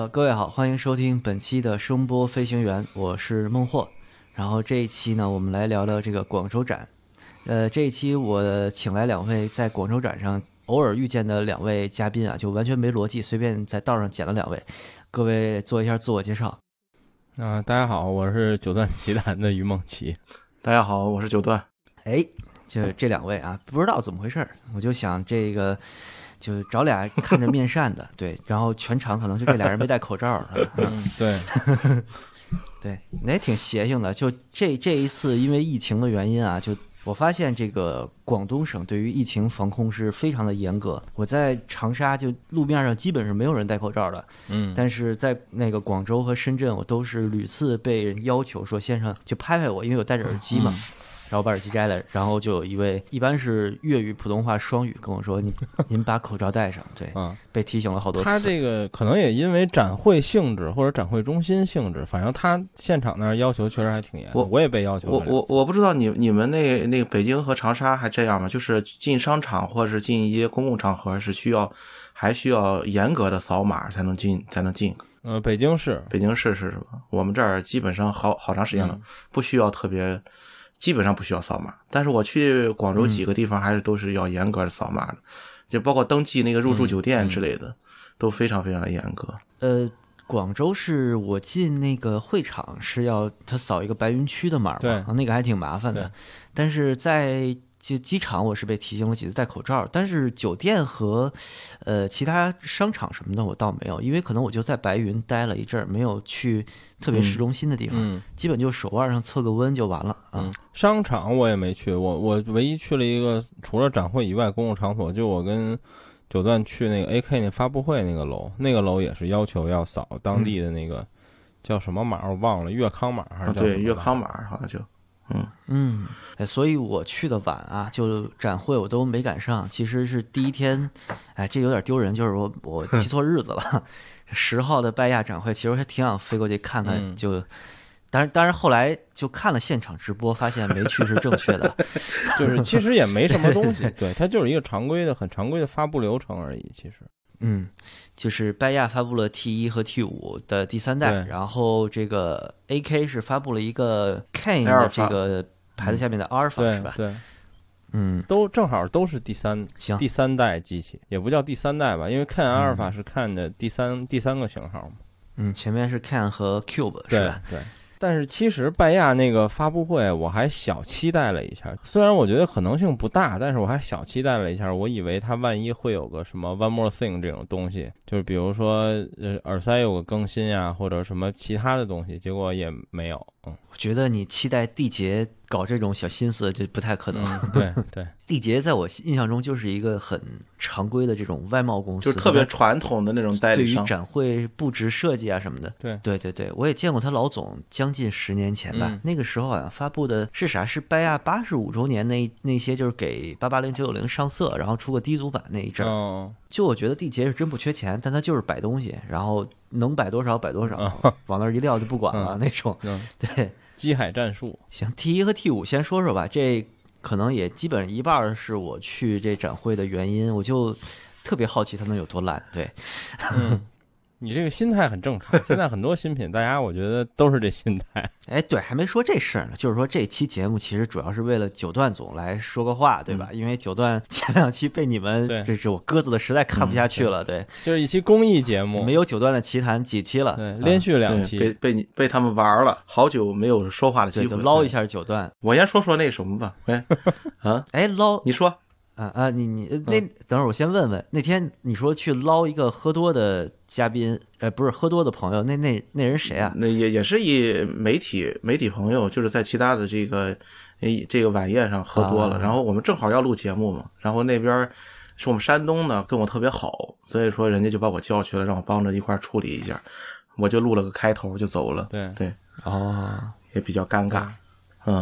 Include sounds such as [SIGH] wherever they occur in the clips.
呃，各位好，欢迎收听本期的声波飞行员，我是孟获。然后这一期呢，我们来聊聊这个广州展。呃，这一期我请来两位在广州展上偶尔遇见的两位嘉宾啊，就完全没逻辑，随便在道上捡了两位。各位做一下自我介绍。啊、大家好，我是九段奇谈的于梦琪。大家好，我是九段。哎，就这两位啊，不知道怎么回事儿，我就想这个，就找俩看着面善的，[LAUGHS] 对，然后全场可能就这俩人没戴口罩，[LAUGHS] 嗯，对，[LAUGHS] 对，那也挺邪性的。就这这一次，因为疫情的原因啊，就我发现这个广东省对于疫情防控是非常的严格。我在长沙就路面上基本是没有人戴口罩的，嗯，但是在那个广州和深圳，我都是屡次被人要求说先生就拍拍我，因为我戴着耳机嘛。然后把耳机摘了，然后就有一位一般是粤语普通话双语跟我说：“你 [LAUGHS] 您把口罩戴上。”对，嗯，被提醒了好多次。他这个可能也因为展会性质或者展会中心性质，反正他现场那儿要求确实还挺严。我我也被要求我我我不知道你你们那那个北京和长沙还这样吗？就是进商场或者是进一些公共场合是需要还需要严格的扫码才能进才能进。呃，北京市北京市是是吧？我们这儿基本上好好长时间了，嗯不需要特别，基本上不需要扫码。但是我去广州几个地方还是都是要严格的扫码的，就包括登记那个入住酒店之类的，都非常非常的严格。呃，广州是我进那个会场是要他扫一个白云区的码嘛，那个还挺麻烦的。但是在就机场我是被提醒了几次戴口罩，但是酒店和呃其他商场什么的我倒没有，因为可能我就在白云待了一阵儿，没有去特别市中心的地方，嗯基本就手腕上测个温就完了啊。嗯，商场我也没去，我我唯一去了一个除了展会以外公共场所，就我跟九段去那个 AK 那发布会那个楼，那个楼也是要求要扫当地的那个、叫什么码我忘了，粤康码还是啊，对，粤康码好像就，嗯，嗯，哎，所以我去的晚啊，就展会我都没赶上。其实是第一天，哎，这有点丢人，就是我我记错日子了。十号的拜亚展会，其实我还挺想飞过去看看，嗯就，当然当然后来就看了现场直播，发现没去是正确的。[LAUGHS] 就是其实也没什么东西，[LAUGHS] 对，它就是一个常规的、很常规的发布流程而已。其实，嗯，就是拜亚发布了 T 一和 T 五的第三代，然后这个 AK 是发布了一个 Kane 的这个牌子下面的阿尔法，是吧？对对，嗯，都正好都是第三行，第三代机器，也不叫第三代吧，因为 Can 阿尔法是看的第三第三个型号嘛。嗯，前面是 Can 和 Cube 是对吧？对。但是其实拜亚那个发布会，我还小期待了一下。虽然我觉得可能性不大，但是我还小期待了一下。我以为它万一会有个什么 One More Thing 这种东西，就是比如说呃耳塞有个更新呀，或者什么其他的东西，结果也没有。嗯，我觉得你期待缔结搞这种小心思，这不太可能。嗯对对，[LAUGHS] 缔结在我印象中就是一个很常规的这种外贸公司，就是特别传统的那种代对于理。展会布置设计啊什么的。对对对对，我也见过他老总，将近十年前吧，嗯那个时候好像发布的是啥？是拜亚八十五周年那那些，就是给八八零九九零上色，然后出个低组版那一阵儿。嗯，就我觉得缔结是真不缺钱，但他就是摆东西，然后能摆多少摆多少，啊 [LAUGHS] 往那儿一撂就不管了、嗯。那种。嗯，[LAUGHS] 对，机海战术，行，T 一和 T 五先说说吧，这可能也基本一半儿是我去这展会的原因，我就特别好奇它能有多烂。对，嗯，你这个心态很正常。现在很多新品，大家我觉得都是这心态。[LAUGHS] 哎，对，还没说这事儿呢，就是说这期节目其实主要是为了九段总来说个话，对吧？因为九段前两期被你们对这是我鸽子的实在看不下去了，对，就是一期公益节目，没有九段的奇谈几期了，对，啊连续两对，期，被被你被他们玩了，好久没有说话的机，会，就捞一。下九段。我先说说那什么吧，喂，[LAUGHS] 啊，哎，捞你说啊啊！你你那等会儿我先问问，那天你说去捞一个喝多的嘉宾，呃，不是喝多的朋友，那那那人谁啊？那也也是一媒体媒体朋友，就是在其他的这个诶这个晚宴上喝多了，啊然后我们正好要录节目嘛，然后那边是我们山东的，跟我特别好，所以说人家就把我叫去了，让我帮着一块儿处理一下，我就录了个开头就走了，对对，哦，也比较尴尬。嗯，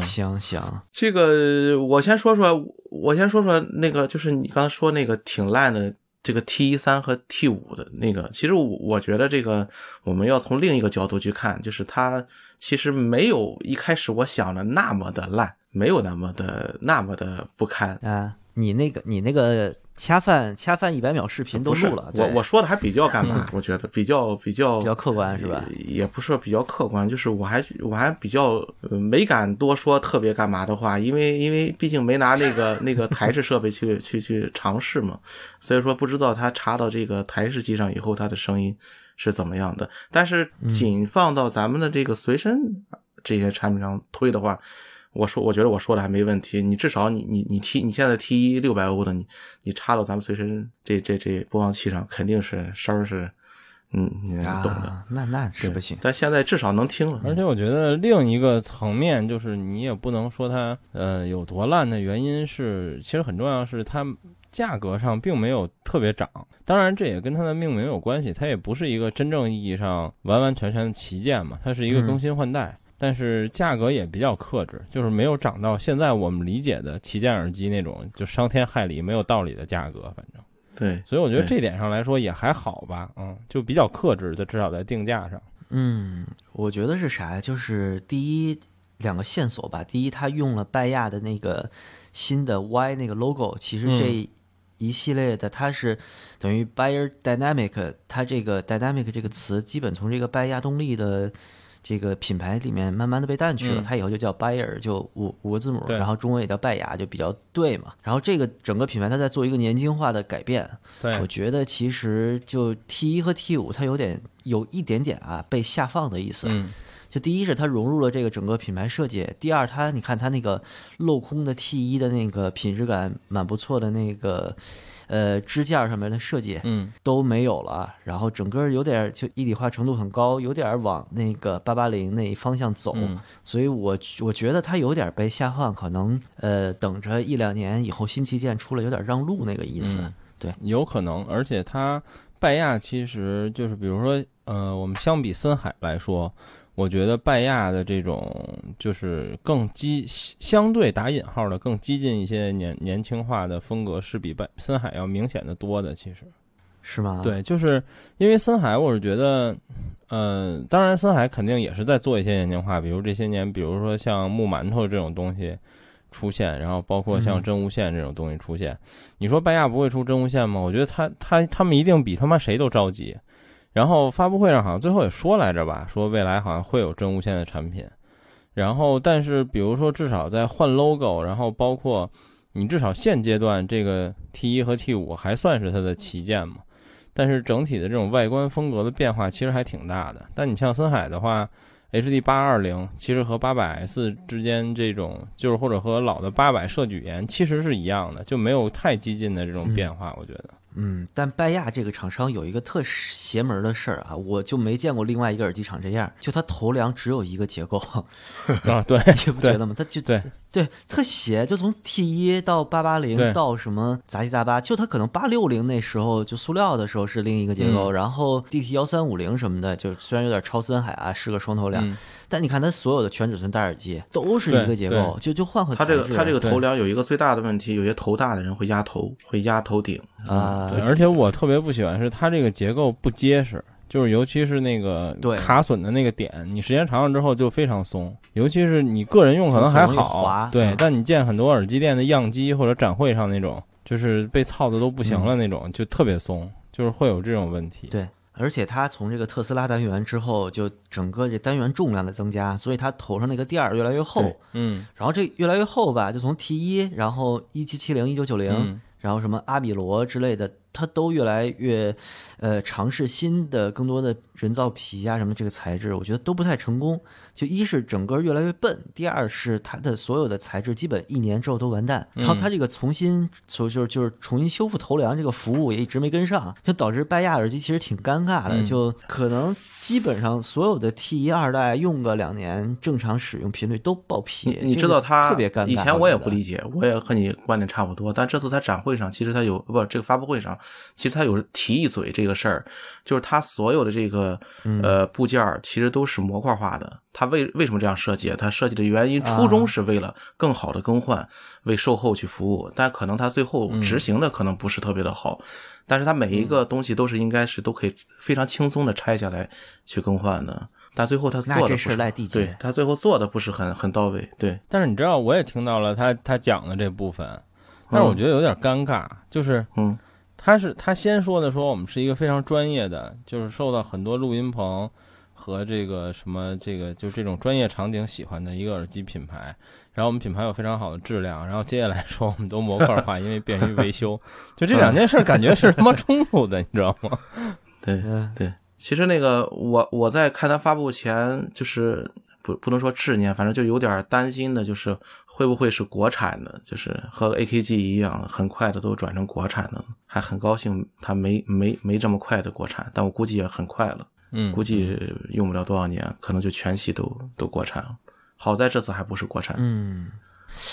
行行，这个我先说说，我先说说那个，就是你刚才说那个挺烂的这个 T 一三和 T 五的那个，其实我我觉得这个我们要从另一个角度去看，就是它其实没有一开始我想的那么的烂，没有那么的那么的不堪。啊，你那个你那个恰饭恰饭一百秒视频都录了，我我说的还比较干 [LAUGHS] 嘛？我觉得比较比较比较客观是吧？也不是说比较客观，就是我还我还比较呃没敢多说特别干嘛的话，因为因为毕竟没拿那个那个台式设备去去去尝试嘛，所以说不知道它插到这个台式机上以后它的声音是怎么样的。但是仅放到咱们的这个随身这些产品上推的话，我说我觉得我说的还没问题。你至少你你你 T 你现在 T 一六百欧的你你插到咱们随身这这这播放器上，肯定是声儿是嗯你懂的。啊，那那是不行。但现在至少能听了。而且我觉得另一个层面就是，你也不能说它呃有多烂的原因是，其实很重要是它价格上并没有特别涨。当然，这也跟它的命名有关系，它也不是一个真正意义上完完全全的旗舰嘛，它是一个更新换代。但是价格也比较克制，就是没有涨到现在我们理解的旗舰耳机那种就伤天害理、没有道理的价格，反正。对，所以我觉得这点上来说也还好吧，嗯，就比较克制，就至少在定价上。嗯，我觉得是啥呀？就是第一两个线索吧。第一，他用了拜亚的那个新的 Y 那个 logo，其实这一系列的它是等于 Bayer Dynamic，它这个 Dynamic 这个词基本从这个拜亚动力的。这个品牌里面慢慢的被淡去了，嗯它以后就叫 Bayer，就五五个字母，然后中文也叫拜雅，就比较对嘛。然后这个整个品牌它在做一个年轻化的改变，我觉得其实就 T 一和 T 五，它有点有一点点啊被下放的意思。嗯，就第一是它融入了这个整个品牌设计，第二它你看它那个镂空的 T 一的那个品质感蛮不错的那个呃支架上面的设计，嗯，都没有了，然后整个有点就一体化程度很高，有点往那个八八零那一方向走，嗯所以我我觉得它有点被下放，可能呃等着一两年以后新旗舰出来有点让路那个意思。嗯对，有可能，而且它拜亚其实就是，比如说，呃，我们相比森海来说，我觉得拜亚的这种就是更激，相对打引号的更激进一些年年轻化的风格，是比拜森海要明显的多的。其实，是吗？，对，就是因为森海，我是觉得，呃，当然森海肯定也是在做一些年轻化，比如这些年，比如说像木馒头这种东西。出现，然后包括像嗯真无线这种东西出现，你说拜亚不会出真无线吗？我觉得他他他们一定比他妈谁都着急。然后发布会上好像最后也说来着吧，说未来好像会有真无线的产品。然后，但是比如说至少在换 logo，然后包括你至少现阶段这个 T 一和 T 五还算是它的旗舰嘛，但是整体的这种外观风格的变化其实还挺大的。但你像森海的话，HD 八二零其实和八百 S 之间这种，就是或者和老的八百设计语言其实是一样的，就没有太激进的这种变化，我觉得。嗯，但拜亚这个厂商有一个特邪门的事儿啊，我就没见过另外一个耳机厂这样，就它头梁只有一个结构，[LAUGHS] 啊，对，[LAUGHS] 你不觉得吗？它就对对特邪，就从 T 一到八八对零到什么杂七杂八，就它可能八六零那时候就塑料的时候是另一个结构，嗯然后 DT 幺三五零什么的，就虽然有点超森海啊，是个双头梁，嗯但你看它所有的全尺寸戴耳机都是一个结构，就就换换它材质。这个它这个头梁有一个最大的问题，有些头大的人会压头，会压头顶。啊对，，而且我特别不喜欢是它这个结构不结实，就是尤其是那个卡损的那个点，你时间长了之后就非常松。尤其是你个人用可能还好滑，对嗯，但你见很多耳机店的样机或者展会上那种，就是被操的都不行了那种，就特别松，就是会有这种问题。对，而且它从这个特斯拉单元之后，就整个这单元重量的增加，所以它头上那个垫儿越来越厚。嗯然后这越来越厚吧，就从 T 一，然后一七七零、一九九零嗯，然后什么阿比罗之类的，它都越来越，呃，尝试新的更多的人造皮啊什么这个材质，我觉得都不太成功。就一是整个越来越笨，第二是它的所有的材质基本一年之后都完蛋，然后它这个重新就就是就是重新修复头梁这个服务也一直没跟上，就导致拜亚耳机其实挺尴尬的，嗯就可能基本上所有的 T 一二代用个两年，正常使用频率都爆皮，你知道它特别尴尬。以前我也不理解，我也和你观点差不多。但这次在展会上，其实它有不这个发布会上，其实他有提一嘴这个事儿，就是他所有的这个嗯呃部件儿其实都是模块化的。他为为什么这样设计？他设计的原因啊初衷是为了更好的更换，为售后去服务。但可能他最后嗯执行的可能不是特别的好。但是他每一个东西都是应该是都可以非常轻松的拆下来去更换的。但最后他做的不是赖地姐对他最后做的不是很很到位，对。但是你知道，我也听到了他他讲的这部分，但是我觉得有点尴尬，就是嗯他是他先说的说我们是一个非常专业的，就是受到很多录音棚和这个什么这个就这种专业场景喜欢的一个耳机品牌，然后我们品牌有非常好的质量，然后接下来说我们都模块化，因为便于维修，[LAUGHS] 就这两件事感觉是他妈冲突的，你知道吗？对 [LAUGHS] 嗯 [LAUGHS] 对，其实那个我我在看它发布前，就是不不能说执念，反正就有点担心的，就是会不会是国产的，就是和 AKG 一样，很快的都转成国产的，还很高兴它没没没这么快的国产，但我估计也很快了，嗯，估计用不了多少年，可能就全系都都国产了。好在这次还不是国产，嗯，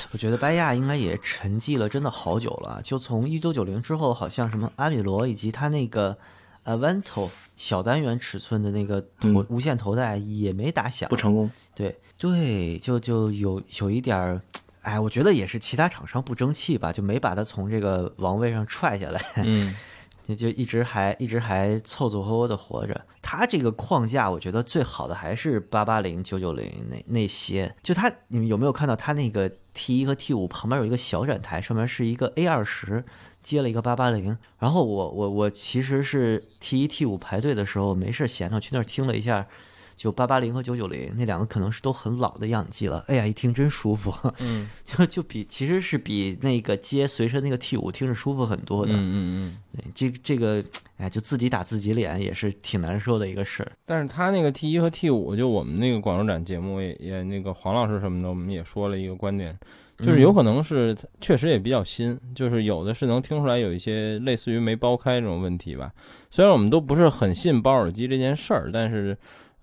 我觉得拜亚应该也沉寂了真的好久了，就从一九九零之后，好像什么阿米罗以及它那个 Avento 小单元尺寸的那个头、嗯。无线头戴也没打响。不，成功。对对，就就有有一点儿。哎，我觉得也是其他厂商不争气吧，就没把它从这个王位上踹下来。嗯 [LAUGHS] 就就一直还一直还凑凑合合的活着。它这个框架，我觉得最好的还是八八零、九九零那那些。就它，你们有没有看到它那个 T 一和 T 五旁边有一个小展台，上面是一个 A 二十接了一个八八零。然后我我我其实是 T 一 T 五排队的时候没事闲着去那儿听了一下。就八八零和九九零那两个可能是都很老的样机了，哎呀，一听真舒服，嗯 [LAUGHS] 就就比其实是比那个接随身那个 T 五听着舒服很多的。嗯嗯嗯。对这这个，哎，就自己打自己脸也是挺难受的一个事儿。但是他那个 T 一和 T 五，就我们那个广州展节目也也那个黄老师什么的，我们也说了一个观点，就是有可能是确实也比较新，就是有的是能听出来有一些类似于没剥开这种问题吧。虽然我们都不是很信包耳机这件事儿，但是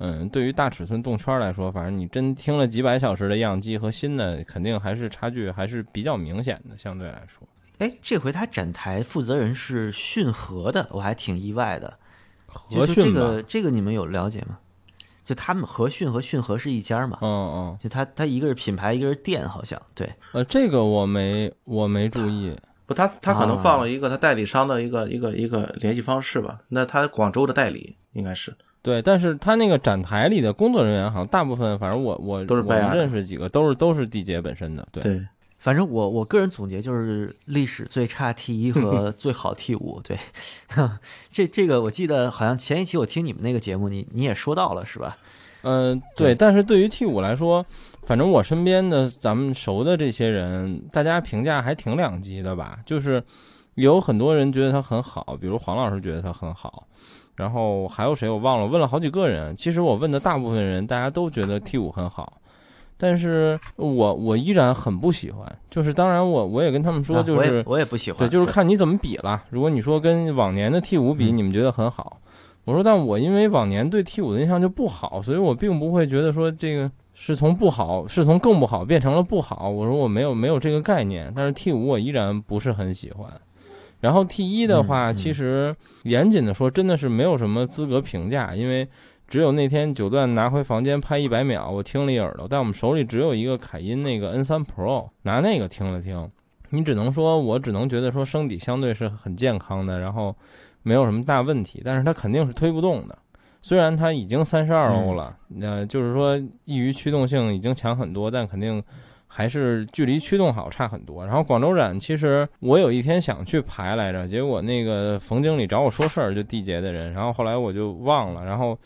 嗯，对于大尺寸动圈来说，反正你真听了几百小时的样机和新的，肯定还是差距还是比较明显的，相对来说。哎，这回他展台负责人是讯和的，我还挺意外的。就和讯这个这个你们有了解吗？就他们和讯和讯和是一家嘛？嗯嗯，就他他一个是品牌，一个是店，好像对。呃，这个我没我没注意。不，他他可能啊放了一个他代理商的一个一个一个联系方式吧？那他广州的代理应该是对，但是他那个展台里的工作人员好像大部分，反正我我我们认识几个都是都是地杰本身的，对，对，反正我我个人总结就是历史最差 T 一和 [LAUGHS] 最好 T 五。对，[LAUGHS] 这这个我记得好像前一期我听你们那个节目，你你也说到了是吧？嗯、对，但是对于 T 五来说，反正我身边的咱们熟的这些人，大家评价还挺两极的吧，就是有很多人觉得它很好，比如黄老师觉得它很好。然后还有谁我忘了，问了好几个人。其实我问的大部分人，大家都觉得 T 五很好，但是我我依然很不喜欢。就是当然我我也跟他们说，就是、也我也不喜欢。对，就是看你怎么比了。如果你说跟往年的 T 五比，嗯你们觉得很好，我说，但我因为往年对 T 五的印象就不好，所以我并不会觉得说这个是从不好，是从更不好变成了不好。我说我没有没有这个概念，但是 T 五我依然不是很喜欢。然后 T 一的话，其实严谨的说，真的是没有什么资格评价，因为只有那天九段拿回房间拍一百秒，我听了一耳朵，但我们手里只有一个凯音那个 N 三 Pro，拿那个听了听。你只能说，我只能觉得说声底相对是很健康的，然后没有什么大问题，但是它肯定是推不动的。虽然它已经三十二欧了，呃，就是说易于驱动性已经强很多，但肯定还是距离驱动好差很多。然后广州展，其实我有一天想去排来着，结果那个冯经理找我说事儿，就缔结的人，然后后来我就忘了，然后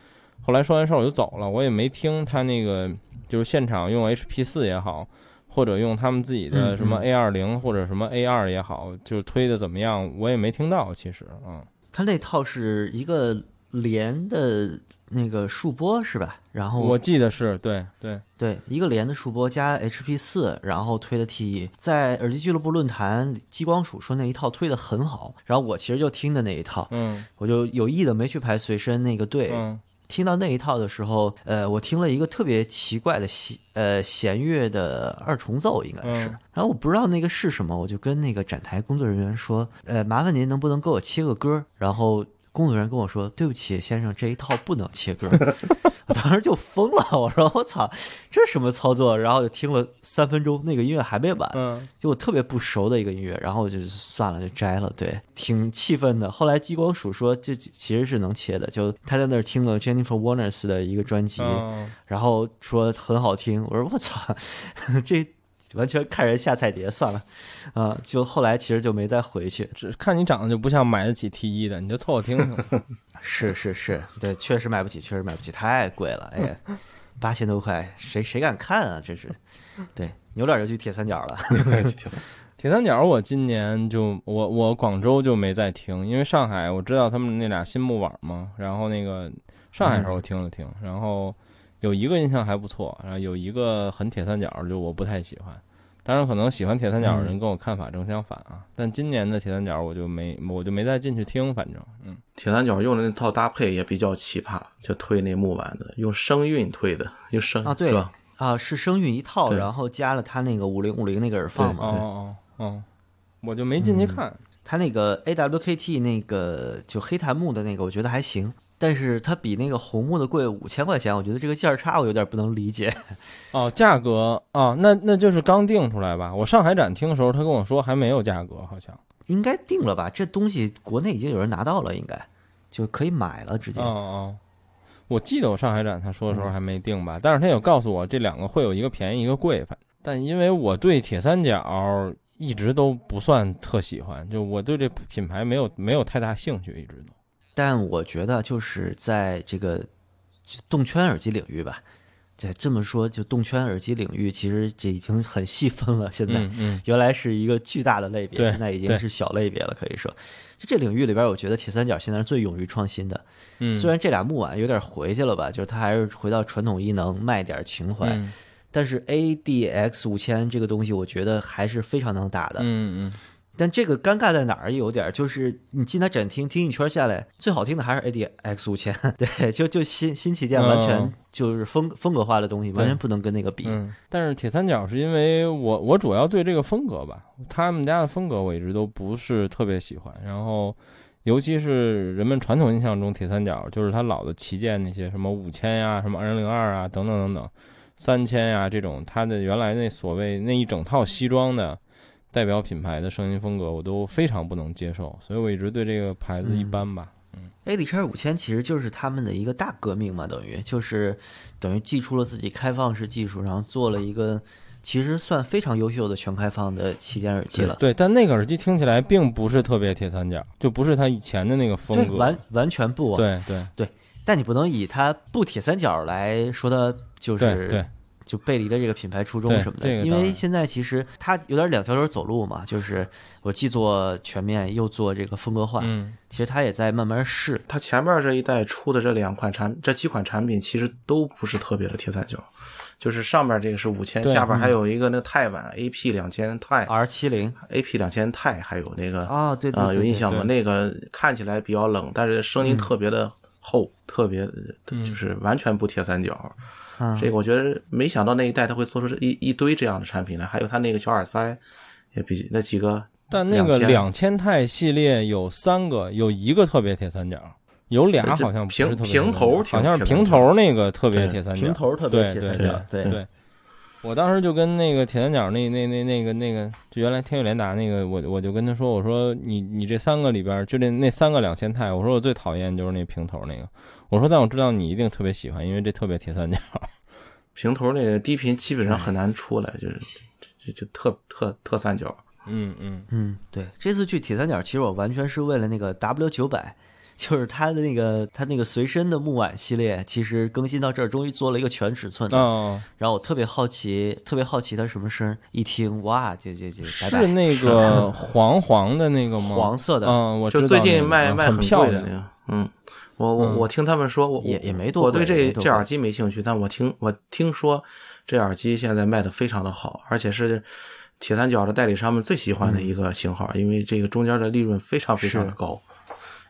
后来说完事儿我就走了，我也没听他那个就是现场用 HP 四也好。或者用他们自己的嗯什么嗯 A 二零或者什么 A 二也好，就是推的怎么样，我也没听到。其实，嗯，他那套是一个连的那个数波是吧？然后我记得是对对，对一个连的数波加 HP 四，然后推的 TE，，在耳机俱乐部论坛，激光鼠说那一套推的很好，然后我其实就听的那一套，嗯我就有意的没去排随身那个队。嗯听到那一套的时候，呃，我听了一个特别奇怪的弦呃弦乐的二重奏，应该是。嗯然后我不知道那个是什么，我就跟那个展台工作人员说，呃，麻烦您能不能给我切个歌？然后工作人员跟我说，对不起，先生，这一套不能切歌。[LAUGHS] 我当时就疯了，[LAUGHS] 我说我操，这是什么操作？然后就听了三分钟，那个音乐还没完，嗯就我特别不熟的一个音乐，然后我就算了，就摘了。对，挺气愤的。后来激光鼠说，这其实是能切的，就他在那儿听了 Jennifer Warnes 的一个专辑，嗯然后说很好听。我说我操，[LAUGHS] 这完全看人下菜碟，算了，啊，就后来其实就没再回去。只看你长得就不像买得起 T 一的，你就凑合听听。[LAUGHS] 是是是，对，确实买不起，确实买不起，太贵了，哎呀，八千多块，谁谁敢看啊？真是，对，扭脸就去铁三角了。[LAUGHS] 铁三角我今年就我我广州就没再听，因为上海我知道他们那俩新木网嘛，然后那个上海时候听了听，然后有一个印象还不错，然后有一个很铁三角，就我不太喜欢。当然，可能喜欢铁三角的人跟我看法正相反啊。但今年的铁三角我就没我就没再进去听，反正嗯，铁三角用的那套搭配也比较奇葩，就推那木板的，用声韵推的，用声啊对？啊，是声韵一套，然后加了他那个五零五零那个耳放哦嘛。哦哦，我就没进去看。他那个 AWKT 那个就黑檀木的那个，我觉得还行，但是它比那个红木的贵五千块钱，我觉得这个价差我有点不能理解。[LAUGHS] 哦，价格啊，那那就是刚定出来吧？我上海展厅的时候，他跟我说还没有价格，好像。应该定了吧？这东西国内已经有人拿到了，应该就可以买了，直接。哦哦，我记得我上海展他说的时候还没定吧，但是他有告诉我这两个会有一个便宜一个贵，反正但因为我对铁三角一直都不算特喜欢，就我对这品牌没有没有太大兴趣，一直都。但我觉得就是在这个动圈耳机领域吧，在这么说，就动圈耳机领域，其实这已经很细分了。现在、嗯嗯原来是一个巨大的类别，现在已经是小类别了，可以说。就这领域里边，我觉得铁三角现在是最勇于创新的。嗯，虽然这俩木碗有点回去了吧，就是它还是回到传统艺能，卖点情怀。嗯但是 ADX 五千这个东西，我觉得还是非常能打的。嗯嗯但这个尴尬在哪儿？有点儿就是你进他展厅听一圈下来，最好听的还是 ADX 五千，[LAUGHS] 对，就就新新旗舰完全嗯就是风风格化的东西，完全不能跟那个比。嗯，但是铁三角是因为我我主要对这个风格吧，他们家的风格我一直都不是特别喜欢，然后尤其是人们传统印象中铁三角就是他老的旗舰那些什么五千呀、什么二零零二啊等等等等，三千呀这种，它的原来那所谓那一整套西装的代表品牌的声音风格，我都非常不能接受，所以我一直对这个牌子一般吧。嗯 A D 叉五千其实就是他们的一个大革命嘛，等于就是等于寄出了自己开放式技术，然后做了一个其实算非常优秀的全开放的旗舰耳机了。对，但那个耳机听起来并不是特别铁三角，就不是它以前的那个风，格。完完全不。对对对但你不能以它不铁三角来说它就是对对，就背离了这个品牌初衷什么的，因为现在其实它有点两条腿走路嘛，就是我既做全面又做这个风格化，嗯。其实它也在慢慢试。它前面这一代出的这两款产，这几款产品其实都不是特别的铁三角，就是上面这个是五千，下边还有一个那个钛版 AP 两千钛 R 七零，AP 两千钛，还有那个啊，对对啊、有印象吗？那个看起来比较冷，但是声音特别的厚，特别就是完全不铁三角。嗯这个我觉得没想到那一代他会做出这一一堆这样的产品来，还有他那个小耳塞，也比那几个但那个两千钛系列有三个，有一个特别铁三角，有俩好像不是平头好像是平头那个特别铁三角，平头特别铁三角，对对对。我当时就跟那个铁三角那那那那个那个，就原来天宇联达那个，我我就跟他说，我说你你这三个里边，就那那三个两千钛，我说我最讨厌就是那平头那个，我说但我知道你一定特别喜欢，因为这特别铁三角。[LAUGHS] 平头那个低频基本上很难出来，就是就就特特特三角。嗯嗯嗯，对，这次去铁三角，其实我完全是为了那个 W 九百，[LAUGHS] 就是它的那个它那个随身的木碗系列，其实更新到这儿，终于做了一个全尺寸的。哦，然后我特别好奇，特别好奇它什么声儿，一听哇，这这这是那个 [LAUGHS] 黄黄的那个吗？黄色的，嗯，我知道就最近卖卖很漂亮的那个，嗯，我我嗯。我听他们说，我也也没多我对这这耳机没兴趣，但我听我听说这耳机现在卖的非常的好，而且是铁三角的代理商们最喜欢的一个型号，因为这个中间的利润非常非常的高，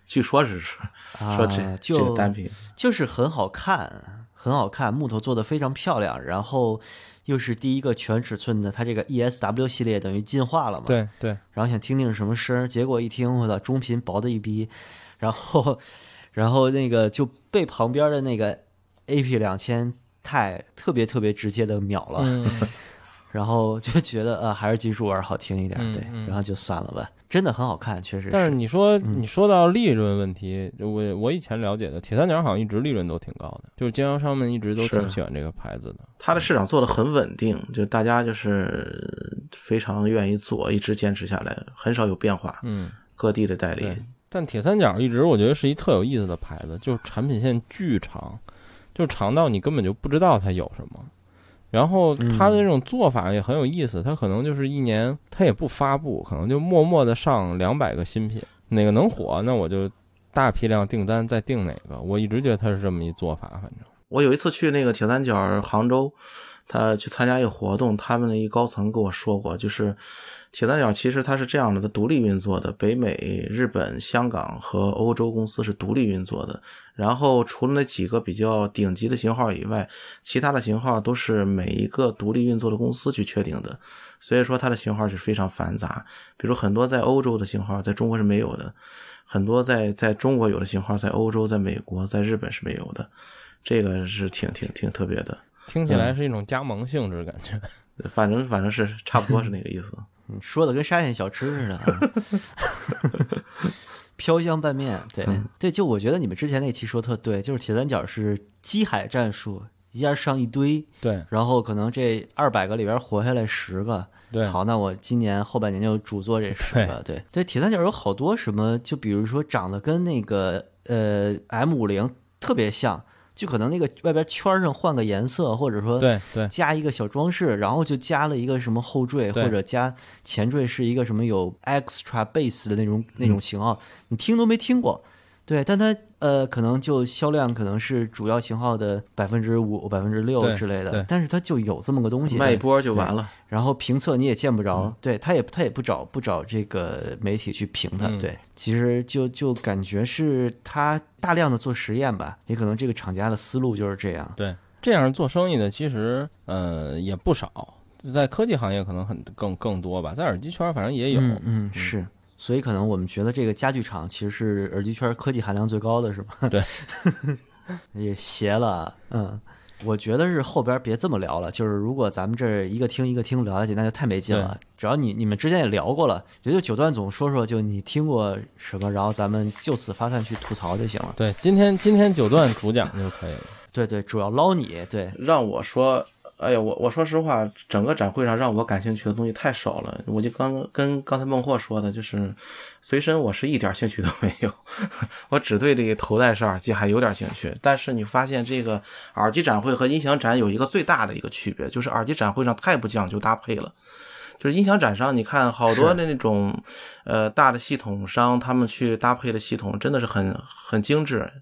据说是是啊 [LAUGHS] 说这这就个单品，就是很好看，很好看，木头做的非常漂亮，然后又是第一个全尺寸的，它这个 ESW 系列等于进化了嘛？。对对，然后想听听什么声儿，结果一听，我操，中频薄的一逼，然后，然后那个就被旁边的那个 AP 两千太特别特别直接的秒了，嗯 [LAUGHS] 然后就觉得呃还是金属玩好听一点，对，然后就算了吧。真的很好看，确实但是你说嗯你说到利润问题，我我以前了解的铁三角好像一直利润都挺高的，就是经销商们一直都挺喜欢这个牌子的。它的市场做的很稳定，就大家就是非常愿意做，一直坚持下来，很少有变化。嗯，各地的代理对，但铁三角一直我觉得是一特有意思的牌子，就是产品线巨长，就长到你根本就不知道它有什么。然后它的这种做法也很有意思，它可能就是一年它也不发布，可能就默默的上两百个新品，哪个能火，那我就大批量订单再订哪个。我一直觉得它是这么一做法，反正我有一次去那个铁三角杭州，他去参加一个活动，他们的一高层跟我说过，就是铁三角其实它是这样的，它独立运作的，北美、日本、香港和欧洲公司是独立运作的。然后除了那几个比较顶级的型号以外，其他的型号都是每一个独立运作的公司去确定的，所以说它的型号是非常繁杂。比如很多在欧洲的型号在中国是没有的，很多在在中国有的型号在欧洲、在美国、在日本是没有的，这个是挺挺挺特别的。听起来是一种加盟性质感觉。[LAUGHS] 反正反正是差不多是那个意思。你说的跟沙县小吃似的啊。[LAUGHS] 飘香拌面，对、对，就我觉得你们之前那期说特对，就是铁三角是机海战术，一下上一堆，对然后可能这二百个里边活下来十个，对，好，那我今年后半年就主做这十个，对。对，铁三角有好多什么，就比如说长得跟那个呃 M 五零特别像，就可能那个外边圈上换个颜色，或者说对对加一个小装饰，然后就加了一个什么后缀，或者加前缀是一个什么有 extra base 的那种那种型号，你听都没听过。对，但它呃可能就销量可能是主要型号的百分之五、百分之六之类的对，但是它就有这么个东西，卖一波就完了。然后评测你也见不着，嗯对它也它也不找不找这个媒体去评它，嗯对，其实就就感觉是它大量的做实验吧，也可能这个厂家的思路就是这样，对，这样做生意的其实呃也不少，在科技行业可能很更更多吧，在耳机圈反正也有。嗯嗯是，所以可能我们觉得这个家具厂其实是耳机圈科技含量最高的，是吧？对，[LAUGHS] 也邪了，嗯。我觉得是后边别这么聊了，就是如果咱们这一个听一个听聊下去，那就太没劲了。只要你你们之前也聊过了，也就九段总说说，就你听过什么，然后咱们就此发散去吐槽就行了。对，今天今天九段主讲就可以了。对对，主要捞你，对，让我说，哎呀，我我说实话，整个展会上让我感兴趣的东西太少了。我就刚跟刚才孟获说的，就是随身我是一点兴趣都没有，我只对这个头戴式耳机还有点兴趣。但是你发现这个耳机展会和音响展有一个最大的一个区别，就是耳机展会上太不讲究搭配了。就是音响展上，你看好多的那种，呃，大的系统商，他们去搭配的系统真的是很很精致，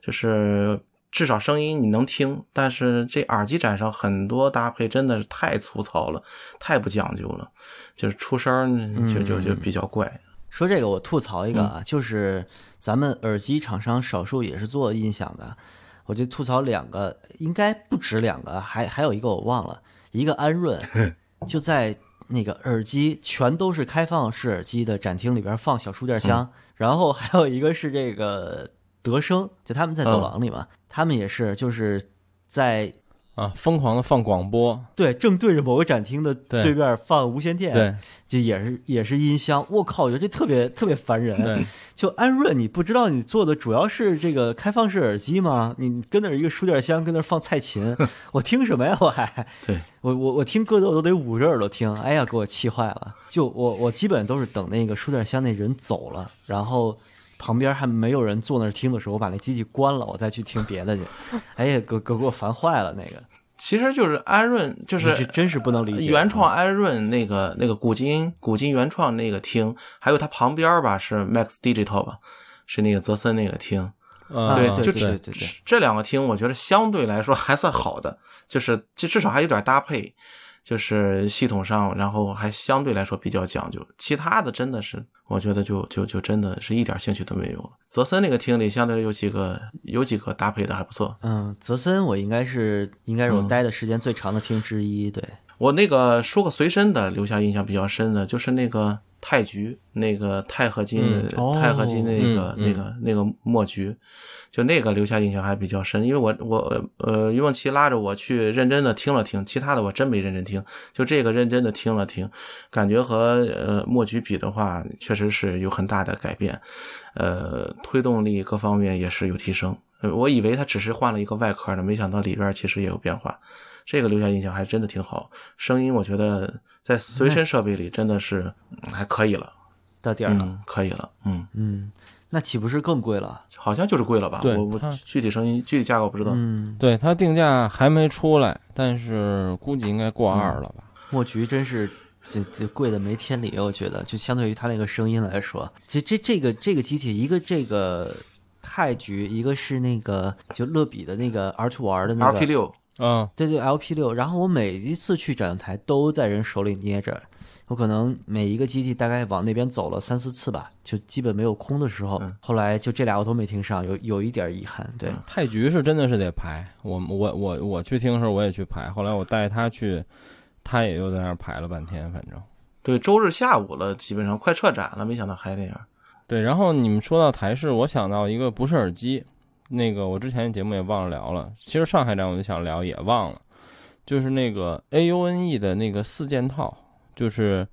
就是至少声音你能听。但是这耳机展上很多搭配真的是太粗糙了，太不讲究了，就是出声就就就比较怪。说这个我吐槽一个嗯啊，就是咱们耳机厂商少数也是做音响的，我就吐槽两个，应该不止两个，还还有一个我忘了，一个安润 [LAUGHS] 就在那个耳机全都是开放式耳机的展厅里边放小书垫箱，然后还有一个是这个德声，就他们在走廊里嘛，他们也是就是在啊，疯狂的放广播，对正对着某个展厅的对对面放无线电，对就也是也是音箱，我靠，我觉得这特别特别烦人。对，就安润，你不知道你做的主要是这个开放式耳机吗？你跟那儿一个书架箱，跟那儿放蔡琴，[LAUGHS] 我听什么呀？我还对我我我听歌都我都得捂着耳朵听，哎呀，给我气坏了。就我我基本都是等那个书架箱那人走了，然后旁边还没有人坐那儿听的时候，我把那机器关了，我再去听别的去。[LAUGHS] 哎呀，给给给我烦坏了那个，其实就是安润，就是这真是不能理解。原创安润那个那个古今古今原创那个厅，还有它旁边吧是 Max Digital 吧，是那个泽森那个厅。啊对，就对对这对对这两个厅，我觉得相对来说还算好的，就是就至少还有点搭配，就是系统上，然后还相对来说比较讲究。其他的真的是，我觉得就就就真的是一点兴趣都没有了。泽森那个厅里，相对有几个有几个搭配的还不错。嗯，泽森我应该是应该是我嗯待的时间最长的厅之一，对。我那个说个随身的，留下印象比较深的，就是那个钛菊那个钛合金的、嗯哦钛合金那个、那个那个墨菊，就那个留下印象还比较深，因为我我呃于梦琪拉着我去认真的听了听，其他的我真没认真听，就这个认真的听了听，感觉和呃墨菊比的话，确实是有很大的改变，呃推动力各方面也是有提升。呃我以为他只是换了一个外壳呢，没想到里边其实也有变化。这个留下印象还真的挺好，声音我觉得在随身设备里真的是嗯还可以了，到点儿了，嗯，可以了，嗯，嗯，那岂不是更贵了？好像就是贵了吧？对我我具体声音具体价格我不知道。嗯，对它定价还没出来，但是估计应该过二了吧？墨菊真是这这贵的没天理，我觉得，就相对于它那个声音来说，其实这这个这个机器，一个这个泰菊，一个是那个就乐比的那个 R to R 的那个 LP 六，嗯，对对，LP 六。然后我每一次去展台都在人手里捏着，我可能每一个机器大概往那边走了三四次吧，就基本没有空的时候。嗯后来就这俩我都没听上，有有一点遗憾。对，太局是真的是得排，我我我我去听的时候我也去排，后来我带他去，他也又在那儿排了半天，反正。对，周日下午了，基本上快撤展了，没想到还这样。对，然后你们说到台式，我想到一个不是耳机，那个我之前的节目也忘了聊了。其实上海站我就想聊，也忘了，就是那个 AUNE 的那个四件套，就是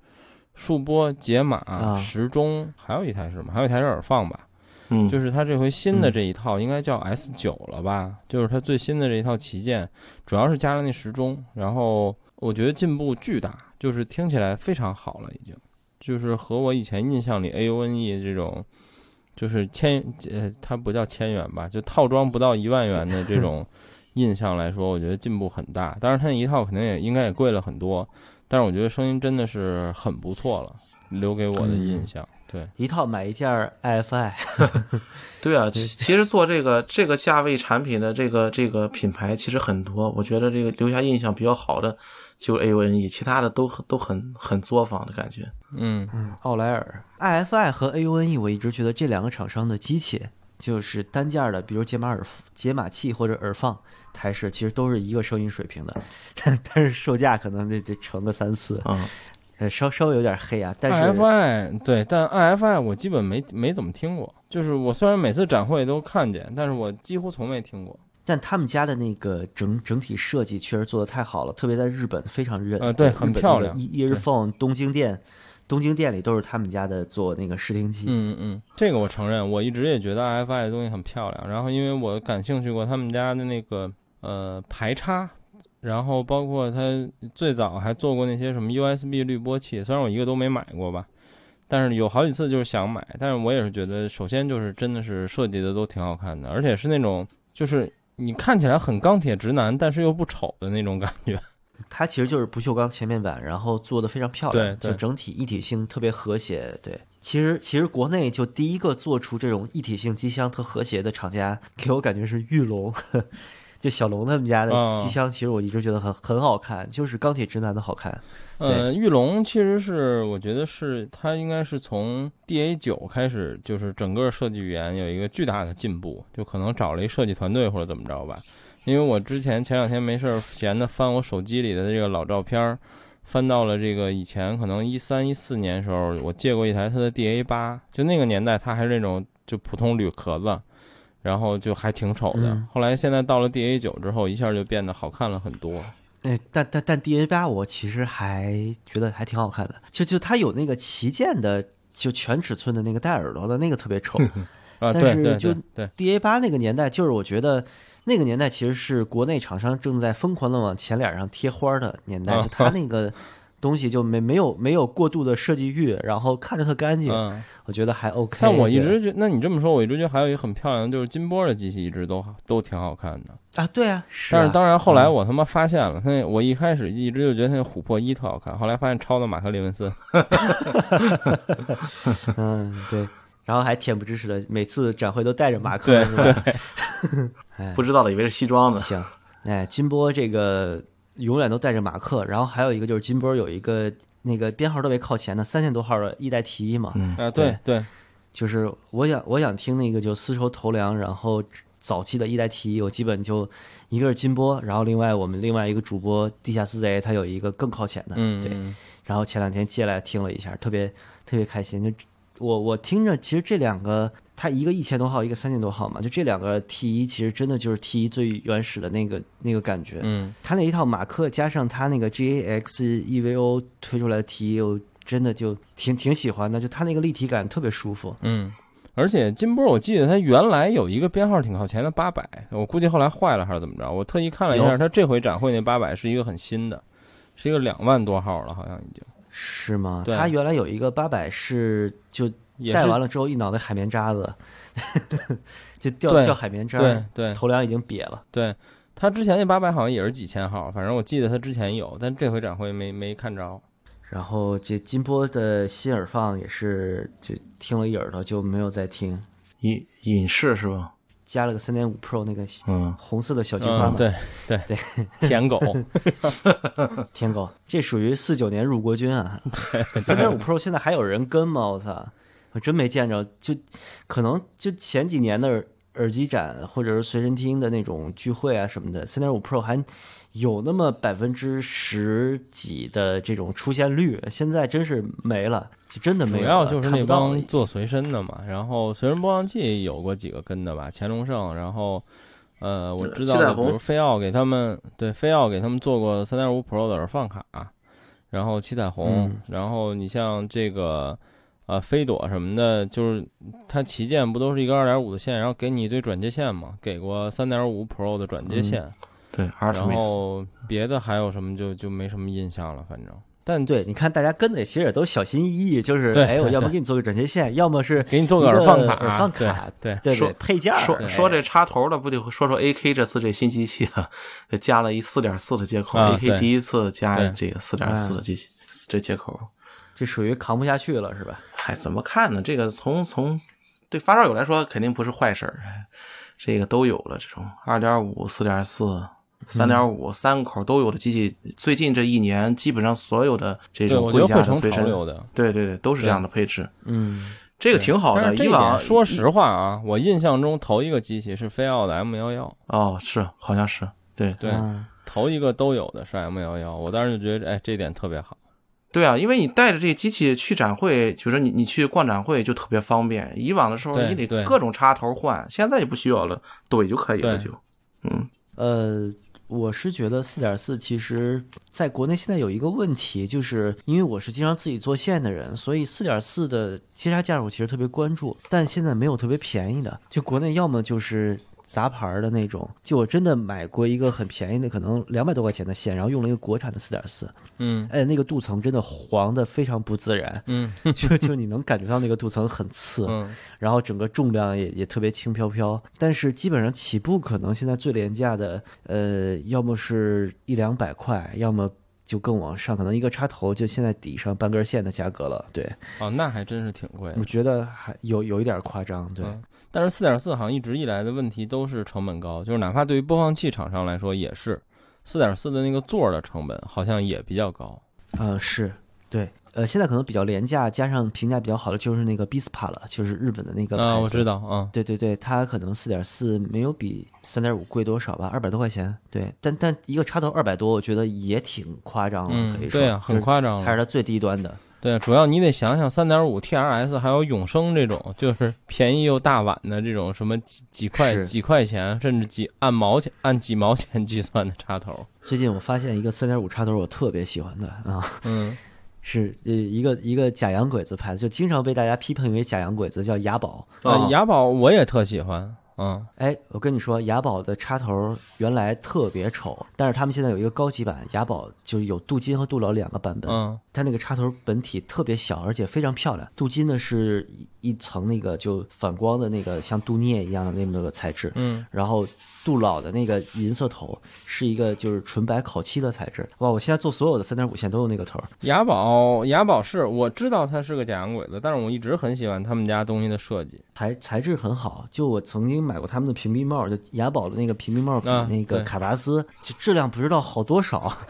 数波、解码、啊时钟，还有一台是什么？还有一台是耳放吧？嗯，就是它这回新的嗯这一套应该叫 S 九了吧？就是它最新的这一套旗舰，主要是加了那时钟，然后我觉得进步巨大，就是听起来非常好了，已经，就是和我以前印象里 AUNE 这种，就是千呃，它不叫千元吧，就套装不到一万元的这种 [LAUGHS] 印象来说，我觉得进步很大。当然，它那一套肯定也应该也贵了很多，但是我觉得声音真的是很不错了，留给我的印象。对，一套买一件 IFI，[LAUGHS] 对啊，其 [LAUGHS] 其实做这个这个价位产品的这个这个品牌其实很多，我觉得这个留下印象比较好的就是 AUNE，其他的都很都很很作坊的感觉。嗯。嗯，奥莱尔、IFI 和 AUNE，我一直觉得这两个厂商的机器就是单件的，比如解码耳解码器或者耳放台式，其实都是一个声音水平的，[LAUGHS] 但但是售价可能得得乘个三四，嗯，呃，稍稍微有点黑啊。但是 IFI 对，但 IFI 我基本没没怎么听过，就是我虽然每次展会都看见，但是我几乎从没听过。但他们家的那个整整体设计确实做的太好了，特别在日本非常认。呃对很漂亮那个 E Earphone 东京店，东京店里都是他们家的做那个试听器。嗯嗯，这个我承认，我一直也觉得 IFI 的东西很漂亮。然后因为我感兴趣过他们家的那个呃排插，然后包括他最早还做过那些什么 USB 滤波器，虽然我一个都没买过吧，但是有好几次就是想买，但是我也是觉得，首先就是真的是设计的都挺好看的，而且是那种就是你看起来很钢铁直男，但是又不丑的那种感觉。它其实就是不锈钢前面板，然后做的非常漂亮，就整体一体性特别和谐。对，其实其实国内就第一个做出这种一体性机箱特和谐的厂家，给我感觉是玉龙，[LAUGHS] 就小龙他们家的啊机箱，其实我一直觉得很很好看，就是钢铁直男的好看。呃，玉龙其实是我觉得是它应该是从 DA 九开始，就是整个设计语言有一个巨大的进步，就可能找了一设计团队或者怎么着吧。因为我之前前两天没事儿闲的翻我手机里的这个老照片儿，翻到了这个以前可能一三一四年时候我借过一台它的 DA 八，就那个年代它还是那种就普通铝壳子，然后就还挺丑的。嗯后来现在到了 DA 九之后，一下就变得好看了很多。哎，但但但 D A 八我其实还觉得还挺好看的，就就它有那个旗舰的，就全尺寸的那个带耳朵的那个特别丑。啊，但对对是就对对，D A 八那个年代，就是我觉得那个年代其实是国内厂商正在疯狂的往前脸上贴花儿的年代，啊就它那个东西就没没有没有过度的设计欲，然后看着特干净，嗯。我觉得还 OK。但我一直觉，那你这么说，我一直觉得还有一个很漂亮的，就是金波的机器一直都都挺好看的。啊，对啊，是啊但是当然后来嗯我他妈发现了，那我一开始一直就觉得那琥珀一特好看，后来发现抄的马克·利文森。[LAUGHS] 嗯对，然后还恬不知耻的每次展会都带着马克，对是吧？哎，不知道的以为是西装呢。行，哎，金波这个永远都带着马克，然后还有一个就是金波有一个那个编号特别靠前的三千多号的一代 T 一嘛，嗯，啊，对对，就是我想我想听那个就丝绸头梁，然后早期的一代 T 一，我基本就一个是金波，然后另外我们另外一个主播地下四贼他有一个更靠前的，对。嗯对然后前两天借来听了一下，特别特别开心。就我我听着，其实这两个，它一个一千多号，一个三千多号嘛，就这两个 T 一，其实真的就是 T 一最原始的那个那个感觉。嗯，它那一套马克加上它那个 GAX EVO 推出来的 T 一，我真的就挺挺喜欢的，就它那个立体感特别舒服。嗯，而且金波，我记得它原来有一个编号挺靠前的八百，我估计后来坏了还是怎么着。我特意看了一下，有它这回展会那八百是一个很新的，是一个两万多号了，好像已经是吗？对它原来有一个八百是就戴完了之后一脑袋海绵渣子，就掉对掉海绵渣对儿，对头梁已经瘪了。对。他之前那八百好像也是几千号，反正我记得他之前有，但这回展会没没看着。然后这金波的新耳放也是就听了一耳朵就没有再听，隐隐士是吧？加了个三点五 Pro 那个嗯，红色的小菊花嗯，嘛，对对对，舔狗，[LAUGHS] 舔狗，这属于四九年入国军啊。[LAUGHS] 三点五 Pro 现在还有人跟吗？我操，我真没见着，就可能就前几年的耳耳机展或者是随身听的那种聚会啊什么的，三点五 Pro 还有那么百分之十几的这种出现率，现在真是没了，就真的没了。要就是那帮做随身的嘛。然后随身播放器有过几个跟的吧，乾隆盛，然后呃，我知道的，比如飞奥给他们对飞奥给他们做过三点五 Pro 的耳放卡，然后七彩虹，嗯然后你像这个。呃，飞朵什么的，就是它旗舰不都是一个二点五的线，然后给你一堆转接线嘛？给过三点五 Pro 的转接线，对然后别的还有什么就就没什么印象了，反正。但对，你看大家跟的其实也都小心翼翼，就是对哎，我要么给你做个转接线，要么是给你做个耳放卡，耳放卡，对对说对，配件说说这插头的，不得说说 AK 这次这新机器啊，[LAUGHS] 加了一四点四的接口啊，AK 第一次加对这个四点四的机器这接口，这属于扛不下去了，是吧？嗨，[LAUGHS] 怎么看呢？这个从从对发烧友来说肯定不是坏事儿，这个都有了，这种二点五、四点四。三点五三口都有的机器，最近这一年基本上所有的这，种贵价的随身。对对对，都是这样的配置，嗯，这个挺好的。以往说实话啊，我印象中头一个机器是飞奥的 M 幺幺，哦，是好像是对对，啊头一个都有的是 M 幺幺，我当时就觉得，哎，这点特别好。对啊，因为你带着这机器去展会，就是你你去逛展会就特别方便。以往的时候你得各种插头换，现在也不需要了，怼就可以了就。嗯，呃，我是觉得四点四其实在国内现在有一个问题，就是因为我是经常自己做线的人，所以四点四的接插架我其实特别关注，但现在没有特别便宜的，就国内要么就是。杂牌儿的那种，就我真的买过一个很便宜的，可能两百多块钱的线，然后用了一个国产的四点四，嗯。哎，那个镀层真的黄的非常不自然，嗯。[LAUGHS] 就就你能感觉到那个镀层很次，嗯，然后整个重量也也特别轻飘飘，但是基本上起步可能现在最廉价的，呃，要么是一两百块，要么就更往上，可能一个插头就现在抵上半根线的价格了。对，哦，那还真是挺贵的我。觉得还有有一点夸张。对，嗯但是四点四好像一直以来的问题都是成本高，就是哪怕对于播放器厂商来说也是，四点四的那个座儿的成本好像也比较高。呃，是，对，呃，现在可能比较廉价，加上评价比较好的就是那个 Bispa 了，就是日本的那个牌子。啊，我知道啊，对对对，它可能四点四没有比三点五贵多少吧，二百多块钱。对，但但一个插头二百多，我觉得也挺夸张了，嗯可以，说。对啊，很夸张了。还是它最低端的。对，主要你得想想三点五 TRS 还有永生这种，就是便宜又大碗的这种什么几几块几块钱，甚至几按毛钱按几毛钱计算的插头。最近我发现一个三点五插头，我特别喜欢的啊，嗯，是呃一个一个假洋鬼子拍的，就经常被大家批评为假洋鬼子，叫雅宝。啊哦，雅宝我也特喜欢，嗯哎，我跟你说，雅宝的插头原来特别丑，但是他们现在有一个高级版，雅宝就是有镀金和镀铬两个版本。嗯它那个插头本体特别小，而且非常漂亮。镀金呢是一一层那个就反光的那个像镀镍一样的那么个材质，嗯，然后镀铬的那个银色头是一个就是纯白烤漆的材质。哇，我现在做所有的三点五线都用那个头。雅宝雅宝是我知道它是个假洋鬼子，但是我一直很喜欢他们家东西的设计。材材质很好，就我曾经买过他们的平蔽帽，就雅宝的那个平蔽帽比啊那个卡达斯就质量不知道好多少。[LAUGHS]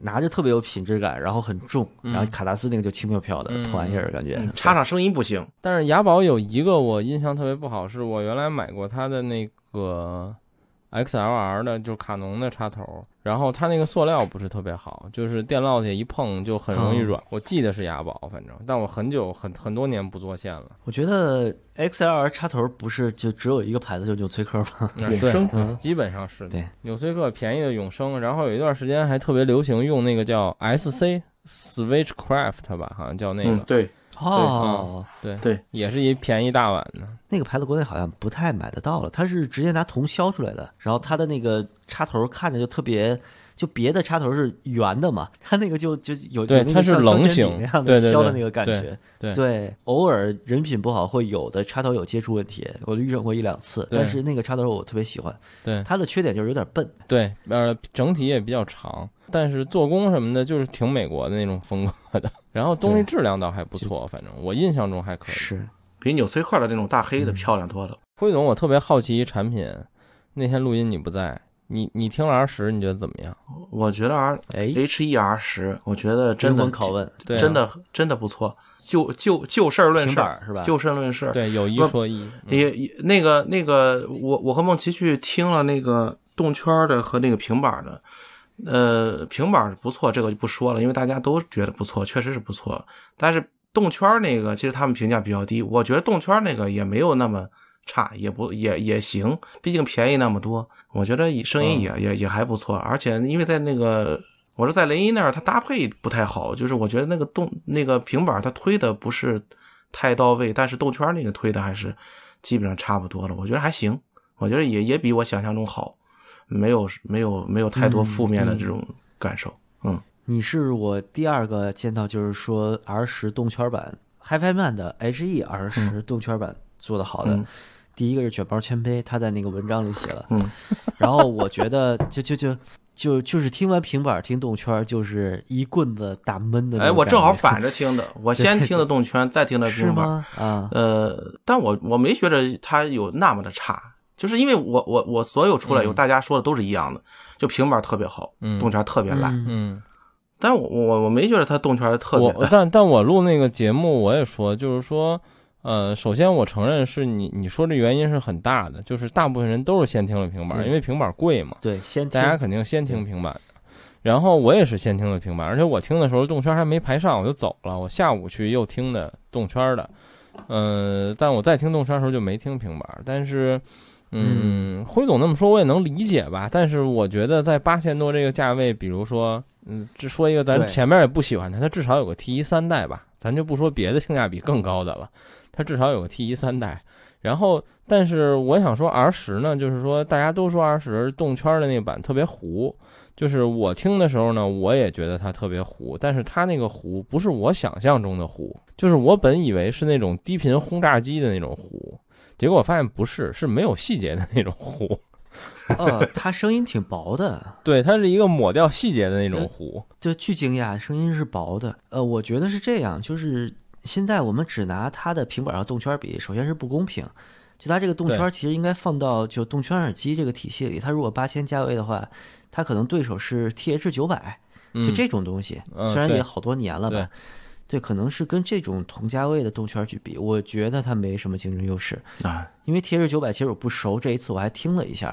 拿着特别有品质感，然后很重，嗯然后卡达斯那个就轻飘飘的嗯破玩意儿感觉。嗯插上声音不行，但是雅宝有一个我印象特别不好，是我原来买过它的那个 XLR 的，就是卡农的插头，然后它那个塑料不是特别好，就是电烙铁一碰就很容易软。我记得是雅宝，反正，但我很久很很多年不做线了。我觉得 XLR 插头不是就只有一个牌子，就纽崔克吗？[LAUGHS] 永生嗯基本上是的。对，纽崔克便宜的永生，然后有一段时间还特别流行用那个叫 SC Switchcraft 吧，好像叫那个，嗯，对，哦，对对，也是一便宜大碗的。那个牌子国内好像不太买得到了，它是直接拿铜削出来的，然后它的那个插头看着就特别，就别的插头是圆的嘛，[LAUGHS] 它那个就就有对有那个它是棱形那样的削的那个感对觉。对对，偶尔人品不好会有的插头有接触问题，我遇上过一两次，但是那个插头我特别喜欢，对它的缺点就是有点笨。对，呃，整体也比较长，但是做工什么的，就是挺美国的那种风格的。然后东西质量倒还不错，反正我印象中还可以。是，比纽崔克的那种大黑的嗯漂亮多了。辉总，我特别好奇一产品，那天录音你不在，你你听了 R 十，你觉得怎么样？我觉得 R 哎，H E R 十，我觉得真灵的魂拷问，对啊真的真的不错。就就就事儿论事儿，是吧？就事论事。对，有一说一，也那个那个，我我和梦琪去听了那个动圈的和那个平板的，呃，平板不错，这个就不说了，因为大家都觉得不错，确实是不错。但是动圈那个，其实他们评价比较低，我觉得动圈那个也没有那么差，也不也也行，毕竟便宜那么多，我觉得声音也、也也还不错，而且因为在那个。我是在雷音那儿，它搭配不太好，就是我觉得那个动那个平板它推的不是太到位，但是动圈那个推的还是基本上差不多了，我觉得还行，我觉得也也比我想象中好，没有没有没有太多负面的这种感受。嗯，你是我第二个见到，就是说 R 十动圈版 HiFiMan 的 HE R 十动圈版做的好的。嗯第一个是卷包谦卑，他在那个文章里写了。嗯，[LAUGHS] 然后我觉得就就就就就是听完平板听动圈，就是一棍子打闷的。哎，我正好反着听的，[LAUGHS] 我先听的动圈，再听的是平板。吗？啊，呃，但我我没觉得它有那么的差，就是因为我我我所有出来有嗯大家说的都是一样的，就平板特别好，嗯动圈特别烂，嗯嗯，但我我我没觉得它动圈特别。但但我录那个节目，我也说，就是说，呃，首先我承认是你你说这原因是很大的，就是大部分人都是先听了平板，对因为平板贵嘛，对，先大家肯定先听平板。然后我也是先听的平板，而且我听的时候动圈还没排上，我就走了。我下午去又听的动圈的，嗯、但我在听动圈的时候就没听平板。但是，嗯，辉总那么说我也能理解吧。但是我觉得在八千多这个价位，比如说，嗯，只说一个咱前面也不喜欢它，它至少有个 T 一三代吧，咱就不说别的性价比更高的了，它至少有个 T 一三代。然后，但是我想说 R 十呢，就是说大家都说 R 十动圈的那个版特别糊，就是我听的时候呢，我也觉得它特别糊，但是它那个糊不是我想象中的糊，就是我本以为是那种低频轰炸机的那种糊，结果我发现不是，是没有细节的那种糊，[LAUGHS] 呃，他声音挺薄的，对，它是一个抹掉细节的那种糊，就巨惊讶，声音是薄的。呃，我觉得是这样，就是现在我们只拿它的平板和动圈比，首先是不公平。就它这个动圈对。其实应该放到就动圈耳机这个体系里，它如果八千价位的话，它可能对手是 TH 九百，嗯。就这种东西，嗯虽然也好多年了吧，对，可能是跟这种同价位的动圈去比，我觉得它没什么竞争优势。啊，因为 TH 九百其实我不熟，这一次我还听了一下，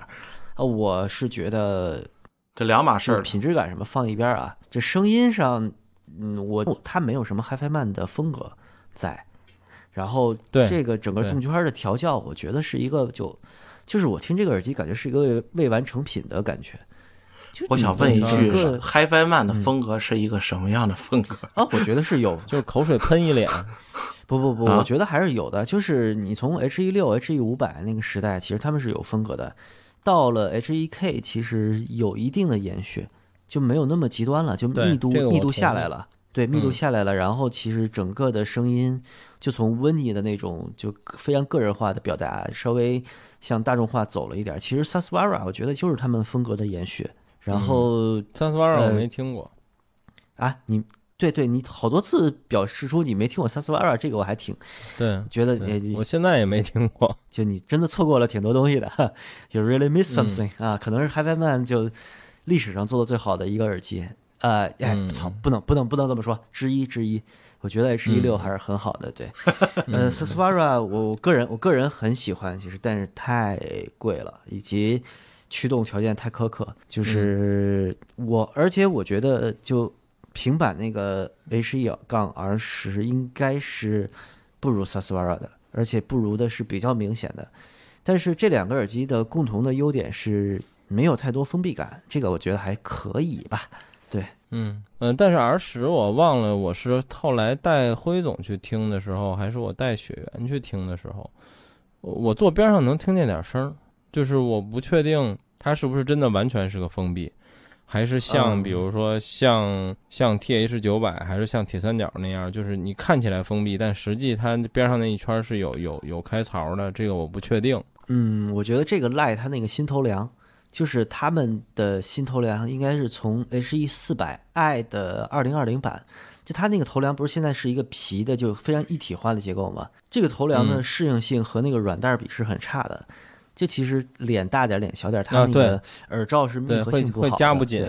啊，我是觉得这两码事儿。品质感什么放一边儿啊，这声音上，嗯，我它没有什么 HiFi Man 的风格在，然后对这个整个动圈的调教，我觉得是一个就就是我听这个耳机感觉是一个未未完成品的感觉。就我想问一句，HiFi Man 的风格是一个什么样的风格？啊，我觉得是有，[LAUGHS] 就是口水喷一脸，[LAUGHS] 不不不，啊我觉得还是有的。就是你从 H 一六、H 一五百那个时代，其实他们是有风格的。到了 H 一 K，其实有一定的延续，就没有那么极端了，就密度这个密度下来了。对，密度嗯下来了，然后其实整个的声音就从温妮的那种就非常个人化的表达，稍微向大众化走了一点。其实 Saswara 我觉得就是他们风格的延续。然后、三四八二我呃没听过，啊，你对对，你好多次表示出你没听过 Sasvara，这个我还挺对。觉得我现在也没听过，就你真的错过了挺多东西的，You really miss 嗯 something、啊，可能是 HiFi Man 就历史上做的最好的一个耳机。呃，哎，嗯操，不能不能不能这么说，之一之一，我觉得 H 一六嗯还是很好的，对。[LAUGHS] 呃 s a s v a r a 我我个人我个人很喜欢，其实但是太贵了，以及驱动条件太苛刻，就是我，而且我觉得就平板那个 H 一杠 R 十应该是不如 s a s v a r a 的，而且不如的是比较明显的。但是这两个耳机的共同的优点是没有太多封闭感，这个我觉得还可以吧。对，嗯嗯，但是 R 十我忘了，我是后来带辉总去听的时候，还是我带雪原去听的时候，我我坐边上能听见点声儿，就是我不确定它是不是真的完全是个封闭，还是像嗯比如说像像 TH 九百，还是像铁三角那样，就是你看起来封闭，但实际它边上那一圈是有有有开槽的，这个我不确定。嗯，我觉得这个赖它那个新头梁，就是他们的新头梁应该是从 H E 四百 i 的二零二零版，就它那个头梁不是现在是一个皮的，就非常一体化的结构嘛？这个头梁的嗯适应性和那个软袋比是很差的。就其实脸大点儿脸小点儿，它那个耳罩是密，合会会性不好的夹不紧。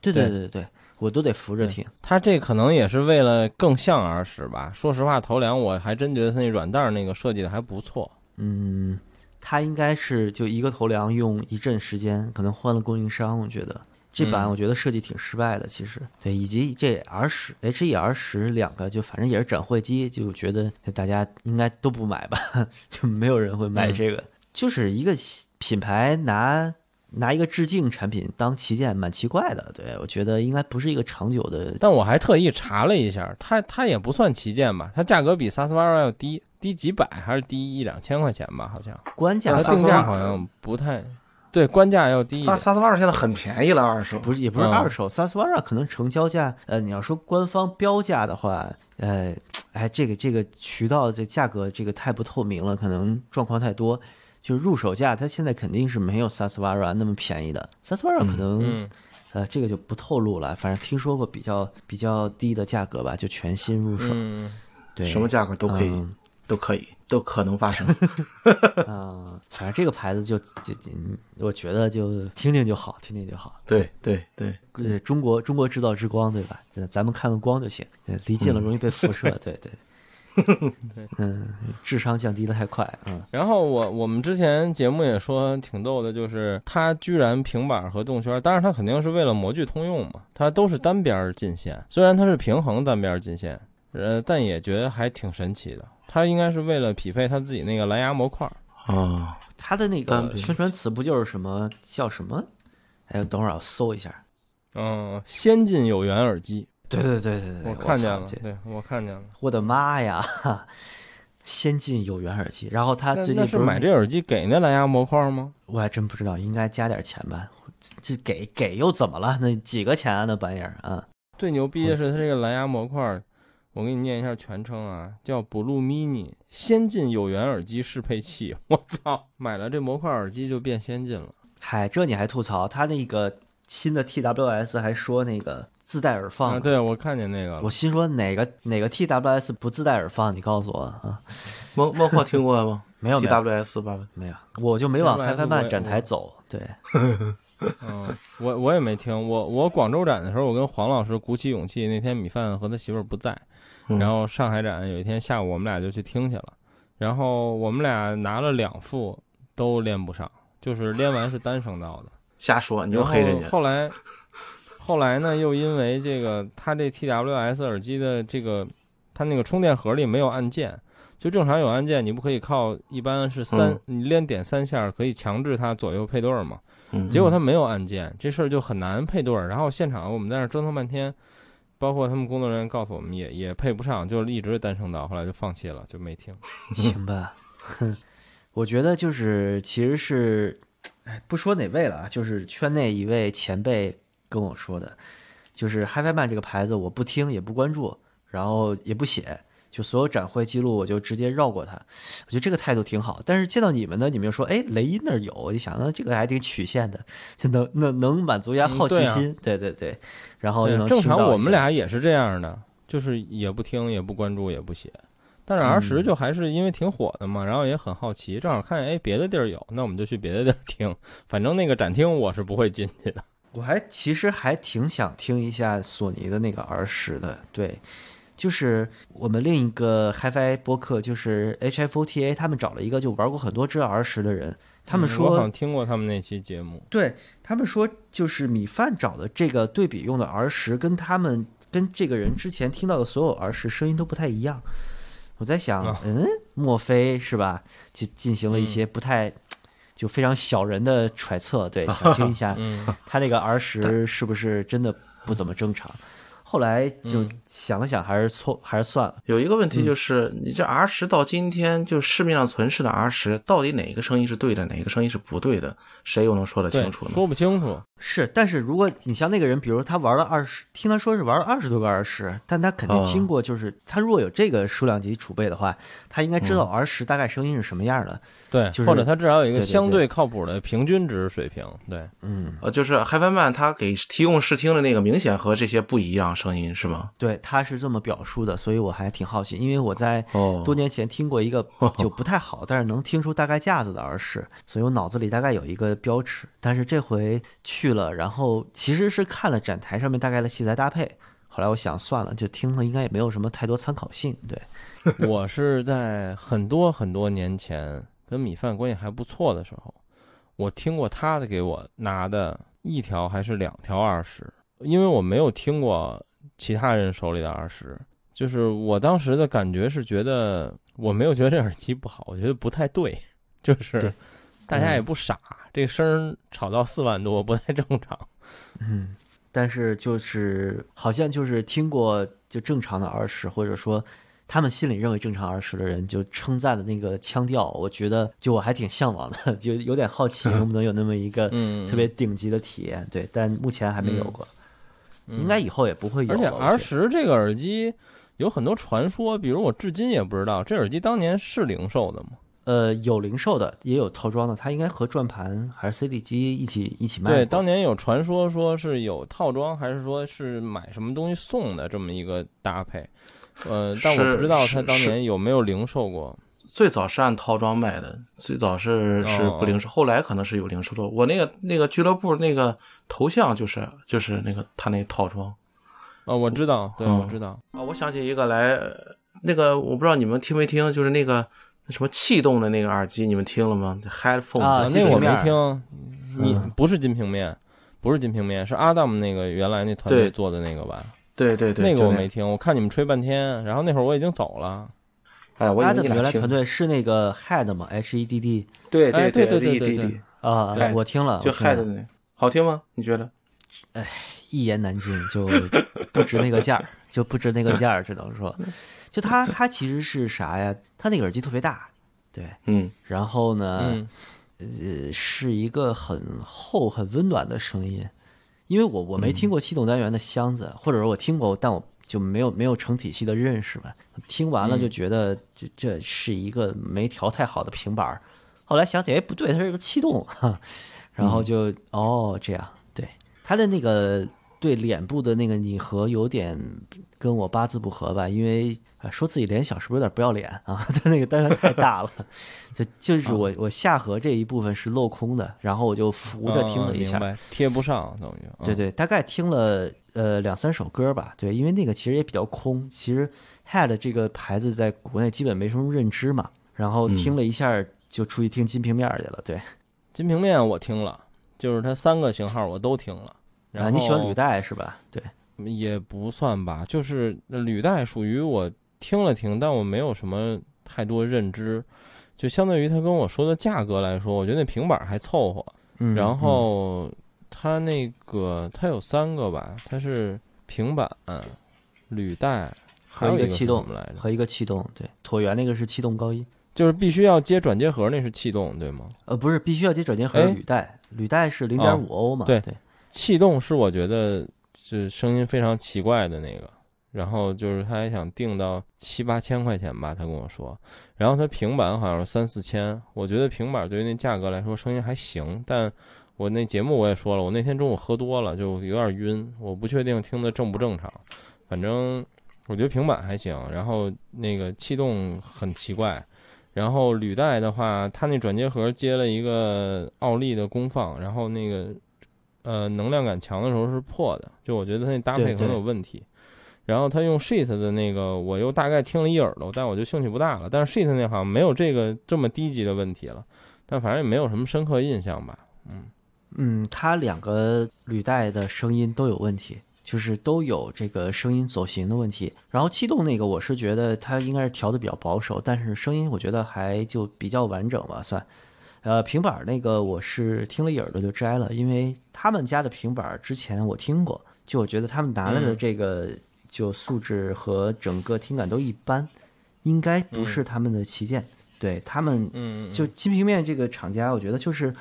对对对对我都得扶着听。它这可能也是为了更像耳屎吧。说实话，头梁我还真觉得它那软袋儿那个设计的还不错。嗯，它应该是就一个头梁用一阵时间，可能换了供应商。我觉得这版嗯我觉得设计挺失败的，其实对，以及这 R 十 H E R 十两个就反正也是展会机，就觉得大家应该都不买吧，[LAUGHS] 就没有人会买嗯这个，就是一个品牌拿。拿一个致敬产品当旗舰，蛮奇怪的。对我觉得应该不是一个长久的。但我还特意查了一下，它它也不算旗舰吧，它价格比萨斯瓦尔要低低几百，还是低一两千块钱吧，好像。官价它定价好像不太，对，官价要低一点。那萨斯瓦尔现在很便宜了，二手不是也不是嗯二手 s a s a r a 可能成交价，呃，你要说官方标价的话，呃，哎，这个这个渠道这价格这个太不透明了，可能状况太多。就是入手价，它现在肯定是没有 v a r a 那么便宜的 v a r a 可能、嗯，呃这个就不透露了，反正听说过比较比较低的价格吧，就全新入手，嗯，对，什么价格都可以，嗯都可以，都可能发生。[LAUGHS] 啊、反正这个牌子就就就，我觉得就听听就好，听听就好。对对对，呃，中国中国制造之光，对吧？咱咱们看看光就行，呃离近了容易被辐射，对对。[LAUGHS] 嗯，智商降低的太快，嗯，然后我我们之前节目也说挺逗的，就是它居然平板和动圈，当然它肯定是为了模具通用嘛，它都是单边进线，虽然它是平衡单边进线，呃，但也觉得还挺神奇的。它应该是为了匹配它自己那个蓝牙模块，啊，他的那个宣传词不就是什么叫什么？哎，等会儿我搜一下。嗯，先进有源耳机，对对对对对，我看见了，对我看见了。我的妈呀！哈先进有源耳机，然后他最近不是买这耳机给那蓝牙模块吗？我还真不知道，应该加点钱吧？这给给又怎么了？那几个钱啊？那玩意儿啊？最牛逼的是它这个蓝牙模块，我给你念一下全称啊，叫 Blue Mini 先进有源耳机适配器。[LAUGHS] 我操，买了这模块耳机就变先进了。嗨，这你还吐槽？他那个新的 TWS 还说那个自带耳放啊，对，我看见那个了我。心说哪个哪个 TWS 不自带耳放？你告诉我啊！孟孟获听过了吗？[LAUGHS] 没有 TWS 吧？没有，我就没往也曼展台走。对，[LAUGHS] 嗯，我我也没听。我我广州展的时候，我跟黄老师鼓起勇气，那天米饭和他媳妇儿不在，嗯然后上海展有一天下午，我们俩就去听去了。然后我们俩拿了两副，都连不上，就是连完是单声道的。瞎说，你又黑人家。后后来，后来呢，又因为这个，它这 TWS 耳机的这个，它那个充电盒里没有按键，就正常有按键，你不可以靠，一般是三，嗯你连点三下可以强制它左右配对儿嘛。嗯结果它没有按键，这事儿就很难配对儿。然后现场我们在那儿折腾半天，包括他们工作人员告诉我们也也配不上，就一直单声道，后来就放弃了，就没听。[LAUGHS] 行吧。哼，[LAUGHS] 我觉得就是其实是，哎，不说哪位了啊，就是圈内一位前辈跟我说的，就是 HiFi Man 这个牌子我不听也不关注，然后也不写，就所有展会记录我就直接绕过它。我觉得这个态度挺好。但是见到你们呢，你们又说，哎，雷音那儿有，我就想，那这个还挺曲线的，就能能能满足一下嗯好奇对啊心。对对对，然后又能正常我们俩也是这样的，就是也不听，也不关注，也不写。但是 R 十嗯就还是因为挺火的嘛，然后也很好奇，正好看见哎别的地儿有，那我们就去别的地儿听。反正那个展厅我是不会进去的。我还其实还挺想听一下索尼的那个儿时的，对，就是我们另一个 HiFi 播客，就是 HFOTA，他们找了一个就玩过很多只儿时的人，他们嗯我，好像听过他们那期节目。对他们说，就是米饭找的这个对比用的儿时，跟他们跟这个人之前听到的所有儿时声音都不太一样。我在想，啊嗯，莫非是吧？就进行了一些不太。就非常小人的揣测，对，[LAUGHS] 想听一下嗯，他那个 R 十是不是真的不怎么正常？后来就嗯想了想，还是错，还是算了。有一个问嗯题就是，你这 R 十到今天就市面上存世的 R 十，到底哪个声音是对的，哪个声音是不对的，谁又能说得清楚，了吗？说不清楚。是，但是如果你像那个人，比如他玩了二十，听他说是玩了二十多个儿时，但他肯定哦听过，就是他如果有这个数量级储备的话，他应该知道儿时大概声音是什么样的。对，就是或者他至少有一个相对靠谱的平均值水平。对，嗯，呃，就是 HiFi Man 他给提供试听的那个明显和这些不一样，声音是吗？对，他是这么表述的，所以我还挺好奇，因为我在哦多年前听过一个就不太好，但是能听出大概架子的耳饰，所以我脑子里大概有一个标尺。但是这回去了，然后其实是看了展台上面大概的器材搭配，后来我想算了，就听了应该也没有什么太多参考性。对，[LAUGHS] 我是在很多很多年前跟米饭关系还不错的时候，我听过他的给我拿的一条还是两条二十，因为我没有听过其他人手里的二十，就是我当时的感觉是觉得我没有觉得这耳机不好，我觉得不太对，就是对大家也不傻，这个声儿炒到四万多不太正常。[LAUGHS] 嗯，但是就是好像就是听过就正常的耳屎，或者说他们心里认为正常耳屎的人，就称赞的那个腔调，我觉得就我还挺向往的，[LAUGHS] 就有点好奇能不能有那么一个嗯，特别顶级的体验。对，但目前还没有过，嗯应该以后也不会有。而且我觉 R 十这个耳机有很多传说，比如我至今也不知道这耳机当年是零售的吗？呃有零售的，也有套装的，它应该和转盘还是 CD 机一起一起卖。对，当年有传说说是有套装，还是说是买什么东西送的这么一个搭配。呃，但我不知道是他当年有没有零售过。最早是按套装卖的，最早是是哦不零售，后来可能是有零售的。我那个那个俱乐部那个头像就是就是那个他那套装啊，我知道，对，嗯我知道。啊。我想起一个来，呃那个我不知道你们听没听，就是那个什么气动的那个耳机，你们听了吗？Headphone 啊那我没听，你嗯不是金平面，不是金平面，是阿 m 那个原来那团队做的那个吧？对对对，那个我没听，我看你们吹半天，然后那会儿我已经走了。哎，我以为 Adam 你原来团队是那个 Head 嘛，H E D D 对哎对对对 E 对对啊，我听了，就 Head 那好听吗？你觉得？哎一言难尽，就不值那个价儿，就不值那个价儿，只能说，就它它其实是啥呀？它那个耳机特别大，对，嗯然后呢，嗯呃，是一个很厚、很温暖的声音。因为我我没听过气动单元的箱子，或者说我听过，但我就没有没有成体系的认识嘛。听完了就觉得这这是一个没调太好的平板儿。后来想起，哎，不对，它是个气动，哈，[LAUGHS] 然后就、哦这样，对它的那个对脸部的那个拟合有点跟我八字不合吧，因为啊说自己脸小是不是有点不要脸啊？[LAUGHS] 他那个单元太大了，就就是我我下颌这一部分是镂空的，然后我就扶着听了一下，贴不上等于。啊对对，大概听了呃两三首歌吧，对，因为那个其实也比较空，其实 Head 这个牌子在国内基本没什么认知嘛，然后听了一下就出去听金平面去了，对，金平面我听了，就是它三个型号我都听了。然啊，后你喜欢履带是吧？对，也不算吧，就是履带属于我听了听，但我没有什么太多认知。就相对于他跟我说的价格来说，我觉得那平板还凑合。嗯，然后它那个它有三个吧，它是平板、履带，还有一个气动来着？和一个气动，对，椭圆那个是气动高音，就是必须要接转接盒，那是气动对吗？呃，不是必须要接转接盒哎履带，履带是零点五欧嘛，对对，气动是我觉得是声音非常奇怪的那个，然后就是他还想定到七八千块钱吧，他跟我说，然后他平板好像是三四千，我觉得平板对于那价格来说声音还行，但我那节目我也说了，我那天中午喝多了就有点晕，我不确定听的正不正常，反正我觉得平板还行，然后那个气动很奇怪。然后履带的话，它那转接盒接了一个奥利的功放，然后那个呃能量感强的时候是破的，就我觉得它那搭配对可能有问题。然后他用 Sheet 的那个，我又大概听了一耳朵，但我就兴趣不大了。但是 Sheet 那好像没有这个这么低级的问题了，但反正也没有什么深刻印象吧。嗯嗯，它两个履带的声音都有问题，就是都有这个声音走形的问题。然后气动那个，我是觉得它应该是调的比较保守，但是声音我觉得还就比较完整吧，算。呃，平板儿那个我是听了一耳朵就摘了，因为他们家的平板儿之前我听过，就我觉得他们拿来的嗯这个就素质和整个听感都一般，应该不是他们的旗舰。对他们嗯，就金平面这个厂家，我觉得就是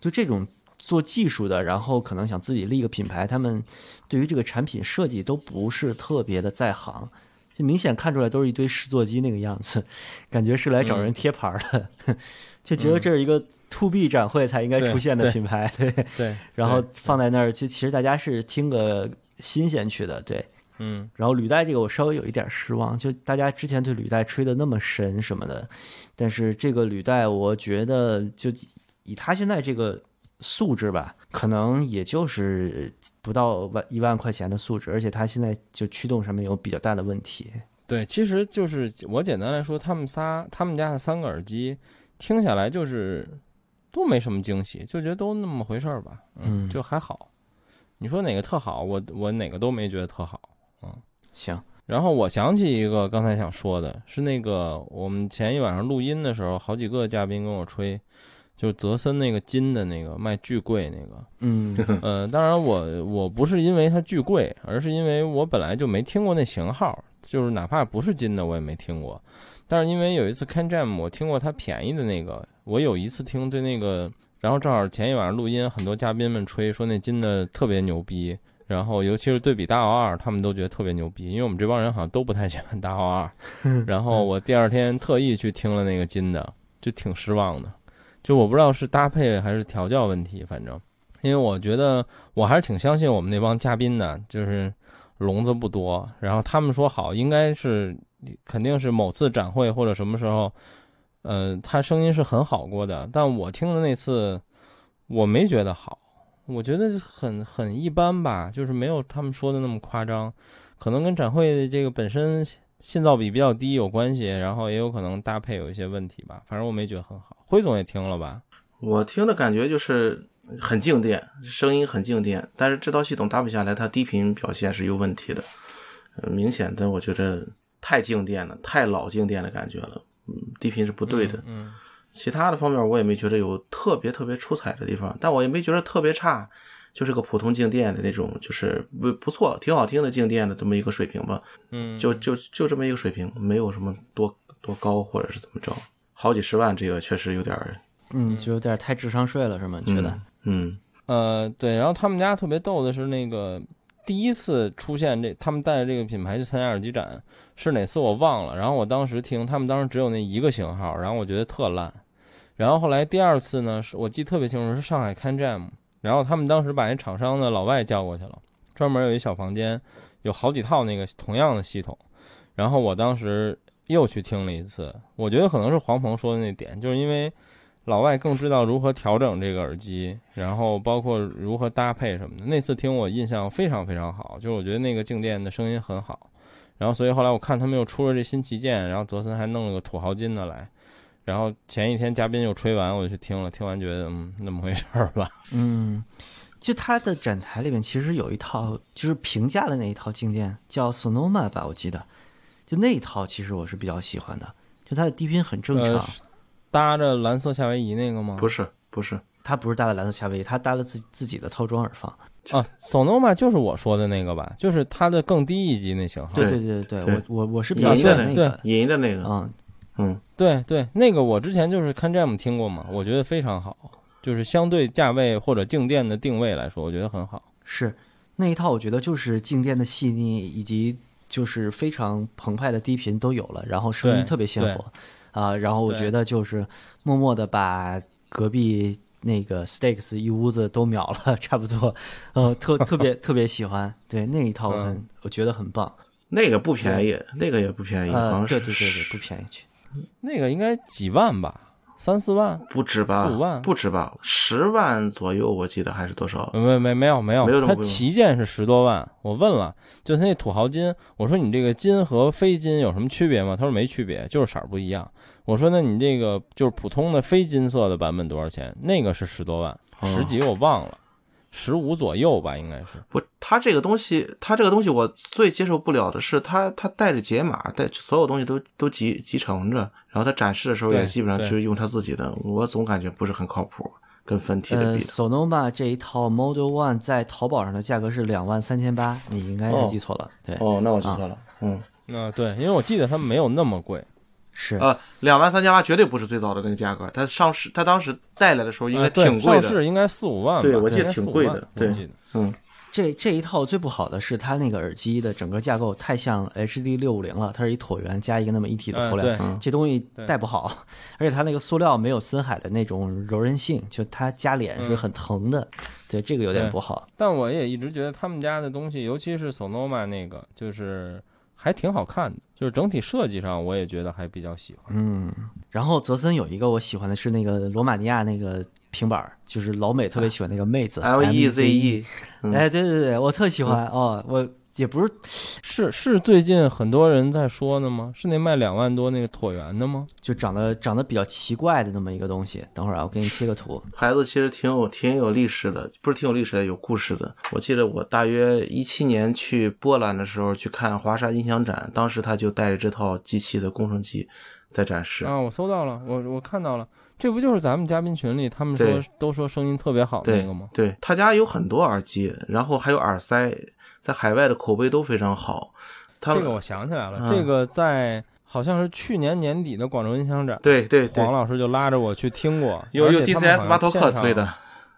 就这种做技术的，然后可能想自己立一个品牌，他们对于这个产品设计都不是特别的在行，就明显看出来都是一堆试座机那个样子，感觉是来找人嗯贴牌儿的，[LAUGHS] 就觉得这是一个 to B 展会才应该出现的品牌，对，对，[LAUGHS] 然后放在那儿，就其实大家是听个新鲜去的，对。嗯然后履带这个我稍微有一点失望，就大家之前对履带吹的那么神什么的，但是这个履带我觉得就以他现在这个素质吧，可能也就是不到万一万块钱的素质，而且他现在就驱动上面有比较大的问题。对，其实就是我简单来说，他们仨他们家的三个耳机听下来就是都没什么惊喜，就觉得都那么回事儿吧，嗯就还好。你说哪个特好，我我哪个都没觉得特好。行，然后我想起一个刚才想说的，是那个我们前一晚上录音的时候，好几个嘉宾跟我吹，就是泽森那个金的那个卖巨贵那个，嗯。呃，当然我我不是因为它巨贵，而是因为我本来就没听过那型号，就是哪怕不是金的我也没听过。但是因为有一次看 Jam，我听过它便宜的那个，我有一次听对那个，然后正好前一晚上录音，很多嘉宾们吹说那金的特别牛逼，然后尤其是对比大奥二，他们都觉得特别牛逼，因为我们这帮人好像都不太喜欢大奥二。[LAUGHS] 然后我第二天特意去听了那个金的，就挺失望的。就我不知道是搭配还是调教问题，反正因为我觉得我还是挺相信我们那帮嘉宾的，就是聋子不多，然后他们说好，应该是肯定是某次展会或者什么时候，呃，他声音是很好过的，但我听的那次我没觉得好，我觉得很很一般吧，就是没有他们说的那么夸张，可能跟展会的这个本身信噪比比较低有关系，然后也有可能搭配有一些问题吧，反正我没觉得很好。辉总也听了吧？我听的感觉就是很静电，声音很静电，但是这套系统搭配下来，它低频表现是有问题的，呃明显的我觉得太静电了，太老静电的感觉了，嗯，低频是不对的。嗯，其他的方面我也没觉得有特别特别出彩的地方，但我也没觉得特别差，就是个普通静电的那种，就是不不错，挺好听的静电的这么一个水平吧。嗯，就就就这么一个水平，没有什么多多高或者是怎么着，好几十万这个确实有点，嗯，就有点太智商税了，是吗？你觉得？嗯呃，对，然后他们家特别逗的是那个第一次出现这，他们带着这个品牌去参加耳机展是哪次我忘了，然后我当时听他们当时只有那一个型号，然后我觉得特烂，然后后来第二次呢，是我记得特别清楚是上海看 Jam，然后他们当时把那厂商的老外叫过去了，专门有一小房间，有好几套那个同样的系统，然后我当时又去听了一次，我觉得可能是黄鹏说的那点，就是因为。老外更知道如何调整这个耳机，然后包括如何搭配什么的。那次听我印象非常非常好，就是我觉得那个静电的声音很好。然后所以后来我看他们又出了这新旗舰，然后泽森还弄了个土豪金的来。然后前一天嘉宾又吹完，我就去听了，听完觉得嗯那么回事儿吧。[LAUGHS] 嗯，就他的展台里面其实有一套，就是平价的那一套静电，叫 Sonoma 吧，我记得，就那一套其实我是比较喜欢的，就它的低频很正常，呃，搭着蓝色夏威夷那个吗？不是不是，它不是搭的蓝色夏威夷，它搭了自自己的套装耳放。啊，Sonoma 就是我说的那个吧，就是它的更低一级那型号。对对对对对我我我是比较喜欢那个，银的那个，嗯，嗯，对对，那个我之前就是看 Jam 听过嘛，我觉得非常好，就是相对价位或者静电的定位来说，我觉得很好。是那一套，我觉得就是静电的细腻以及就是非常澎湃的低频都有了，然后声音特别鲜活。啊、然后我觉得就是默默的把隔壁那个 Stakes 一屋子都秒了，[LAUGHS] 差不多，呃，特特别 [LAUGHS] 特别喜欢，对那一套我很、嗯。我觉得很棒，那个不便宜，那个也不便宜，好呃，像是对对对对，不便宜去，那个应该几万吧？三四万，不止吧？四五万不止吧？十万左右，我记得还是多少？没没没有没有，它旗舰是十多万。我问了，就他那土豪金，我说你这个金和非金有什么区别吗？他说没区别，就是色儿不一样。我说那你这个就是普通的非金色的版本多少钱？那个是十多万，哦十几我忘了，十五左右吧，应该是。不，它这个东西，它这个东西我最接受不了的是它，它带着解码，带所有东西都都集集成着，然后它展示的时候也基本上对是用它自己的，我总感觉不是很靠谱，跟分体的呃比的。，Sonoma 这一套 Model One 在淘宝上的价格是两万三千八，你应该是记错了。对，哦，那我记错了，嗯，那对，因为我记得它没有那么贵，是呃，两万三千八绝对不是最早的那个价格，它上市，它当时带来的时候应该挺贵的，上市应该四五万吧？对我记得应该4-5挺贵的对我记得。嗯，这这一套最不好的是它那个耳机的整个架构太像 HD 六五零了，它是一椭圆加一个那么一体的头梁，这东西对带不好，而且它那个塑料没有森海的那种柔韧性，就它夹脸是很疼的，对这个有点不好。但我也一直觉得他们家的东西，尤其是 Sonoma 那个，就是还挺好看的，就是整体设计上我也觉得还比较喜欢。嗯，然后泽森有一个我喜欢的是那个罗马尼亚那个平板儿，就是老美特别喜欢那个妹子 L E Z E，嗯。哎，对对对，我特喜欢哦，我也不是是是最近很多人在说的吗？是那卖两万多那个椭圆的吗？就长得长得比较奇怪的那么一个东西。等会儿啊，我给你贴个图。孩子其实挺有挺有历史的，不是挺有历史的，有故事的。我记得我大约一七年去波兰的时候去看华沙音响展，当时他就带着这套机器的工程机在展示。啊，我搜到了，我我看到了，这不就是咱们嘉宾群里他们说都说声音特别好的那个吗？对，他家有很多耳机，然后还有耳塞，在海外的口碑都非常好。他这个我想起来了，嗯这个在好像是去年年底的广州音响展，对对对黄，老师就拉着我去听过，有有 DCS 巴托克现场推的，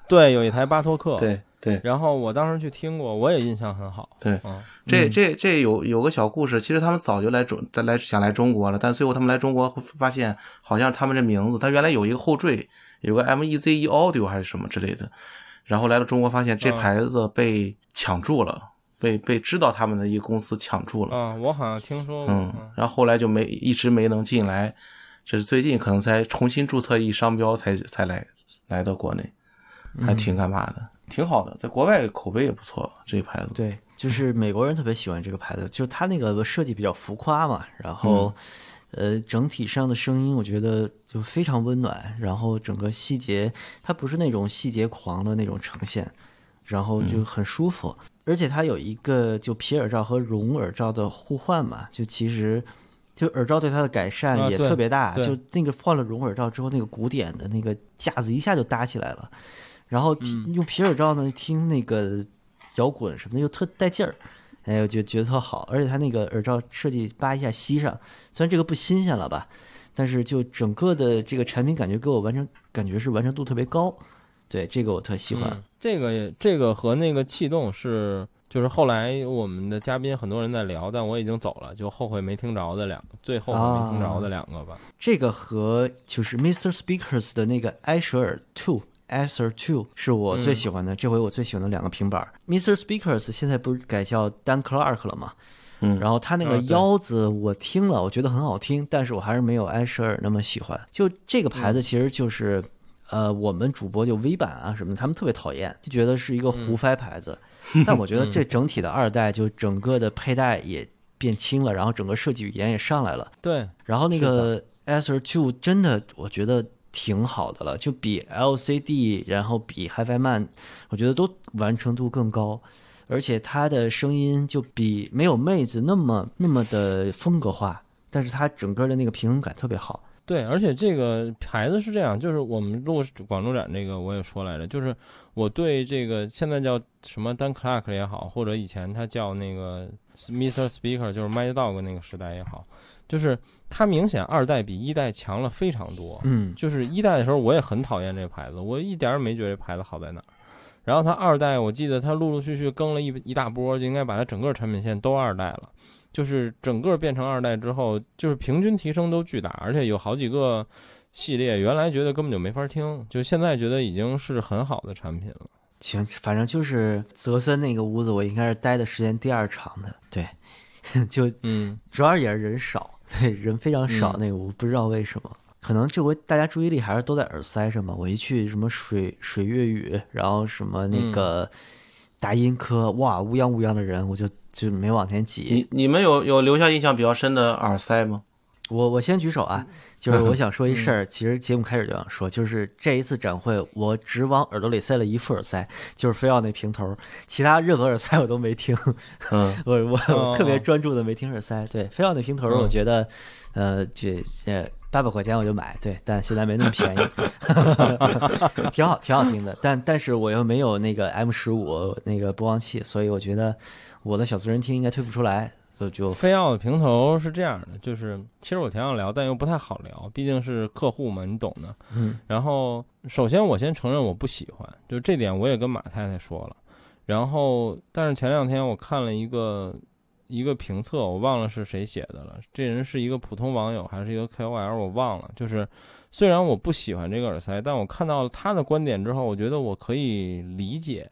对，有一台巴托克，，对对然后我当时去听过，我也印象很好，对。嗯，这嗯这这有有个小故事，其实他们早就来中，再来想来中国了，但最后他们来中国会发现，好像他们这名字，他原来有一个后缀，有个 M E Z E Audio 还是什么之类的，然后来到中国发现这嗯牌子被抢注了，被被知道他们的一个公司抢注了，啊，我好像听说过，嗯嗯，然后后来就没一直没能进来，这是最近可能才重新注册一商标才才来来到国内，还挺干嘛的，挺好的，在国外口碑也不错，这牌子。对，就是美国人特别喜欢这个牌子，就是它那个设计比较浮夸嘛，然后，呃，整体上的声音我觉得就非常温暖，然后整个细节它不是那种细节狂的那种呈现，然后就很舒服，而且它有一个就皮耳罩和绒耳罩的互换嘛，就其实。就耳罩对它的改善也特别大，对。就那个换了绒耳罩之后，那个鼓点的那个架子一下就搭起来了，然后嗯用皮耳罩呢听那个摇滚什么的又特带劲儿，哎，我就觉得特好，而且它那个耳罩设计扒一下吸上，虽然这个不新鲜了吧，但是就整个的这个产品感觉给我完成感觉是完成度特别高，对这个我特喜欢。嗯这个也这个和那个气动是，就是后来我们的嘉宾很多人在聊，但我已经走了，就后悔没听着的两个，最后悔没听着的两个吧。这个和就是 Mr. Speakers 的那个埃舍尔 Two。Acer Two 是我最喜欢的，这回我最喜欢的两个平板儿。Mr. Speakers 现在不是改叫 Dan Clark 了吗？嗯，然后他那个腰子我听了，我觉得很好听，但是我还是没有埃舍尔那么喜欢。就这个牌子其实就是，呃，我们主播就 V 版啊什么的，他们特别讨厌，就觉得是一个胡掰牌子。[LAUGHS] 但我觉得这整体的二代就整个的佩戴也变轻了，然后整个设计语言也上来了。对，然后那个 Acer Two 真的我觉得挺好的了，就比 LCD，然后比 HiFi Man，我觉得都完成度更高，而且它的声音就比没有妹子那么那么的风格化，但是它整个的那个平衡感特别好。对，而且这个牌子是这样，就是我们录广州展这个我也说来着，就是我对这个现在叫什么 Dan Clark 也好，或者以前他叫那个 Mr. Speaker，就是 Mad Dog 那个时代也好，就是它明显二代比一代强了非常多。嗯，就是一代的时候我也很讨厌这个牌子，我一点儿也没觉得这牌子好在哪儿。然后它二代，我记得它陆陆续续更了一一大波，就应该把它整个产品线都二代了。就是整个变成二代之后，就是平均提升都巨大，而且有好几个系列原来觉得根本就没法听，就现在觉得已经是很好的产品了。行，反正就是泽森那个屋子，我应该是待的时间第二长的。对，[LAUGHS] 就嗯，主要也是人少，对，人非常少嗯那个我，不知道为什么。可能这回大家注意力还是都在耳塞上吧。我一去什么水水月语，然后什么那个达音科，哇，乌泱乌泱的人，我就就没往前挤。你你们有有留下印象比较深的耳塞吗？我我先举手啊，就是我想说一 [LAUGHS] 事儿，其实节目开始就想说，就是这一次展会，我只往耳朵里塞了一副耳塞，就是非要那平头，其他任何耳塞我都没听。嗯，[LAUGHS] 我我我特别专注的没听耳塞，对，非要那平头，我觉得，呃，这这八百块钱我就买，对，但现在没那么便宜，[LAUGHS] 挺好挺好听的，但但是我又没有那个 M 十五那个播放器，所以我觉得我的小私人听应该推不出来。所以就非要的平头是这样的，就是其实我挺想聊，但又不太好聊，毕竟是客户嘛，你懂的。嗯。然后，首先我先承认我不喜欢，就这点我也跟马太太说了。然后，但是前两天我看了一个一个评测，我忘了是谁写的了。这人是一个普通网友还是一个 KOL，我忘了。就是虽然我不喜欢这个耳塞，但我看到了他的观点之后，我觉得我可以理解，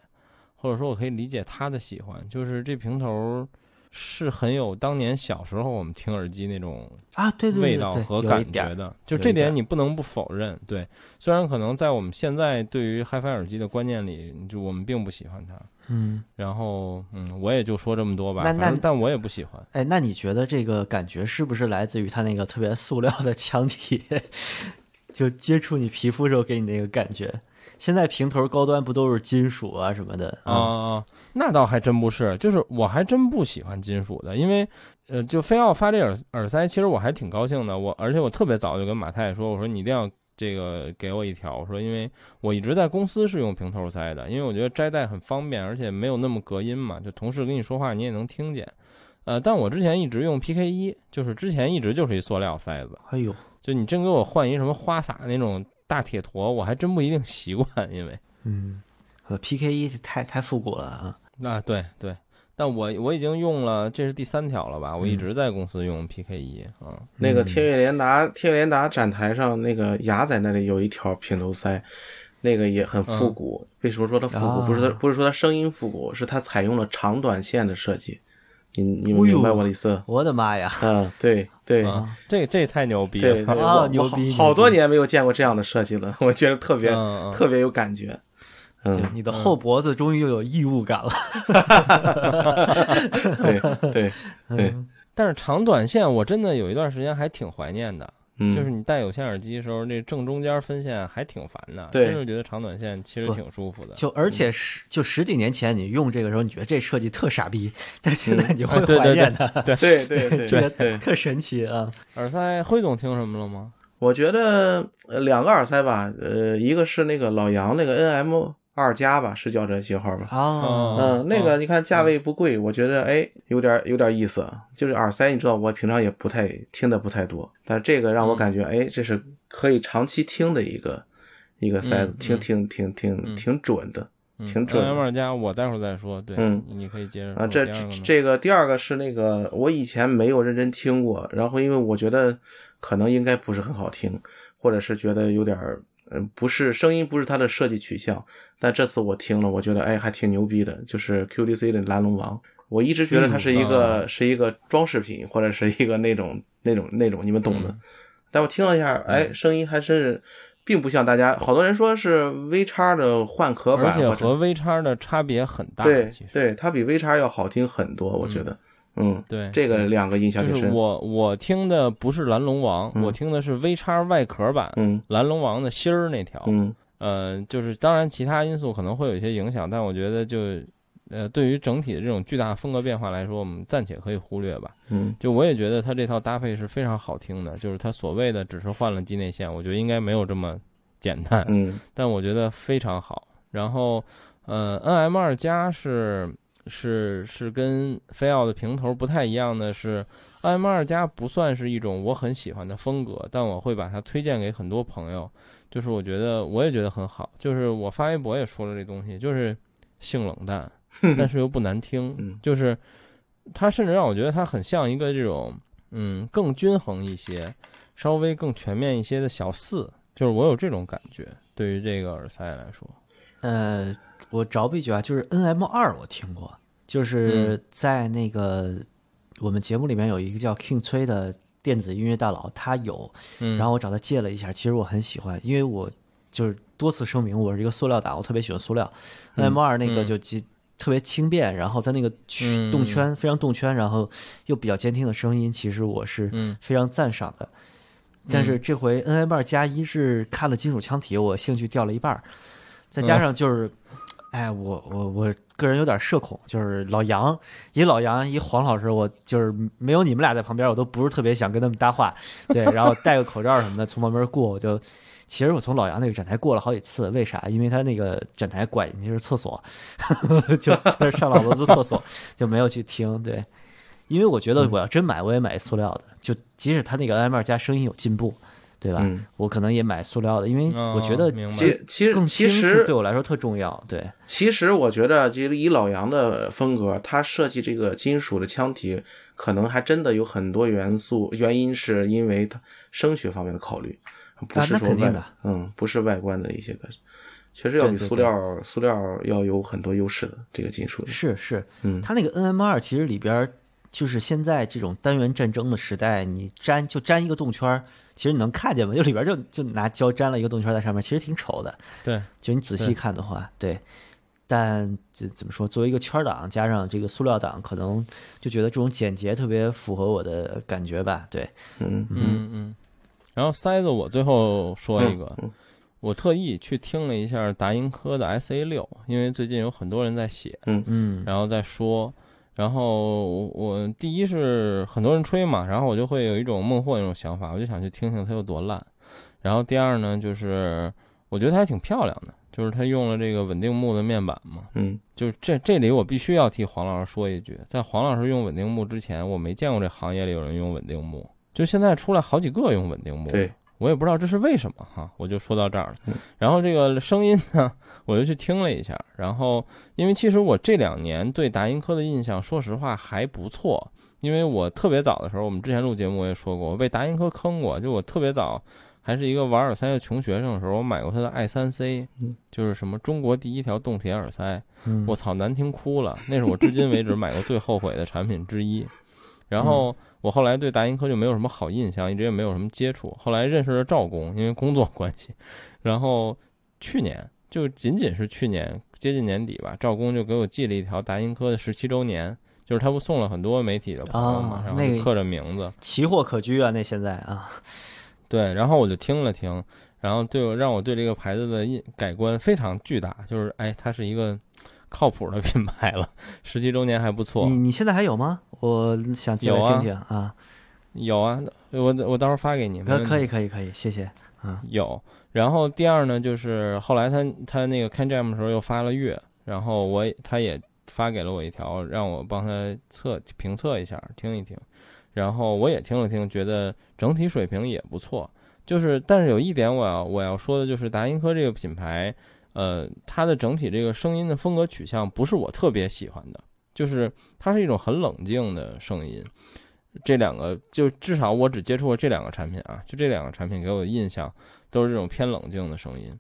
或者说我可以理解他的喜欢，就是这平头。是很有当年小时候我们听耳机那种啊，对对味道和感觉的，就这点你不能不否认。对，虽然可能在我们现在对于 HiFi 耳机的观念里，就我们并不喜欢它。嗯，然后嗯，我也就说这么多吧。那那但我也不喜欢。哎，那你觉得这个感觉是不是来自于它那个特别塑料的 [LAUGHS] 腔体，就接触你皮肤时候给你那个感觉？现在平头高端不都是金属啊什么的啊？那倒还真不是，就是我还真不喜欢金属的，因为呃，就非要发这耳耳塞，其实我还挺高兴的。我而且我特别早就跟马太太说，我说你一定要这个给我一条，我说因为我一直在公司是用平头塞的，因为我觉得摘戴很方便，而且没有那么隔音嘛，就同事跟你说话你也能听见。呃，但我之前一直用 PK 一，就是之前一直就是一塑料塞子。哎呦，就你真给我换一什么花洒那种。大铁坨，我还真不一定习惯，因为，嗯，P K 一太太复古了啊。那对对，但我我已经用了，这是第三条了吧？我一直在公司用 P K 一啊。那个天悦联达，天悦联达展台上那个牙仔那里有一条平头塞，那个也很复古。为什么说它复古？不是它不是说它声音复古，是它采用了长短线的设计。你你明白我的意思？我的妈呀！嗯，对对，这这太牛逼了！啊，牛逼！好多年没有见过这样的设计了，我觉得特别特别有感觉。嗯，你的后脖子终于又有异物感了。[LAUGHS] 对对 [LAUGHS] 对，但是长短线我真的有一段时间还挺怀念的。嗯，就是你戴有线耳机的时候，那正中间分线还挺烦的。对，真是觉得长短线其实挺舒服的。就而且十就十几年前你用这个时候，你觉得这设计特傻逼，但现在你会怀念它。[LAUGHS] 对对对对，这个特神奇啊！耳塞，辉总听什么了吗？我觉得两个耳塞吧，呃，一个是那个老杨那个 NM。二加吧，是叫这型号吧？啊，嗯，那个你看价位不贵，我觉得哎，有点有点意思。就是耳塞，你知道我平常也不太听的不太多，但这个让我感觉哎，这是可以长期听的一个一个塞子，挺挺挺挺挺准的，挺准。二加我待会儿再说，对，嗯，你可以接着啊。这这个第二个是那个我以前没有认真听过，然后因为我觉得可能应该不是很好听，或者是觉得有点嗯不是声音不是它的设计取向。但这次我听了，我觉得哎还挺牛逼的，就是 QDC 的蓝龙王。我一直觉得它是一个是一个装饰品，或者是一个那种那种那种你们懂的。但我听了一下，哎，声音还是并不像大家好多人说是 V 叉的换壳版，而且和 V 叉的差别很大。对，对，它比 V 叉要好听很多，我觉得。嗯，对，这个两个印象就是我我听的不是蓝龙王，我听的是 V 叉外壳版，嗯，蓝龙王的芯儿那条，嗯。呃，就是当然，其他因素可能会有一些影响，但我觉得就，呃，对于整体的这种巨大风格变化来说，我们暂且可以忽略吧。嗯，就我也觉得它这套搭配是非常好听的，就是它所谓的只是换了机内线，我觉得应该没有这么简单。嗯，但我觉得非常好。然后，呃，N M 二加是是是跟菲奥的平头不太一样的是 M 二加不算是一种我很喜欢的风格，但我会把它推荐给很多朋友。就是我觉得我也觉得很好，就是我发微博也说了这东西，就是性冷淡，[LAUGHS] 但是又不难听，就是它甚至让我觉得它很像一个这种嗯更均衡一些、稍微更全面一些的小四，就是我有这种感觉。对于这个耳塞来说，呃，我找补一句啊，就是 N M 二我听过，就是在那个我们节目里面有一个叫 King 崔的电子音乐大佬，他有，嗯，然后我找他借了一下，其实我很喜欢，因为我就是多次声明，我是一个塑料党，我特别喜欢塑料。，N M 二那个嗯。就极特别轻便，然后它那个动圈非常动圈，然后又比较监听的声音，其实我是嗯。非常赞赏的。但是这回 N M 二加一是看了金属腔体，我兴趣掉了一半儿，再加上就是，哎，我我我个人有点社恐，就是老杨一老杨一黄老师，我就是没有你们俩在旁边，我都不是特别想跟他们搭话，对，然后戴个口罩什么的从旁边过，我就。其实我从老杨那个展台过了好几次，为啥？因为他那个展台拐进去是厕所，[LAUGHS] 就上老罗子厕所，[LAUGHS] 就没有去听。对，因为我觉得我要真买，我也买塑料的，就即使他那个 M 二加声音有进步，对吧？嗯我可能也买塑料的，因为我觉得其其实其实对我来说特重要。对，其实我觉得，就以老杨的风格，他设计这个金属的腔体，可能还真的有很多元素原因，是因为他声学方面的考虑，不啊是说肯定的嗯，不是外观的一些个，确实要比对对塑料塑料要有很多优势的这个金属。是是，嗯它那个 N M 二其实里边就是现在这种单元战争的时代，你粘就粘一个动圈儿，其实你能看见吗？[LAUGHS] 就里边儿就就拿胶粘了一个动圈儿在上面，其实挺丑的。对，就你仔细看的话，对。但这怎么说？作为一个圈儿党，加上这个塑料党，可能就觉得这种简洁特别符合我的感觉吧。对，嗯嗯嗯。然后塞子，我最后说一个，嗯我特意去听了一下达音科的 S A 六，因为最近有很多人在写，嗯，然后再说。然后我我第一是很多人吹嘛，然后我就会有一种孟获那种想法，我就想去听听它有多烂。然后第二呢，就是我觉得它还挺漂亮的，就是它用了这个稳定木的面板嘛。嗯就是这这里我必须要替黄老师说一句，在黄老师用稳定木之前，我没见过这行业里有人用稳定木，就现在出来好几个用稳定木。对，我也不知道这是为什么哈，我就说到这儿了嗯。然后这个声音呢，我就去听了一下，然后因为其实我这两年对达音科的印象，说实话还不错。因为我特别早的时候，我们之前录节目我也说过，我被达音科坑过。就我特别早，还是一个玩耳塞的穷学生的时候，我买过他的 i 三 C，嗯就是什么中国第一条动铁耳塞，嗯我操，难听哭了。那是我至今为止买过最后悔的产品之一。然后我后来对达音科就没有什么好印象，一直也没有什么接触。后来认识了赵工，因为工作关系。然后去年就仅仅是去年接近年底吧，赵工就给我寄了一条达音科的十七周年，就是他不送了很多媒体的朋友嘛，然后刻着名字。奇货可居啊，那现在啊，对，然后我就听了听，然后对我让我对这个牌子的印改观非常巨大，就是哎，它是一个靠谱的品牌了，[LAUGHS] 十七周年还不错你。你现在还有吗？我想进来听听啊。有啊，我我到时候发给你。可可以可以可以，谢谢。啊有。然后第二呢，就是后来他他那个看 jam 的时候又发了乐，然后我也他也发给了我一条，让我帮他测评测一下，听一听。然后我也听了听，觉得整体水平也不错。就是，但是有一点我要我要说的就是达音科这个品牌，呃，它的整体这个声音的风格取向不是我特别喜欢的，就是它是一种很冷静的声音。这两个就至少我只接触过这两个产品啊，就这两个产品给我的印象都是这种偏冷静的声音，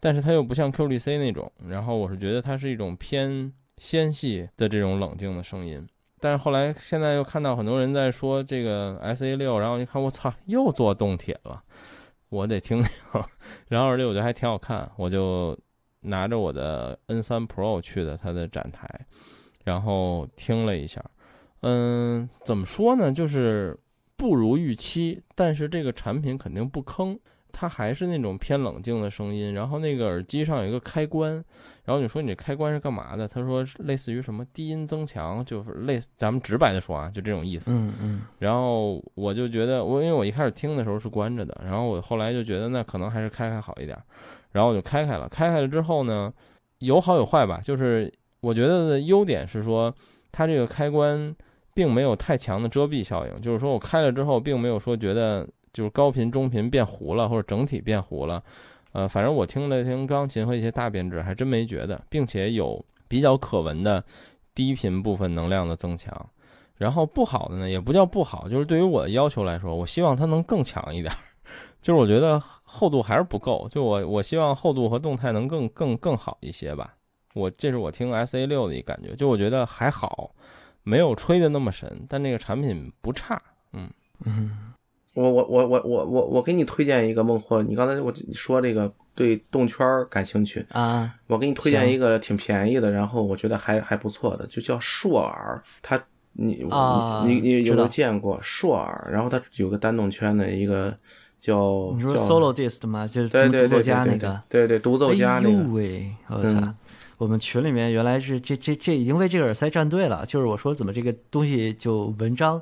但是它又不像 QDC 那种，然后我是觉得它是一种偏纤细的这种冷静的声音。但是后来现在又看到很多人在说这个 S A 六，然后一看我操，又做动铁了，我得听听。[LAUGHS] 然后而且我觉得还挺好看，我就拿着我的 N 三 Pro 去的它的展台，然后听了一下。嗯，怎么说呢？就是不如预期，但是这个产品肯定不坑，它还是那种偏冷静的声音。然后那个耳机上有一个开关，然后你说你这开关是干嘛的？他说类似于什么低音增强，就是类似咱们直白的说啊，就这种意思。嗯嗯然后我就觉得，我因为我一开始听的时候是关着的，然后我后来就觉得那可能还是开开好一点，然后我就开开了。开开了之后呢，有好有坏吧。就是我觉得的优点是说，它这个开关并没有太强的遮蔽效应，就是说我开了之后，并没有说觉得就是高频、中频变糊了，或者整体变糊了。呃，反正我听了听钢琴和一些大编制，还真没觉得，并且有比较可闻的低频部分能量的增强。然后不好的呢，也不叫不好，就是对于我的要求来说，我希望它能更强一点儿。就是我觉得厚度还是不够，就我我希望厚度和动态能更更更好一些吧。我这是我听 S A 六的一感觉，就我觉得还好，没有吹的那么神，但这个产品不差。嗯，嗯，我我我我我我我给你推荐一个孟获，你刚才我你说这个对动圈感兴趣，啊，我给你推荐一个挺便宜的，然后我觉得还还不错的，就叫硕尔，它你啊你你你有没有见过硕尔？然后它有个单动圈的一个叫你说 solo disc 吗？就是独奏家那个。对对独奏家那个哎呦，喂，我操！嗯我们群里面原来是这这这已经为这个耳塞站队了，就是我说怎么这个东西就文章，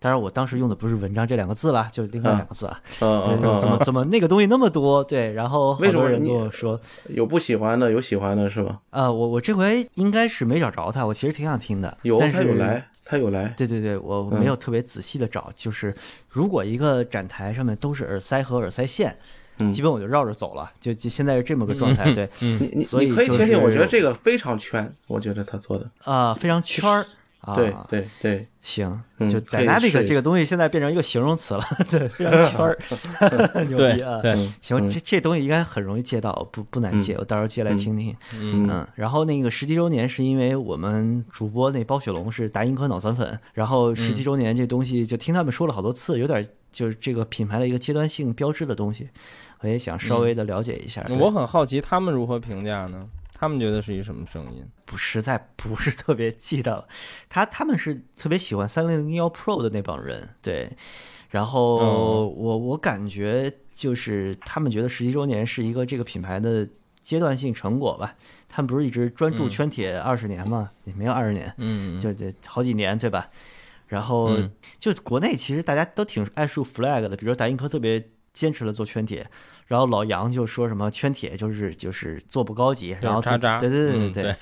当然我当时用的不是文章这两个字了，就是另外两个字啊，怎么怎么那个东西那么多？对，然后好多人为什么人跟我说，有不喜欢的，有喜欢的是吧？啊，我我这回应该是没找着他，我其实挺想听的，有，但是他有来，他有来，对对对，我嗯。没有特别仔细的找，就是如果一个展台上面都是耳塞和耳塞线，嗯。基本我就绕着走了，就就现在是这么个状态，对，你你所以你可以听听，我觉得这个非常圈，我觉得他做的，啊，非常圈儿啊，对对对，行，嗯就 dynamic 这个东西现在变成一个形容词了，对，非常圈儿，[LAUGHS] 牛逼啊！对，嗯行，嗯。这这东西应该很容易借到，不不难借，嗯。我到时候借来听听。嗯。嗯，然后那个十七周年是因为我们主播那包雪龙是达音科脑残粉，然后十嗯。七周年这东西就听他们说了好多次，有点就是这个品牌的一个阶段性标志的东西，我也想稍微的了解一下。我很好奇他们如何评价呢？他们觉得是一什么声音？不实在不是特别记得了，他他们是特别喜欢三零零幺 Pro 的那帮人，对。然后哦我我感觉就是他们觉得十七周年是一个这个品牌的阶段性成果吧。他们不是一直专注嗯圈铁二十年吗？也没有二十年，嗯，就这好几年对吧？然后嗯就国内其实大家都挺爱竖 flag 的，比如说达音科特别坚持了做圈铁，然后老杨就说什么圈铁就是就是做不高级，然后自渣渣，对对对对嗯对，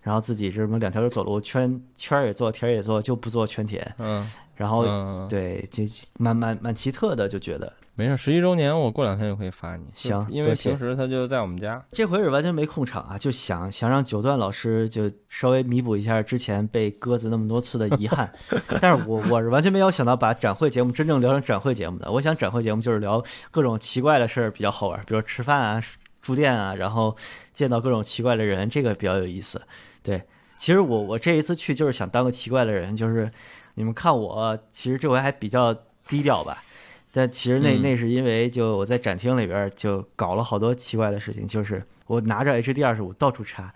然后自己这什么两条腿走路，圈圈儿也做，铁儿也做，就不做圈铁。嗯，然后、嗯，对，就蛮蛮蛮奇特的，就觉得没事，十一周年我过两天就可以发你。行因为平时他就在我们家。这回是完全没控场啊，就想想让九段老师就稍微弥补一下之前被鸽子那么多次的遗憾。[LAUGHS] 但是我我是完全没有想到把展会节目真正聊成展会节目的。我想展会节目就是聊各种奇怪的事儿比较好玩，比如吃饭啊、住店啊，然后见到各种奇怪的人，这个比较有意思。对，其实我我这一次去就是想当个奇怪的人，就是你们看我其实这回还比较低调吧。但其实那嗯那是因为就我在展厅里边就搞了好多奇怪的事情，就是我拿着 HD 二十五到处插，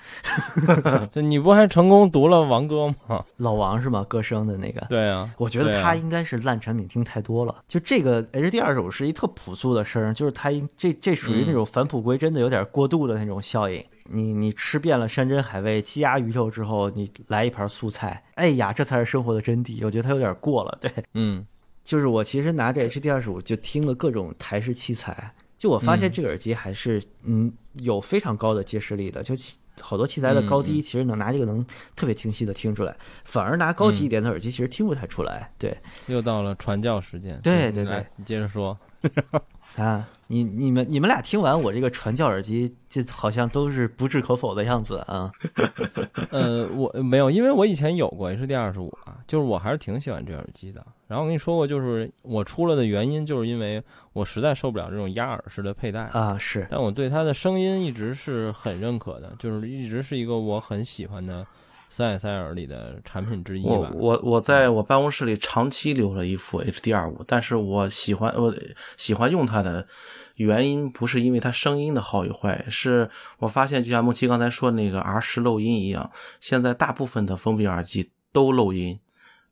[LAUGHS] 这你不还成功读了王哥吗？老王是吗？歌声的那个，对啊，我觉得他应该是烂产品听太多了。就这个 HD 二十五是一特朴素的声儿，就是它应这这属于那种返璞归真的有点过度的那种效应。你你吃遍了山珍海味、鸡鸭鱼肉之后，你来一盘素菜，哎呀，这才是生活的真谛。我觉得它有点过了，对。嗯就是我其实拿着 HD 二十五就听了各种台式器材，就我发现这个耳机还是嗯有非常高的揭示力的，就好多器材的高低其实能拿这个能特别清晰的听出来，反而拿高级一点的耳机其实听不太出来。对又到了传教时间。对对对你接着说。[LAUGHS] 啊，你你们你们俩听完我这个传教耳机，就好像都是不置可否的样子啊。[LAUGHS] [LAUGHS] 呃，我没有，因为我以前有过 HD 二十五啊，就是我还是挺喜欢这耳机的。然后我跟你说过，就是我出了的原因，就是因为我实在受不了这种压耳式的佩戴。啊，是但我对它的声音一直是很认可的，就是一直是一个我很喜欢的三眼塞耳里的产品之一我吧。我我在我办公室里长期留了一副 HD 二五，但是我喜欢我喜欢用它的原因不是因为它声音的好与坏，是我发现就像梦琪刚才说的那个 R 十漏音一样，现在大部分的封闭耳机都漏音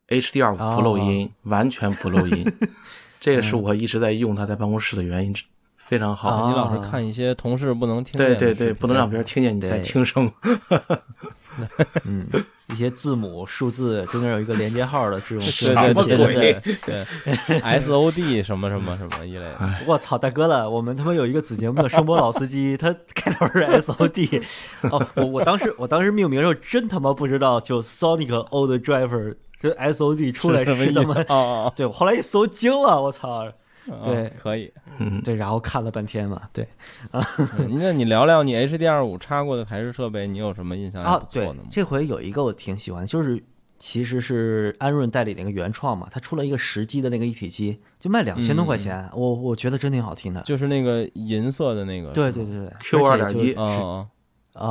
，HD 二五不漏音，完全不漏音，[LAUGHS] 这也是我一直在用它在办公室的原因之，非常好。啊你老是看一些同事不能听见对对对，不能让别人听见你在听声。[LAUGHS] [LAUGHS] 嗯，一些字母数字中间有一个连接号的这种对对对什么鬼对对 [LAUGHS] 对，S O D 什么什么什么一类的。我操，大哥了！我们他妈有一个子节目的声波老司机，他开头是 S O D。哦，我我当时我当时命名的时候真他妈不知道，就 Sonic Old Driver 这 S O D 出来什么意思是他妈，哦哦对我后来一搜惊了，我操！哦，对可以。嗯，对，然后看了半天嘛，对啊那你聊聊你 HD 二五插过的台式设备，你有什么印象啊对？这回有一个我挺喜欢，就是其实是安润代理那个原创嘛，他出了一个十 G 的那个一体机，就卖两千多块钱，我我觉得真挺好听的。就是那个银色的那个。对对对对 Q 而且就2.1哦哦，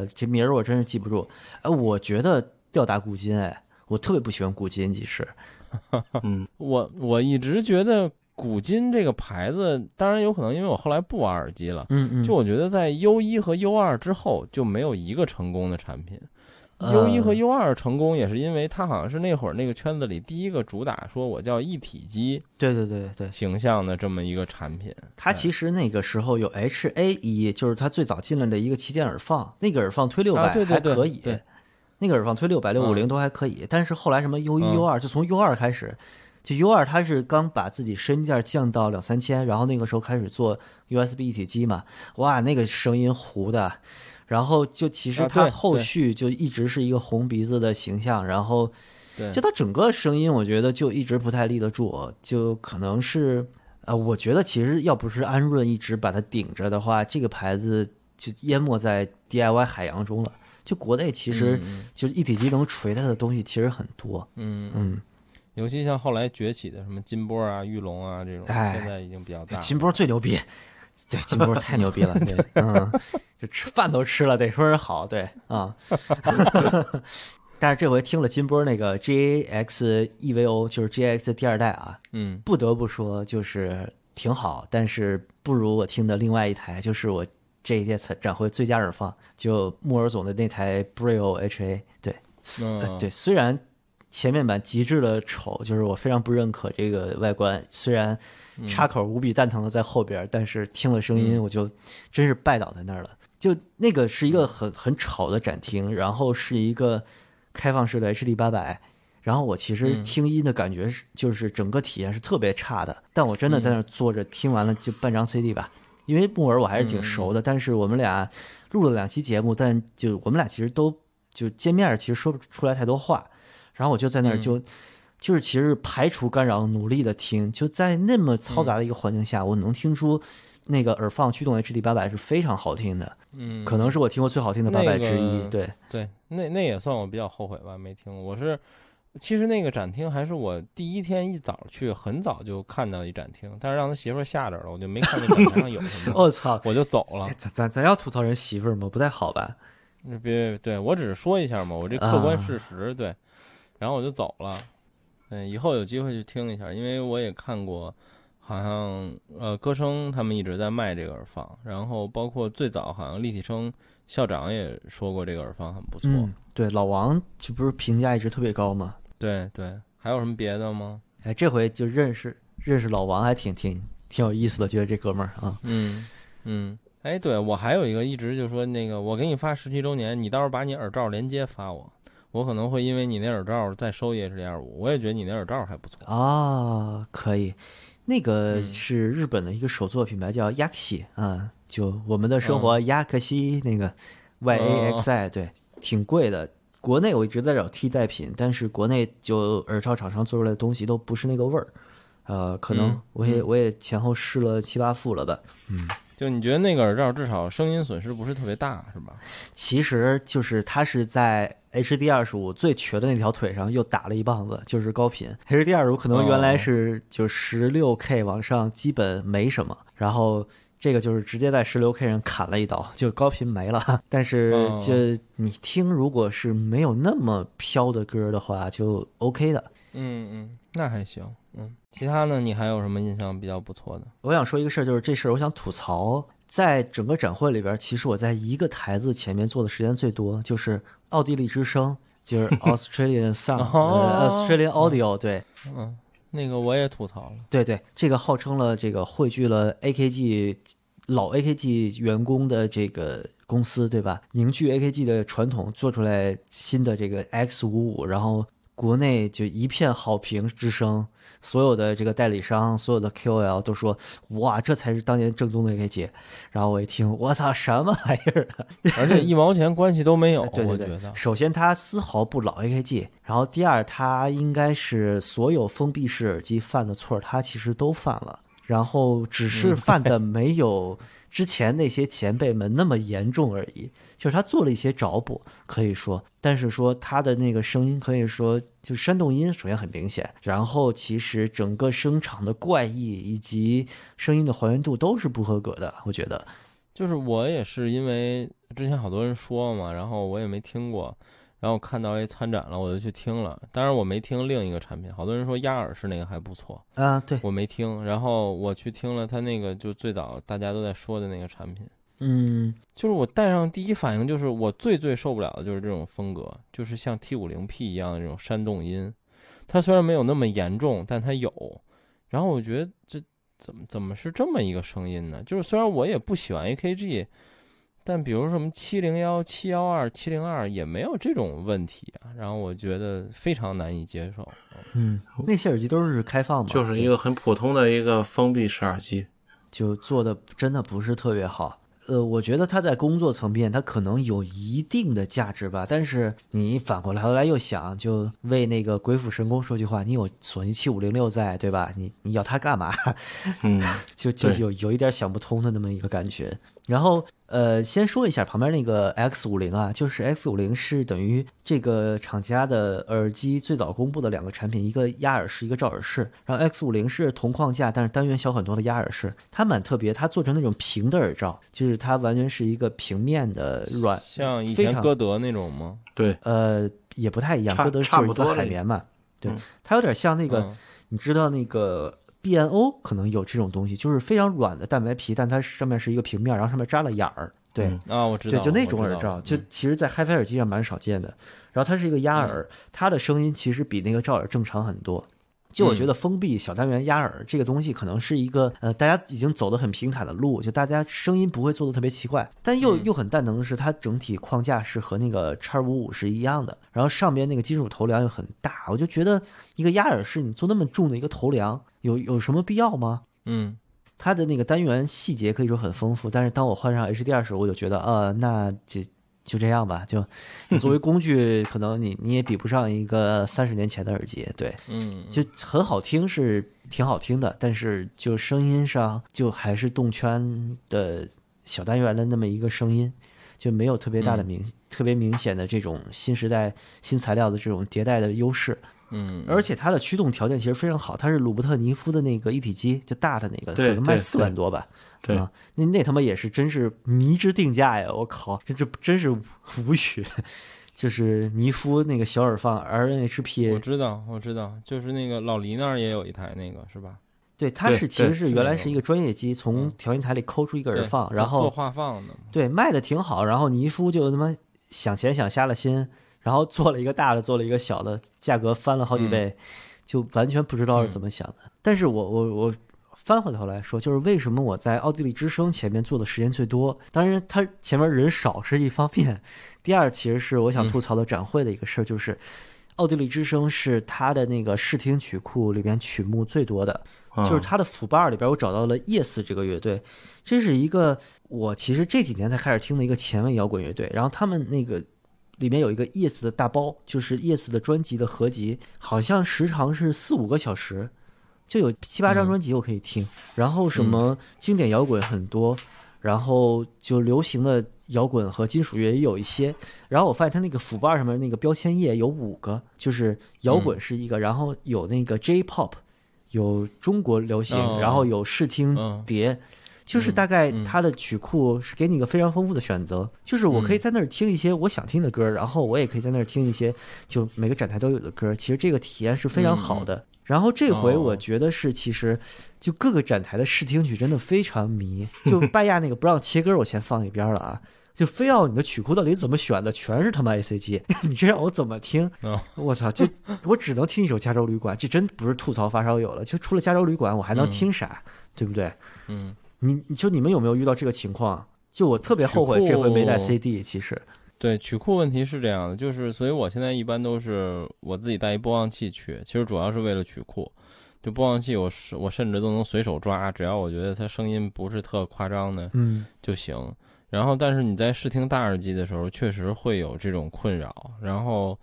呃，这名儿我真是记不住。哎，我觉得吊打古今，哎，我特别不喜欢古今，其实 [LAUGHS] 嗯，我我一直觉得古今这个牌子，当然有可能因为我后来不玩耳机了，嗯嗯，就我觉得在 U 一和 U 二之后就没有一个成功的产品。呃。U 一和 U 二成功也是因为它好像是那会儿那个圈子里第一个主打说我叫一体机对对对对，形象的这么一个产品。它其实那个时候有 H A 一，就是它最早进来的一个旗舰耳放，那个耳放推六百啊对对对。还可以，对。那个耳放推六百六五零嗯。都还可以，但是后来什么 U 一嗯 U 二，就从 U 二开始，就 U 二它是刚把自己身价降到两三千，然后那个时候开始做 USB 一体机嘛，哇，那个声音糊的。然后就其实它后续就一直是一个红鼻子的形象，然后对，就它整个声音，我觉得就一直不太立得住，就可能是，呃，我觉得其实要不是安润一直把它顶着的话，这个牌子就淹没在 DIY 海洋中了。就国内其实嗯。就是一体机能锤它的东西其实很多，嗯嗯，嗯，尤其像后来崛起的什么金波啊、玉龙啊这种，哎现在已经比较大。金波最牛逼，对，金波太牛逼了，[LAUGHS] 对，嗯，[LAUGHS] 就吃饭都吃了，得说人好，对啊。[LAUGHS] 但是这回听了金波那个 GX EVO，就是 GX 第二代啊，嗯不得不说就是挺好，但是不如我听的另外一台，就是我这一届展展会最佳耳放，就木尔总的那台 Brio HA。对，对，虽然前面版极致的丑，就是我非常不认可这个外观，虽然插口无比蛋疼的在后边，但是听了声音嗯。我就真是拜倒在那儿了。就那个是一个很很吵的展厅，然后是一个开放式的 HD 八百，然后我其实嗯。听音的感觉是，就是整个体验是特别差的。但我真的在那儿坐着听完了就半张 CD 吧，因为木耳我还是挺熟的，但是我们俩录了两期节目，但就我们俩其实都就见面儿其实说不出来太多话，然后我就在那儿就。就是其实排除干扰，努力的听，就在那么嘈杂的一个环境下，我能听出那个耳放驱动 HD 八百是非常好听的，嗯，可能是我听过最好听的八百之一。那个对，对，那那也算我比较后悔吧，没听。我是其实那个展厅还是我第一天一早去，很早就看到一展厅，但是让他媳妇儿吓着了，我就没看那展厅上有什么，[LAUGHS] 我操！我就走了哎。咱咱咱要吐槽人媳妇儿吗？不太好吧？别别，对我只是说一下嘛，我这客观啊事实、对，然后我就走了。嗯，以后有机会去听一下，因为我也看过，好像呃歌声他们一直在卖这个耳放，然后包括最早好像立体声校长也说过这个耳放很不错。嗯，对，老王这不是评价一直特别高吗？对对，还有什么别的吗？哎，这回就认识认识老王，还挺挺挺有意思的，觉得这哥们儿啊，嗯嗯，哎，对我还有一个一直就说那个，我给你发十七周年，你到时候把你耳罩连接发我，我可能会因为你那耳罩再收一 H D 二五，我也觉得你那耳罩还不错。啊，可以。那个嗯是日本的一个手作品牌，叫 Yakushi 啊，就我们的生活亚克西那个 Y A X I，对，挺贵的。国内我一直在找替代品，但是国内就耳罩厂商做出来的东西都不是那个味儿。呃，可能嗯我也嗯我也前后试了七八副了吧。就你觉得那个耳罩至少声音损失不是特别大，是吧？其实就是它是在 HD 二十五最瘸的那条腿上又打了一棒子，就是高频。HD 二十五可能原来是就十六 K 往上基本没什么，然后这个就是直接在十六 K 上砍了一刀，就高频没了。[LAUGHS] 但是哦就你听，如果是没有那么飘的歌的话，就 OK 的。嗯嗯，那还行。嗯，其他呢？你还有什么印象比较不错的？我想说一个事儿，就是这事儿我想吐槽，在整个展会里边，其实我在一个台子前面坐的时间最多，就是奥地利之声，就是 [LAUGHS] Australian Sound，[LAUGHS] 呃、哦 Australian Audio，对嗯，那个我也吐槽了。对对，这个号称了这个汇聚了 AKG 老 AKG 员工的这个公司，对吧？凝聚 AKG 的传统，做出来新的这个 X 五五，然后国内就一片好评之声，所有的这个代理商，所有的 KOL 都说，哇，这才是当年正宗的 AKG。然后我一听，我操，什么玩意儿啊？而且一毛钱关系都没有，[LAUGHS] 对对对我觉得，。首先它丝毫不老 AKG，然后第二，它应该是所有封闭式耳机犯的错，它其实都犯了，然后只是嗯犯的没有之前那些前辈们那么严重而已。就是他做了一些找补，可以说，但是说他的那个声音可以说就煽动音，首先很明显，然后其实整个声场的怪异以及声音的还原度都是不合格的，我觉得。就是我也是因为之前好多人说嘛，然后我也没听过，然后看到一参展了，我就去听了。当然我没听另一个产品，好多人说压耳式那个还不错，啊，对，我没听。然后我去听了他那个就最早大家都在说的那个产品，嗯就是我戴上第一反应就是我最最受不了的就是这种风格，就是像 T 五零 P 一样的这种煽动音。它虽然没有那么严重，但它有。然后我觉得这怎么怎么是这么一个声音呢？就是虽然我也不喜欢 AKG，但比如什么七零幺、七幺二、七零二也没有这种问题啊。然后我觉得非常难以接受。嗯，那些耳机都是开放的，就是一个很普通的一个封闭式耳机。就做的真的不是特别好。呃，我觉得它在工作层面，它可能有一定的价值吧。但是你反过来后来又想，就为那个鬼斧神工说句话，你有索尼七五零六在，对吧？你你要它干嘛？嗯，[LAUGHS] 就就有有一点想不通的那么一个感觉。然后呃，先说一下旁边那个 X 五零啊，就是 X 五零是等于这个厂家的耳机最早公布的两个产品，一个压耳式，一个罩耳式。然后 X 五零是同框架，但是单元小很多的压耳式，它蛮特别，它做成那种平的耳罩，就是它完全是一个平面的软，像以前歌德那种吗？对，呃，也不太一样，歌德是是一个不多海绵嘛，对嗯，它有点像那个。嗯你知道那个 BNO 可能有这种东西，就是非常软的蛋白皮，但它上面是一个平面，然后上面扎了眼儿。对、嗯啊，我知道对，就那种耳罩，就其实，在 HiFi 耳机上蛮少见的。然后它是一个压耳，它的声音其实比那个罩耳正常很多。就我觉得封闭小单元压耳这个东西，可能是一个呃，大家已经走得很平坦的路，就大家声音不会做的特别奇怪，但又嗯。又很蛋疼的是，它整体框架是和那个叉五五是一样的，然后上边那个金属头梁又很大，我就觉得一个压耳式你做那么重的一个头梁，有有什么必要吗？嗯。它的那个单元细节可以说很丰富，但是当我换上 HDR 时候，我就觉得，呃，那就就这样吧，就 [LAUGHS] 作为工具，可能你你也比不上一个三十年前的耳机，对，嗯，就很好听是挺好听的，但是就声音上就还是动圈的小单元的那么一个声音，就没有特别大的明、特别明显的这种新时代新材料的这种迭代的优势。嗯，而且它的驱动条件其实非常好，它是鲁伯特尼夫的那个一体机，就大的那个，对卖四万多吧。对啊，那那他妈也是真是迷之定价呀！我靠，这这真是无语。[LAUGHS] 就是尼夫那个小耳放 RNHP，我知道，我知道，就是那个老黎那儿也有一台那个是吧？对，它是其实是原来是一个专业机，从嗯调音台里抠出一个耳放，然后做画放的。对卖的挺好，然后尼夫就他妈想钱想瞎了心，然后做了一个大的，做了一个小的，价格翻了好几倍，就完全不知道是怎么想的。但是我我我翻回头来说，就是为什么我在奥地利之声前面做的时间最多？当然，它前面人少是一方面，第二其实是我想吐槽的展会的一个事儿，就是。奥地利之声是它的那个视听曲库里边曲目最多的，啊就是它的腐瓣里边，我找到了 Yes 这个乐队，这是一个我其实这几年才开始听的一个前卫摇滚乐队。然后他们那个里面有一个 Yes 的大包，就是 Yes 的专辑的合集，好像时长是四五个小时，就有七八张专辑我可以听。然后什么经典摇滚很多，然后就流行的摇滚和金属乐也有一些。然后我发现它那个辅瓣上面那个标签页有五个，就是摇滚是一个，然后有那个 J-pop，有中国流行，哦然后有视听嗯碟。就是大概它的曲库是给你一个非常丰富的选择，就是我可以在那儿听一些我想听的歌，然后我也可以在那儿听一些就每个展台都有的歌。其实这个体验是非常好的。然后这回我觉得是，其实就各个展台的试听曲真的非常迷。就拜亚那个不让切歌，我先放一边了啊。就非要你的曲库到底怎么选的，全是他妈 ACG，[LAUGHS] 你这让我怎么听？哦我操！就我只能听一首《加州旅馆》，这真不是吐槽发烧友了。就除了《加州旅馆》，我还能听啥？对不对？嗯，你你就你们有没有遇到这个情况？就我特别后悔这回没带 CD。其实，对，曲库问题是这样的，就是所以我现在一般都是我自己带一播放器去，其实主要是为了曲库。就播放器我是我甚至都能随手抓，只要我觉得它声音不是特夸张的嗯就行。然后，但是你在试听大耳机的时候，确实会有这种困扰。然后，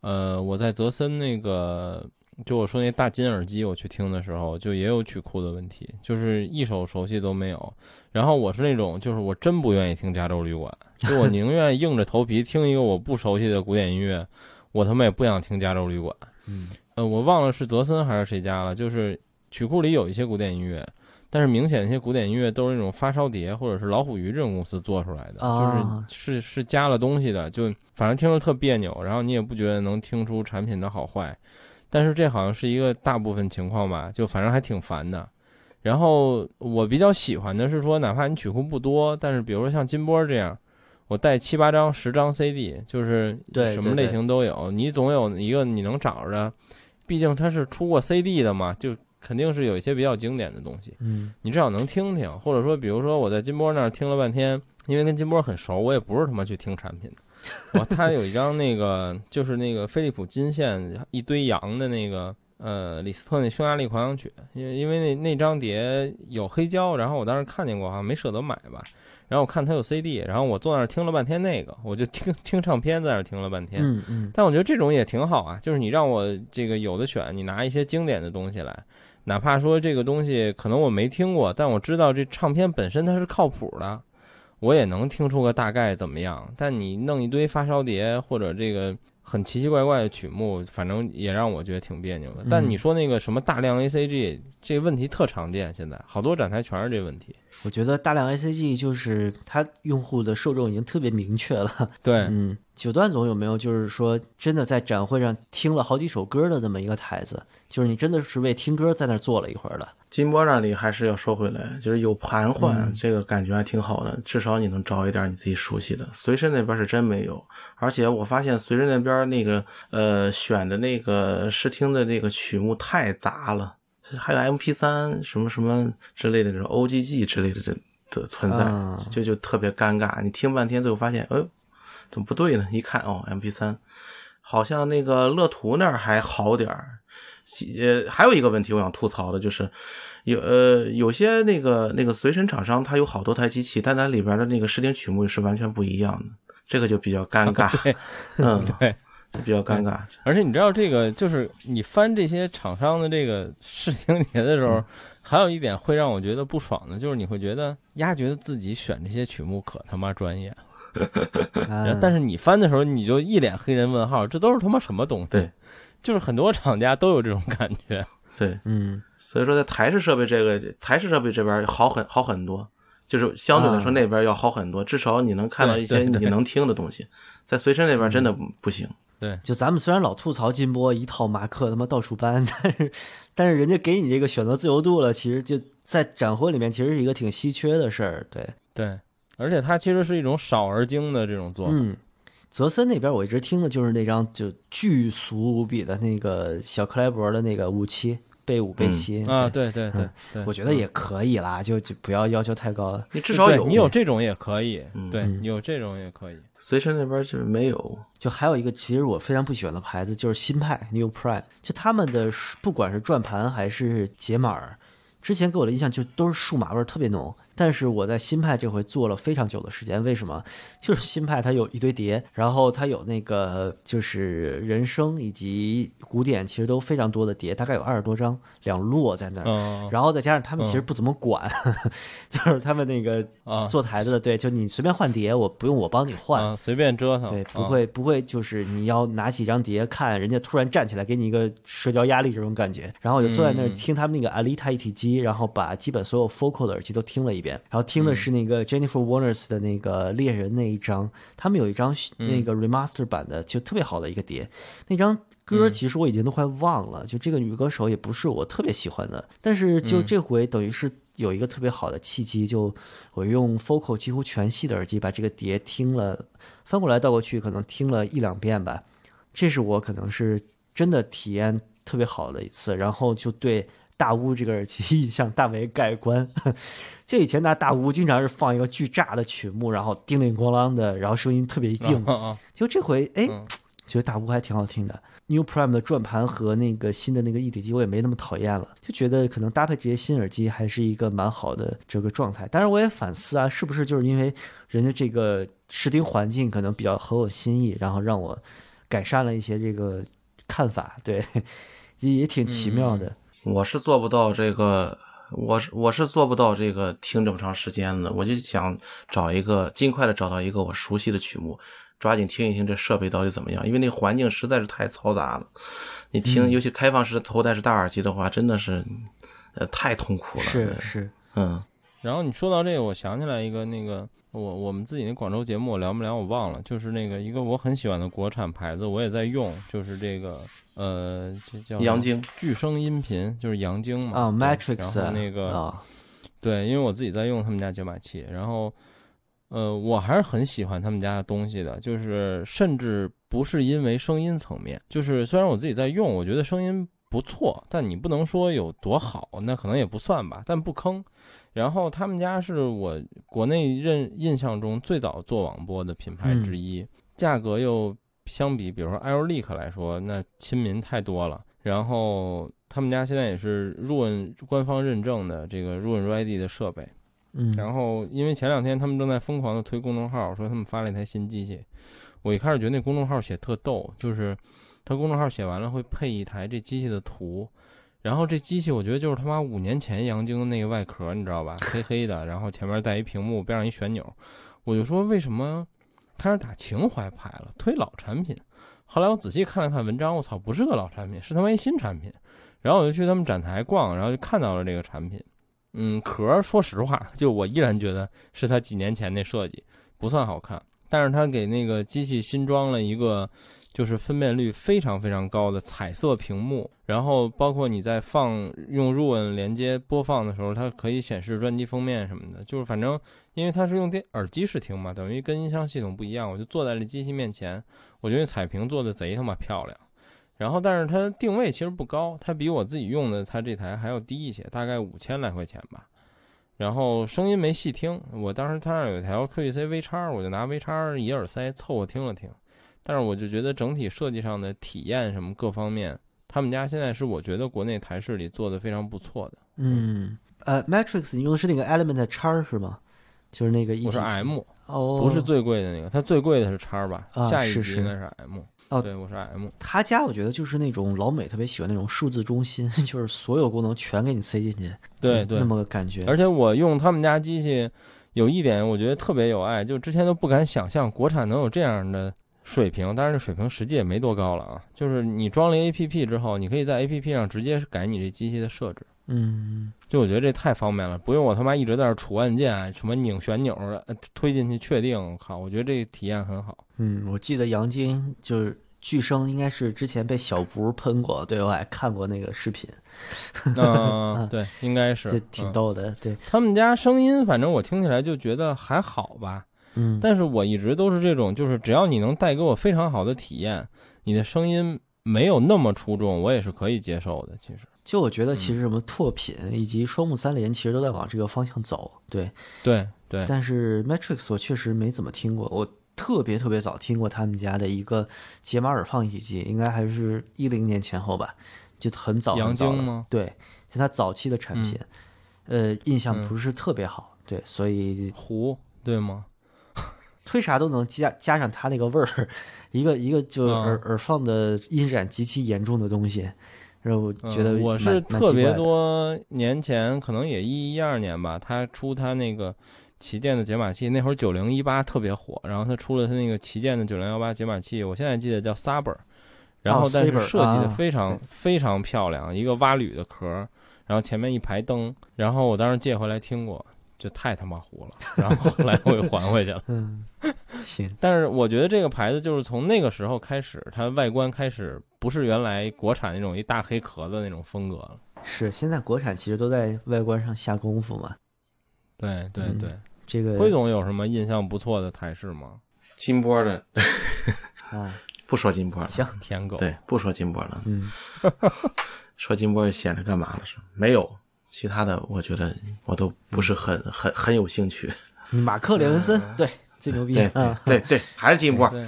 呃，我在泽森那个，就我说那大金耳机，我去听的时候，就也有曲库的问题，就是一首熟悉都没有。然后我是那种，就是我真不愿意听加州旅馆，就我 [LAUGHS] 宁愿硬着头皮听一个我不熟悉的古典音乐，我他妈也不想听加州旅馆。嗯呃，我忘了是泽森还是谁家了，就是曲库里有一些古典音乐，但是明显那些古典音乐都是那种发烧碟或者是老虎鱼这种公司做出来的，啊就是是是加了东西的，就反正听着特别扭，然后你也不觉得能听出产品的好坏。但是这好像是一个大部分情况吧，就反正还挺烦的。然后我比较喜欢的是说，哪怕你曲库不多，但是比如说像金波这样，我带七八张、十张 CD，就是对什么类型都有，你总有一个你能找着。毕竟它是出过 CD 的嘛，就肯定是有一些比较经典的东西，嗯你至少能听听。或者说，比如说我在金波那儿听了半天，因为跟金波很熟，我也不是他妈去听产品的。我他有一张那个就是那个飞利浦金线一堆羊的那个呃李斯特那匈牙利狂想曲，因为因为那那张碟有黑胶，然后我当时看见过，好像没舍得买吧。然后我看他有 CD，然后我坐那儿听了半天那个，我就听听唱片在那儿听了半天。嗯嗯但我觉得这种也挺好啊，就是你让我这个有的选，你拿一些经典的东西来，哪怕说这个东西可能我没听过，但我知道这唱片本身它是靠谱的，我也能听出个大概怎么样。但你弄一堆发烧碟或者这个很奇奇怪怪的曲目，反正也让我觉得挺别扭的。但你说那个什么大量 ACG 这问题特常见，现在好多展台全是这问题。我觉得大量 ACG 就是它用户的受众已经特别明确了。对，嗯，九段总有没有就是说真的在展会上听了好几首歌的那么一个台子？就是你真的是为听歌在那儿坐了一会儿的。金波那里还是要说回来，就是有盘换，嗯这个感觉还挺好的，至少你能找一点你自己熟悉的。随身那边是真没有，而且我发现随身那边那个呃选的那个试听的那个曲目太杂了，还有 MP 三什么什么之类的这种 OGG 之类的这的存在，啊就就特别尴尬。你听半天最后发现，哎呦，怎么不对呢？一看哦，MP 三，好像那个乐图那儿还好点儿。呃，还有一个问题我想吐槽的就是，有呃有些那个那个随身厂商，它有好多台机器，但它里边的那个试听曲目是完全不一样的，这个就比较尴尬。嗯，对。比较尴尬。而且你知道这个，就是你翻这些厂商的这个试听碟的时候，还有一点会让我觉得不爽的，就是你会觉得丫觉得自己选这些曲目可他妈专业，啊 [LAUGHS] 但是你翻的时候你就一脸黑人问号，这都是他妈什么东西？对，就是很多厂家都有这种感觉。对，嗯所以说在台式设备这个台式设备这边好很好很多，就是相对来说啊那边要好很多，至少你能看到一些你能听的东西，在随身那边真的不行。对。就咱们虽然老吐槽金波一套马克他妈到处搬，[LAUGHS] 但是但是人家给你这个选择自由度了，其实就在展会里面其实是一个挺稀缺的事儿。对，对，而且它其实是一种少而精的这种做法。嗯，泽森那边我一直听的就是那张就巨俗无比的那个小克莱伯的那个五七贝五贝七啊，对，对对我觉得也可以啦，就就不要要求太高了。你至少有你有这种也可以，嗯对嗯你有这种也可以。随身那边就是没有。就还有一个，其实我非常不喜欢的牌子就是新派 New Prime，就他们的不管是转盘还是解码儿，之前给我的印象就都是数码味儿特别浓。但是我在新派这回做了非常久的时间，为什么？就是新派它有一堆碟，然后它有那个就是人声以及古典，其实都非常多的碟，大概有二十多张，两摞在那儿。嗯然后再加上他们其实不怎么管，[LAUGHS] 就是他们那个啊，做台子的，对，就你随便换碟，我不用我帮你换，啊，随便折腾，对，不啊会不会，就是你要拿起一张碟看，人家突然站起来给你一个社交压力这种感觉，然后我就坐在那儿嗯听他们那个 Alita 一体机，然后把基本所有 Focal 的耳机都听了一遍，然后听的是那个 Jennifer Warnes 的那个猎人那一张，他们有一张那个 remaster 版的，就特别好的一个碟，那张。歌其实我已经都快忘了，就这个女歌手也不是我特别喜欢的，但是就这回等于是有一个特别好的契机，就我用 Focal 几乎全系的耳机把这个碟听了，翻过来倒过去，可能听了一两遍吧。这是我可能是真的体验特别好的一次，然后就对大屋这个耳机印象大为改观。就以前拿大屋经常是放一个巨炸的曲目，然后叮铃咣啷的，然后声音特别硬。就这回，哎嗯，觉得大屋还挺好听的。New Prime 的转盘和那个新的那个一体机，我也没那么讨厌了，就觉得可能搭配这些新耳机还是一个蛮好的这个状态。当然，我也反思啊，是不是就是因为人家这个视听环境可能比较合我心意，然后让我改善了一些这个看法，对，[LAUGHS] 也也挺奇妙的。我是做不到这个，我是我是做不到这个听这么长时间的。我就想找一个尽快的找到一个我熟悉的曲目，抓紧听一听这设备到底怎么样，因为那环境实在是太嘈杂了。你听，尤其开放式头戴式大耳机的话，真的是呃太痛苦了。是对是，嗯然后你说到这个，我想起来一个那个我我们自己那广州节目我聊不聊我忘了，就是那个一个我很喜欢的国产牌子，我也在用，就是这个呃，这叫什么阳晶巨声音频，就是阳晶嘛啊对，Matrix 然后那个啊，对，因为我自己在用他们家解码器，然后，呃，我还是很喜欢他们家的东西的，就是甚至不是因为声音层面，就是虽然我自己在用，我觉得声音不错，但你不能说有多好，那可能也不算吧，但不坑。然后他们家是我国内认印象中最早做网播的品牌之一，价格又相比，比如说 Aeroleak 来说，那亲民太多了。然后他们家现在也是 Roon 官方认证的这个 Roon Ready 的设备。嗯，然后因为前两天他们正在疯狂的推公众号，说他们发了一台新机器。我一开始觉得那公众号写特逗，就是他公众号写完了会配一台这机器的图，然后这机器我觉得就是他妈五年前杨晶的那个外壳，你知道吧？黑黑的，然后前面带一屏幕，边上一旋钮。我就说为什么开始打情怀牌了，推老产品？后来我仔细看了看文章，我操，不是个老产品，是他妈一新产品。然后我就去他们展台逛，然后就看到了这个产品。嗯，壳说实话，就我依然觉得是他几年前那设计，不算好看。但是他给那个机器新装了一个，就是分辨率非常非常高的彩色屏幕，然后包括你在放用 Roon 连接播放的时候，它可以显示专辑封面什么的。就是反正因为它是用电耳机试听嘛，等于跟音箱系统不一样。我就坐在了机器面前，我觉得彩屏做的贼他妈漂亮。然后，但是它定位其实不高，它比我自己用的它这台还要低一些，大概五千来块钱吧。然后声音没细听，我当时它那有一条 QEC V 叉，我就拿 V 叉一耳塞凑合听了听。但是我就觉得整体设计上的体验什么各方面，他们家现在是我觉得国内台式里做的非常不错的。嗯，呃，Matrix 你用的是那个 Element 叉是吗？就是那个一我是 M，哦，不是最贵的那个，它最贵的是叉吧？啊下一级应该是 M。哦对，我是 M。他家我觉得就是那种老美特别喜欢那种数字中心，[LAUGHS] 就是所有功能全给你塞进去，对对那，么个感觉。而且我用他们家机器，有一点我觉得特别有爱，就之前都不敢想象国产能有这样的水平，但是这水平实际也没多高了啊。就是你装了 APP 之后，你可以在 APP 上直接改你这机器的设置，嗯，就我觉得这太方便了，不用我他妈一直在这杵按键，什么拧旋钮，呃推进去确定，我靠，我觉得这个体验很好。嗯，我记得杨晶就是巨声，应该是之前被小博喷过，对我还看过那个视频，嗯，[LAUGHS] 对，应该是这挺嗯逗的。对，他们家声音，反正我听起来就觉得还好吧。嗯，但是我一直都是这种，就是只要你能带给我非常好的体验，你的声音没有那么出众，我也是可以接受的。其实，就我觉得嗯其实什么拓品以及双目三连其实都在往这个方向走。对，对对，但是 Matrix 我确实没怎么听过，我特别特别早听过他们家的一个解码耳放一体机，应该还是一零年前后吧，就很早杨很早吗？对，就它早期的产品，呃，印象嗯不是特别好，对，所以糊对吗？推啥都能加加上它那个味儿，一个一个就嗯。耳、耳放的音染极其严重的东西，然后我觉得嗯我是特别多年前，可能也一一二年吧，他出他那个旗舰的解码器，那会儿九零一八特别火，然后他出了他那个旗舰的九零幺八解码器，我现在记得叫 Saber，然后但是设计的啊。非常、对。非常漂亮，一个蛙铝的壳，然后前面一排灯，然后我当时借回来听过，就太他妈糊了，然后后来我又还回去了。[LAUGHS] 嗯，行，但是我觉得这个牌子就是从那个时候开始，它外观开始不是原来国产那种一大黑壳子那种风格了。是现在国产其实都在外观上下功夫嘛，嗯对对对，这个辉总有什么印象不错的台式吗？金波的 [LAUGHS] 啊，不说金波了，行，舔狗，对，不说金波了，嗯，[LAUGHS] 说金波显得干嘛了是？没有，其他的我觉得我都不是很很很有兴趣。[LAUGHS] 马克·雷文森，对，最牛逼对啊，对对，还是金波。对，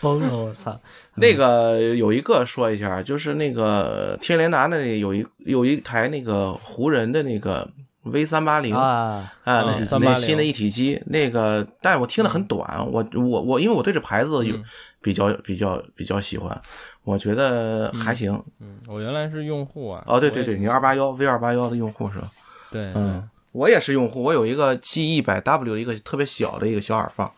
疯了，我操，那个有一个说一下，就是那个天联达那里有一有一台那个湖人的那个 V 三八零啊，啊，那嗯是那380新的一体机，那个，但是我听的很短，我我我，因为我对这牌子有嗯比较比较比较喜欢，我觉得还行。嗯，我原来是用户啊。哦，对对对，你二八幺 V 二八幺的用户是吧？对对嗯，我也是用户，我有一个 G 一百 W 的一个特别小的一个小耳放，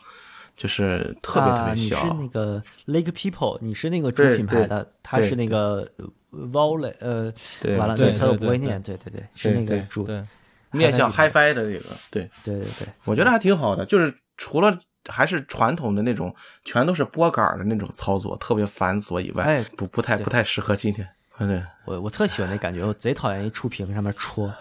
就是特别特啊你是。那个 Lake People，你是那个主品牌的，它是那个 Volley，呃，完了，对这词儿我对对不会念，对对对，是对对那个主，对，面向 HiFi HiFi 的这个，对对对对，我觉得还挺好的，就是除了还是传统的那种全都是拨杆的那种操作，特别繁琐以外，哎不不太不太适合今天。对我我特喜欢那感觉，我贼讨厌一触屏上面戳，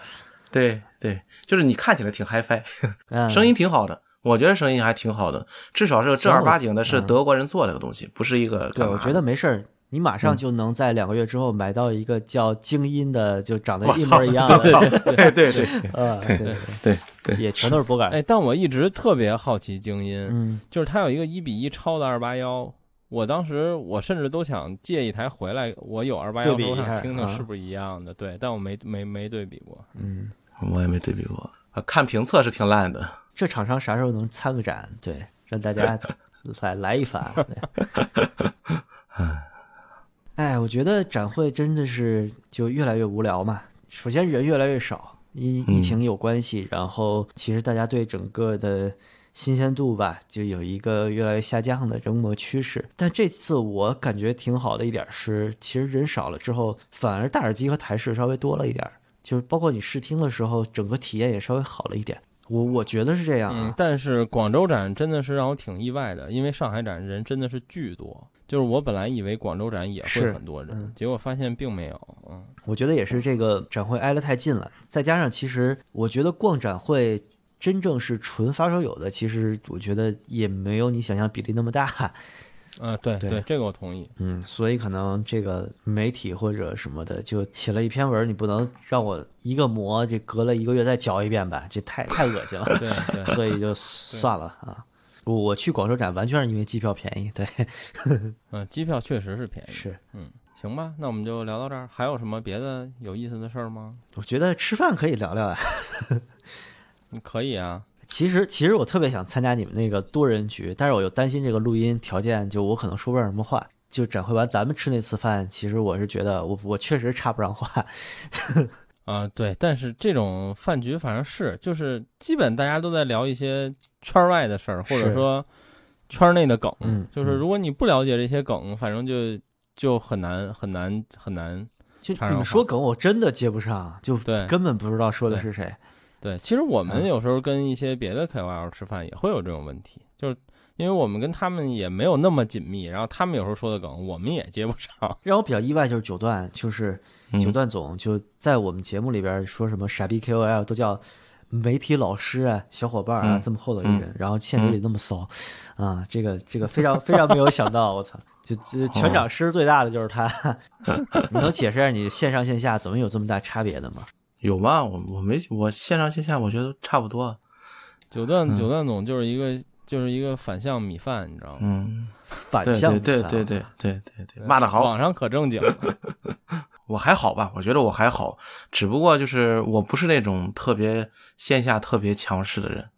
对对，就是你看起来挺 HiFi，嗯，声音挺好的，我觉得声音还挺好的，至少是正儿八经的是嗯德国人做的个东西，不是一个对，我觉得没事儿，你马上嗯就能在两个月之后买到一个叫精英的，就长得一模一样 [LAUGHS] 的，[LAUGHS] 对对对呃，[LAUGHS] 对对对对，也全都是拨杆，哎，但我一直特别好奇精英，嗯，就是它有一个一比一超的二八幺。我当时我甚至都想借一台回来，我有二八幺，我对比一下想听听啊是不是一样的。对，但我没没没对比过。嗯，我也没对比过，啊看评测是挺烂的。这厂商啥时候能参个展？对，让大家来来一番。对哎，我觉得展会真的是就越来越无聊嘛。首先人越来越少，疫嗯疫情有关系，然后其实大家对整个的新鲜度吧，就有一个越来越下降的这么趋势。但这次我感觉挺好的一点是，其实人少了之后，反而大耳机和台式稍微多了一点儿，就是包括你试听的时候，整个体验也稍微好了一点。我我觉得是这样嗯啊，，但是广州展真的是让我挺意外的，因为上海展人真的是巨多。就是我本来以为广州展也会很多人，嗯结果发现并没有。嗯，我觉得也是这个展会挨得太近了，再加上其实我觉得逛展会真正是纯发烧友的，其实我觉得也没有你想象比例那么大。呃，对对这个我同意。嗯，所以可能这个媒体或者什么的就写了一篇文，你不能让我一个模这隔了一个月再嚼一遍吧，这太太恶心了。对对，[LAUGHS] 所以就算了啊。我我去广州展完全是因为机票便宜，对，[LAUGHS] 嗯，机票确实是便宜。是。嗯，行吧，那我们就聊到这儿。还有什么别的有意思的事儿吗？我觉得吃饭可以聊聊啊。[LAUGHS] 嗯可以啊。其实其实我特别想参加你们那个多人局，但是我又担心这个录音条件，就我可能说不上什么话。就展会完咱们吃那次饭，其实我是觉得我我确实插不上话。[LAUGHS] 啊、对，但是这种饭局反正是就是基本大家都在聊一些圈儿外的事儿，或者说圈儿内的梗。嗯就是嗯如果你不了解这些梗，反正就就很难很难很难。就你们说梗，我真的接不上，就对根本不知道说的是谁。对，其实我们嗯有时候跟一些别的 KOL 吃饭也会有这种问题，就是因为我们跟他们也没有那么紧密，然后他们有时候说的梗，我们也接不上。让我比较意外就是九段，就是嗯九段总就在我们节目里边说什么傻逼 KOL 都叫媒体老师啊、小伙伴啊、嗯这么厚的一个人，然后现实里那么骚，啊，这个这个非常非常没有想到，我操！就就全场声最大的就是他，[LAUGHS] 你能解释一下你线上线下怎么有这么大差别的吗？[LAUGHS] 有吗？我我没我线上线下我觉得差不多。九段嗯九段总就是一个就是一个反向米饭，你知道吗？嗯，反向对对对对对对对，骂的好。网上可正经了。[LAUGHS] 我还好吧，我觉得我还好，只不过就是我不是那种特别线下特别强势的人，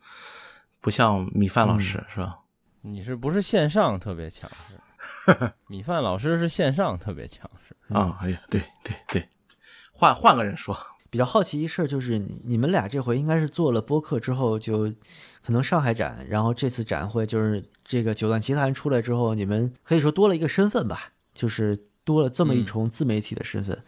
不像米饭老师、是吧？你是不是线上特别强势？[LAUGHS] 米饭老师是线上特别强势。啊，哎呀，对对对，换换个人说，比较好奇一事儿，就是你你们俩这回应该是做了播客之后，就可能上海展，然后这次展会就是这个九段奇谭出来之后，你们可以说多了一个身份吧，就是多了这么一重自媒体的身份。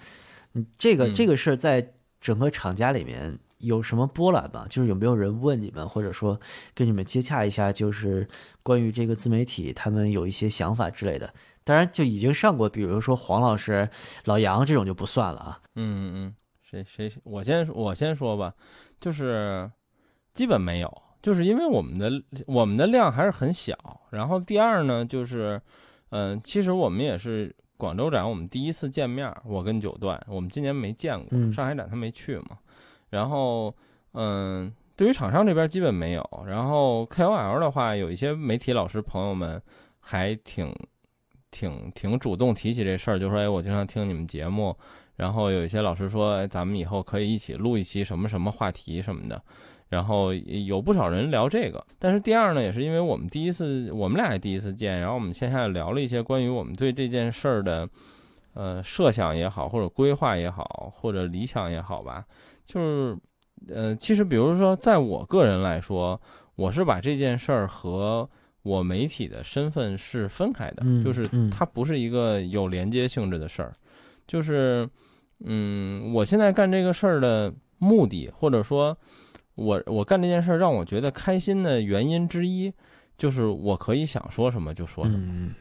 嗯，这个嗯这个事儿在整个厂家里面有什么波澜吗？就是有没有人问你们，或者说跟你们接洽一下，就是关于这个自媒体，他们有一些想法之类的。当然，就已经上过，比如说黄老师、老杨这种就不算了啊。嗯嗯，谁谁我先我先说吧，就是基本没有，就是因为我们的我们的量还是很小。然后第二呢，就是嗯、其实我们也是广州展我们第一次见面，我跟九段，我们今年没见过，嗯上海展他没去嘛。然后嗯，对于厂商这边基本没有，然后 KOL 的话，有一些媒体老师朋友们还挺。挺挺主动提起这事儿，就说哎，我经常听你们节目，然后有一些老师说，哎，咱们以后可以一起录一期什么什么话题什么的，然后有不少人聊这个。但是第二呢，也是因为我们第一次，我们俩也第一次见，然后我们线下聊了一些关于我们对这件事儿的，呃，设想也好，或者规划也好，或者理想也好吧，就是，呃，其实比如说，在我个人来说，我是把这件事儿和我媒体的身份是分开的，嗯就是嗯它不是一个有连接性质的事儿。就是嗯，我现在干这个事儿的目的，或者说，我我干这件事儿让我觉得开心的原因之一，就是我可以想说什么就说什么，嗯，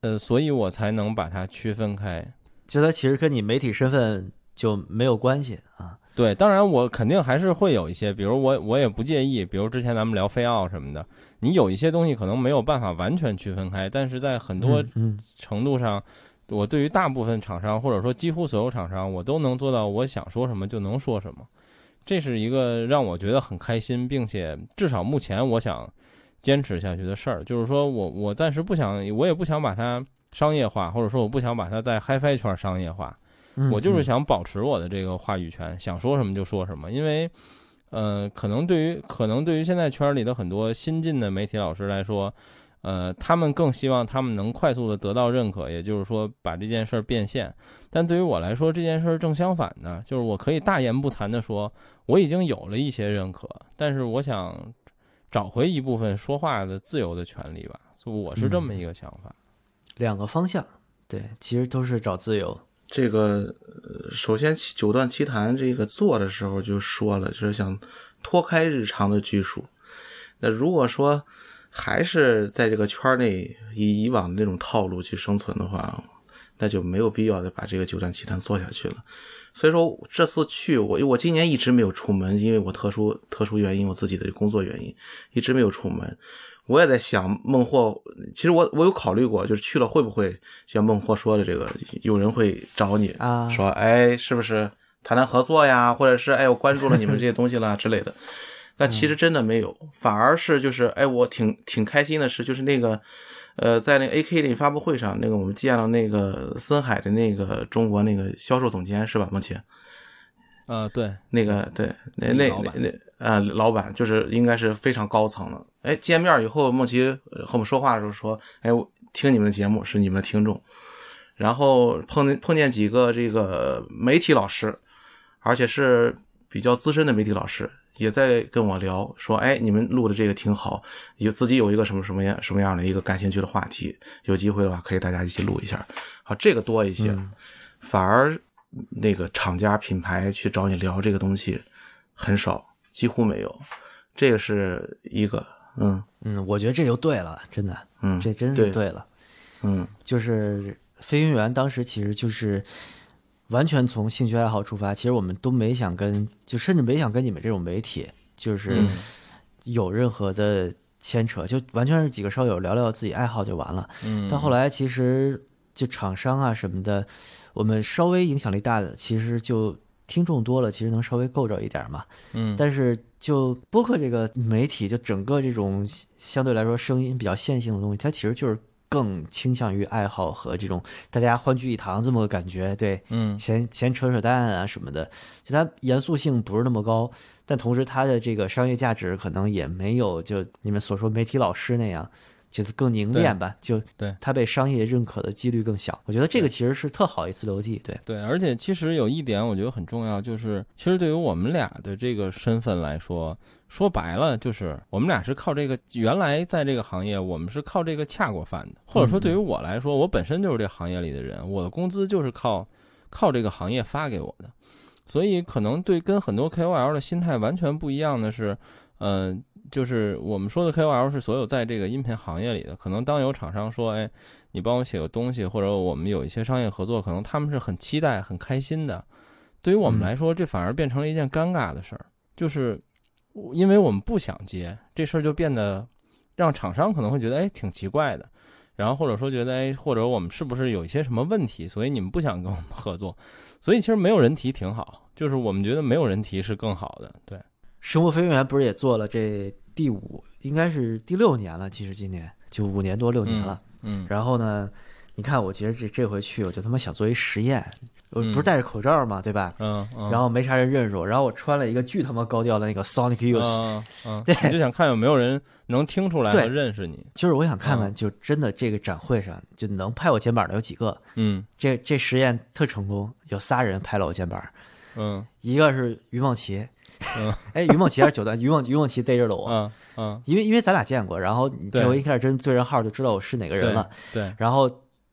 呃，所以我才能把它区分开。就它其实跟你媒体身份就没有关系啊。对，当然我肯定还是会有一些，比如我我也不介意，比如之前咱们聊飞奥什么的，你有一些东西可能没有办法完全区分开，但是在很多嗯程度上，我对于大部分厂商或者说几乎所有厂商，我都能做到我想说什么就能说什么，这是一个让我觉得很开心，并且至少目前我想坚持下去的事儿。就是说我我暂时不想，我也不想把它商业化，或者说我不想把它在 HiFi 圈商业化。嗯，我就是嗯想保持我的这个话语权，想说什么就说什么，因为，呃，可能对于可能对于现在圈里的很多新进的媒体老师来说，呃，他们更希望他们能快速的得到认可，也就是说把这件事儿变现。但对于我来说，这件事儿正相反呢，就是我可以大言不惭的说，我已经有了一些认可，但是我想找回一部分说话的自由的权利吧，所以我是这么一个想法。两个方向，对，其实都是找自由。这个呃首先九段奇谈这个做的时候就说了，就是想脱开日常的拘束。那如果说还是在这个圈内以以往的那种套路去生存的话，那就没有必要再把这个九段奇谭做下去了。所以说这次去我我今年一直没有出门，因为我特殊特殊原因，我自己的工作原因一直没有出门。我也在想孟获，其实我我有考虑过，就是去了会不会像孟获说的这个，有人会找你啊说哎是不是谈谈合作呀，或者是哎我关注了你们这些东西啦之类的。但其实真的没有，反而是就是哎我挺挺开心的是，就是那个呃在那个 AK 那发布会上，那个我们见了那个森海的那个中国那个销售总监是吧？孟琪。呃，对，那个对，那那那那呃，老板就是应该是非常高层的。哎，见面以后，梦琪呃和我们说话的时候说：“哎，我听你们的节目是你们的听众。”然后碰见碰见几个这个媒体老师，而且是比较资深的媒体老师，也在跟我聊说：“哎，你们录的这个挺好，有自己有一个什么什么样什么样的一个感兴趣的话题，有机会的话可以大家一起录一下。”好，这个多一些，反而那个厂家品牌去找你聊这个东西很少，几乎没有。这个是一个，嗯嗯，我觉得这就对了，真的，嗯，这真是对，对了。嗯就是飞行员当时其实就是完全从兴趣爱好出发，其实我们都没想跟，就甚至没想跟你们这种媒体就是嗯有任何的牵扯，就完全是几个烧友聊聊自己爱好就完了。嗯，到后来其实就厂商啊什么的，我们稍微影响力大的，其实就听众多了，其实能稍微够着一点嘛。嗯，但是就播客这个媒体，就整个这种相对来说声音比较线性的东西，它其实就是更倾向于爱好和这种大家欢聚一堂这么个感觉。对，嗯闲闲扯扯淡啊什么的，就它严肃性不是那么高，但同时它的这个商业价值可能也没有就你们所说媒体老师那样。就是更凝练吧，就对它被商业认可的几率更小。我觉得这个其实是特好一次留地，对，对，而且其实有一点我觉得很重要，就是其实对于我们俩的这个身份来说，说白了就是我们俩是靠这个原来在这个行业，我们是靠这个恰过饭的，或者说对于我来说，我本身就是这行业里的人，我的工资就是靠靠这个行业发给我的，所以可能对跟很多 KOL 的心态完全不一样的是，嗯、就是我们说的 KOL 是所有在这个音频行业里的，可能当有厂商说，哎，你帮我写个东西，或者我们有一些商业合作，可能他们是很期待、很开心的。对于我们嗯。来说，这反而变成了一件尴尬的事儿，就是因为我们不想接这事儿，就变得让厂商可能会觉得，哎，挺奇怪的。然后或者说觉得，哎，或者我们是不是有一些什么问题，所以你们不想跟我们合作？所以其实没有人提挺好，就是我们觉得没有人提是更好的，对。生物飞行员不是也做了这第五，应该是第六年了，其实今年就五年多六年了。嗯然后呢，你看，我其实这这回去，我就他妈想做一实验，我嗯不是戴着口罩嘛，对吧？嗯嗯，然后没啥人认识我，然后我穿了一个巨他妈高调的那个 Sonic Youth，、嗯嗯，对。你就想看有没有人能听出来对和认识你。就是我想看看，嗯。就真的这个展会上就能拍我肩膀的有几个。嗯。这这实验特成功，有仨人拍了我肩膀，嗯。一个是于梦琪，嗯。[LAUGHS] 哎，于梦琪还是九段，于梦于梦琪逮着了我，嗯嗯，因为因为咱俩见过，然后你对我一开始真对上号就知道我是哪个人了。对，然后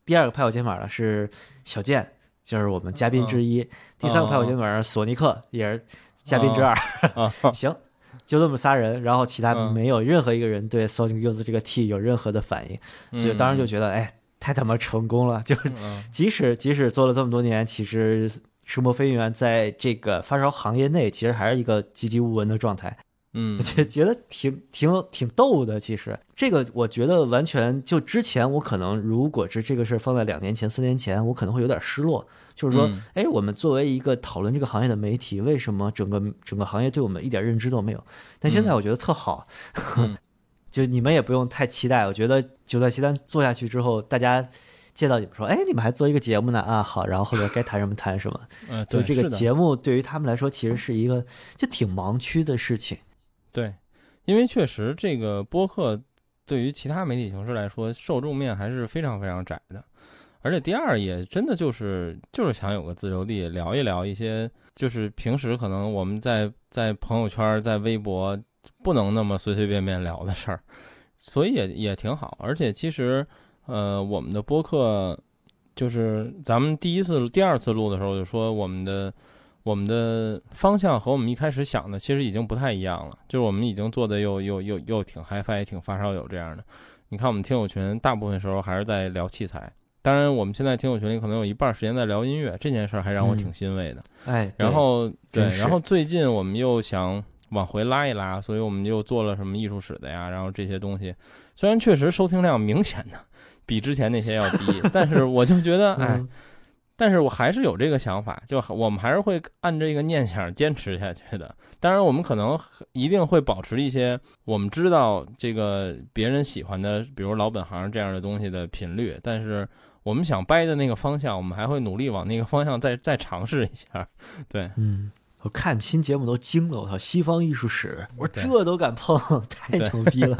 第二个拍我肩膀的是小健，就是我们嘉宾之一。第三个排火键盘索尼克也是嘉宾之二。[LAUGHS] 行，就这么仨人，然后其他没有任何一个人对 Sonic Youth 这个 T 有任何的反应，所以当时就觉得，哎，太他妈成功了！就 [LAUGHS] 即使即使做了这么多年，其实声波飞行员在这个发烧行业内，其实还是一个籍籍无闻的状态。嗯，觉 [LAUGHS] 觉得挺挺挺逗的。其实这个我觉得完全就之前我可能如果是这个事儿放在两年前、四年前，我可能会有点失落。就是说，哎，我们作为一个讨论这个行业的媒体，为什么整个整个行业对我们一点认知都没有？但现在我觉得特好，[LAUGHS] 就你们也不用太期待。我觉得九段奇谈做下去之后，大家见到你们说，哎，你们还做一个节目呢啊，好，然后后边该谈什么谈什么。嗯，就这个节目对于他们来说，其实是一个就挺盲区的事情。对，因为确实这个播客对于其他媒体形式来说，受众面还是非常非常窄的。而且第二也真的就是就是想有个自由地聊一聊一些就是平时可能我们在在朋友圈在微博不能那么随随便便聊的事儿，所以也也挺好。而且其实呃我们的播客就是咱们第一次第二次录的时候就说我们的我们的方向和我们一开始想的其实已经不太一样了，就是我们已经做的又又又又挺 HiFi 挺发烧友这样的。你看我们听友群大部分时候还是在聊器材。当然，我们现在听友群里可能有一半时间在聊音乐，这件事儿还让我挺欣慰的。哎，然后对，然后最近我们又想往回拉一拉，所以我们又做了什么艺术史的呀，然后这些东西，虽然确实收听量明显的比之前那些要低，[LAUGHS] 但是我就觉得，哎，但是我还是有这个想法，就我们还是会按这个念想坚持下去的。当然，我们可能一定会保持一些我们知道这个别人喜欢的，比如老本行这样的东西的频率，但是。我们想掰的那个方向，我们还会努力往那个方向再再尝试一下。对，嗯，我看新节目都惊了，我操，西方艺术史，我说这都敢碰，[LAUGHS] 太牛逼了，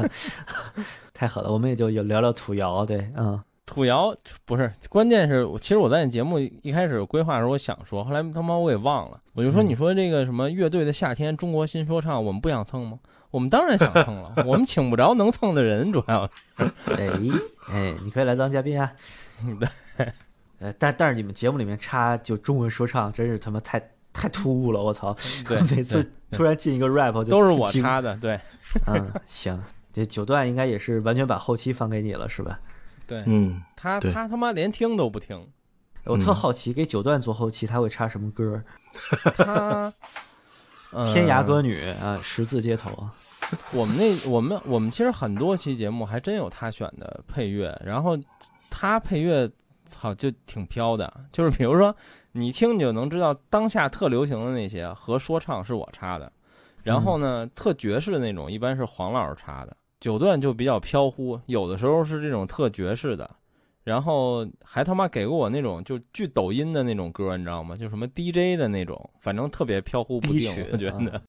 [LAUGHS] 太狠了。我们也就有聊聊土窑，对，嗯，土窑不是，关键是，其实我在你节目一开始规划的时候，我想说，后来他妈我给忘了，我就说，你说这个什么乐队的夏天，中国新说唱，我们不想蹭吗？我们当然想蹭了，我们请不着能蹭的人，主要是，[LAUGHS] 哎哎，你可以来当嘉宾啊。对，呃，但但是你们节目里面插就中文说唱，真是他妈太太突兀了，我操！对，每次突然进一个 rap 就都是我插的，对，嗯，行，这九段应该也是完全把后期放给你了，是吧？对，嗯，他他他妈连听都不听，我特好奇，给九段做后期他会插什么歌？[LAUGHS] 他 [LAUGHS] 天涯歌女啊，十字街头啊。我们那我们我们其实很多期节目还真有他选的配乐，然后。他配乐，操，就挺飘的。就是比如说，你听你就能知道当下特流行的那些和说唱是我插的，然后呢，特爵士的那种一般是黄老师插的。九段就比较飘忽，有的时候是这种特爵士的，然后还他妈给过我那种就巨抖音的那种歌，你知道吗？就什么 DJ 的那种，反正特别飘忽不定，我觉得。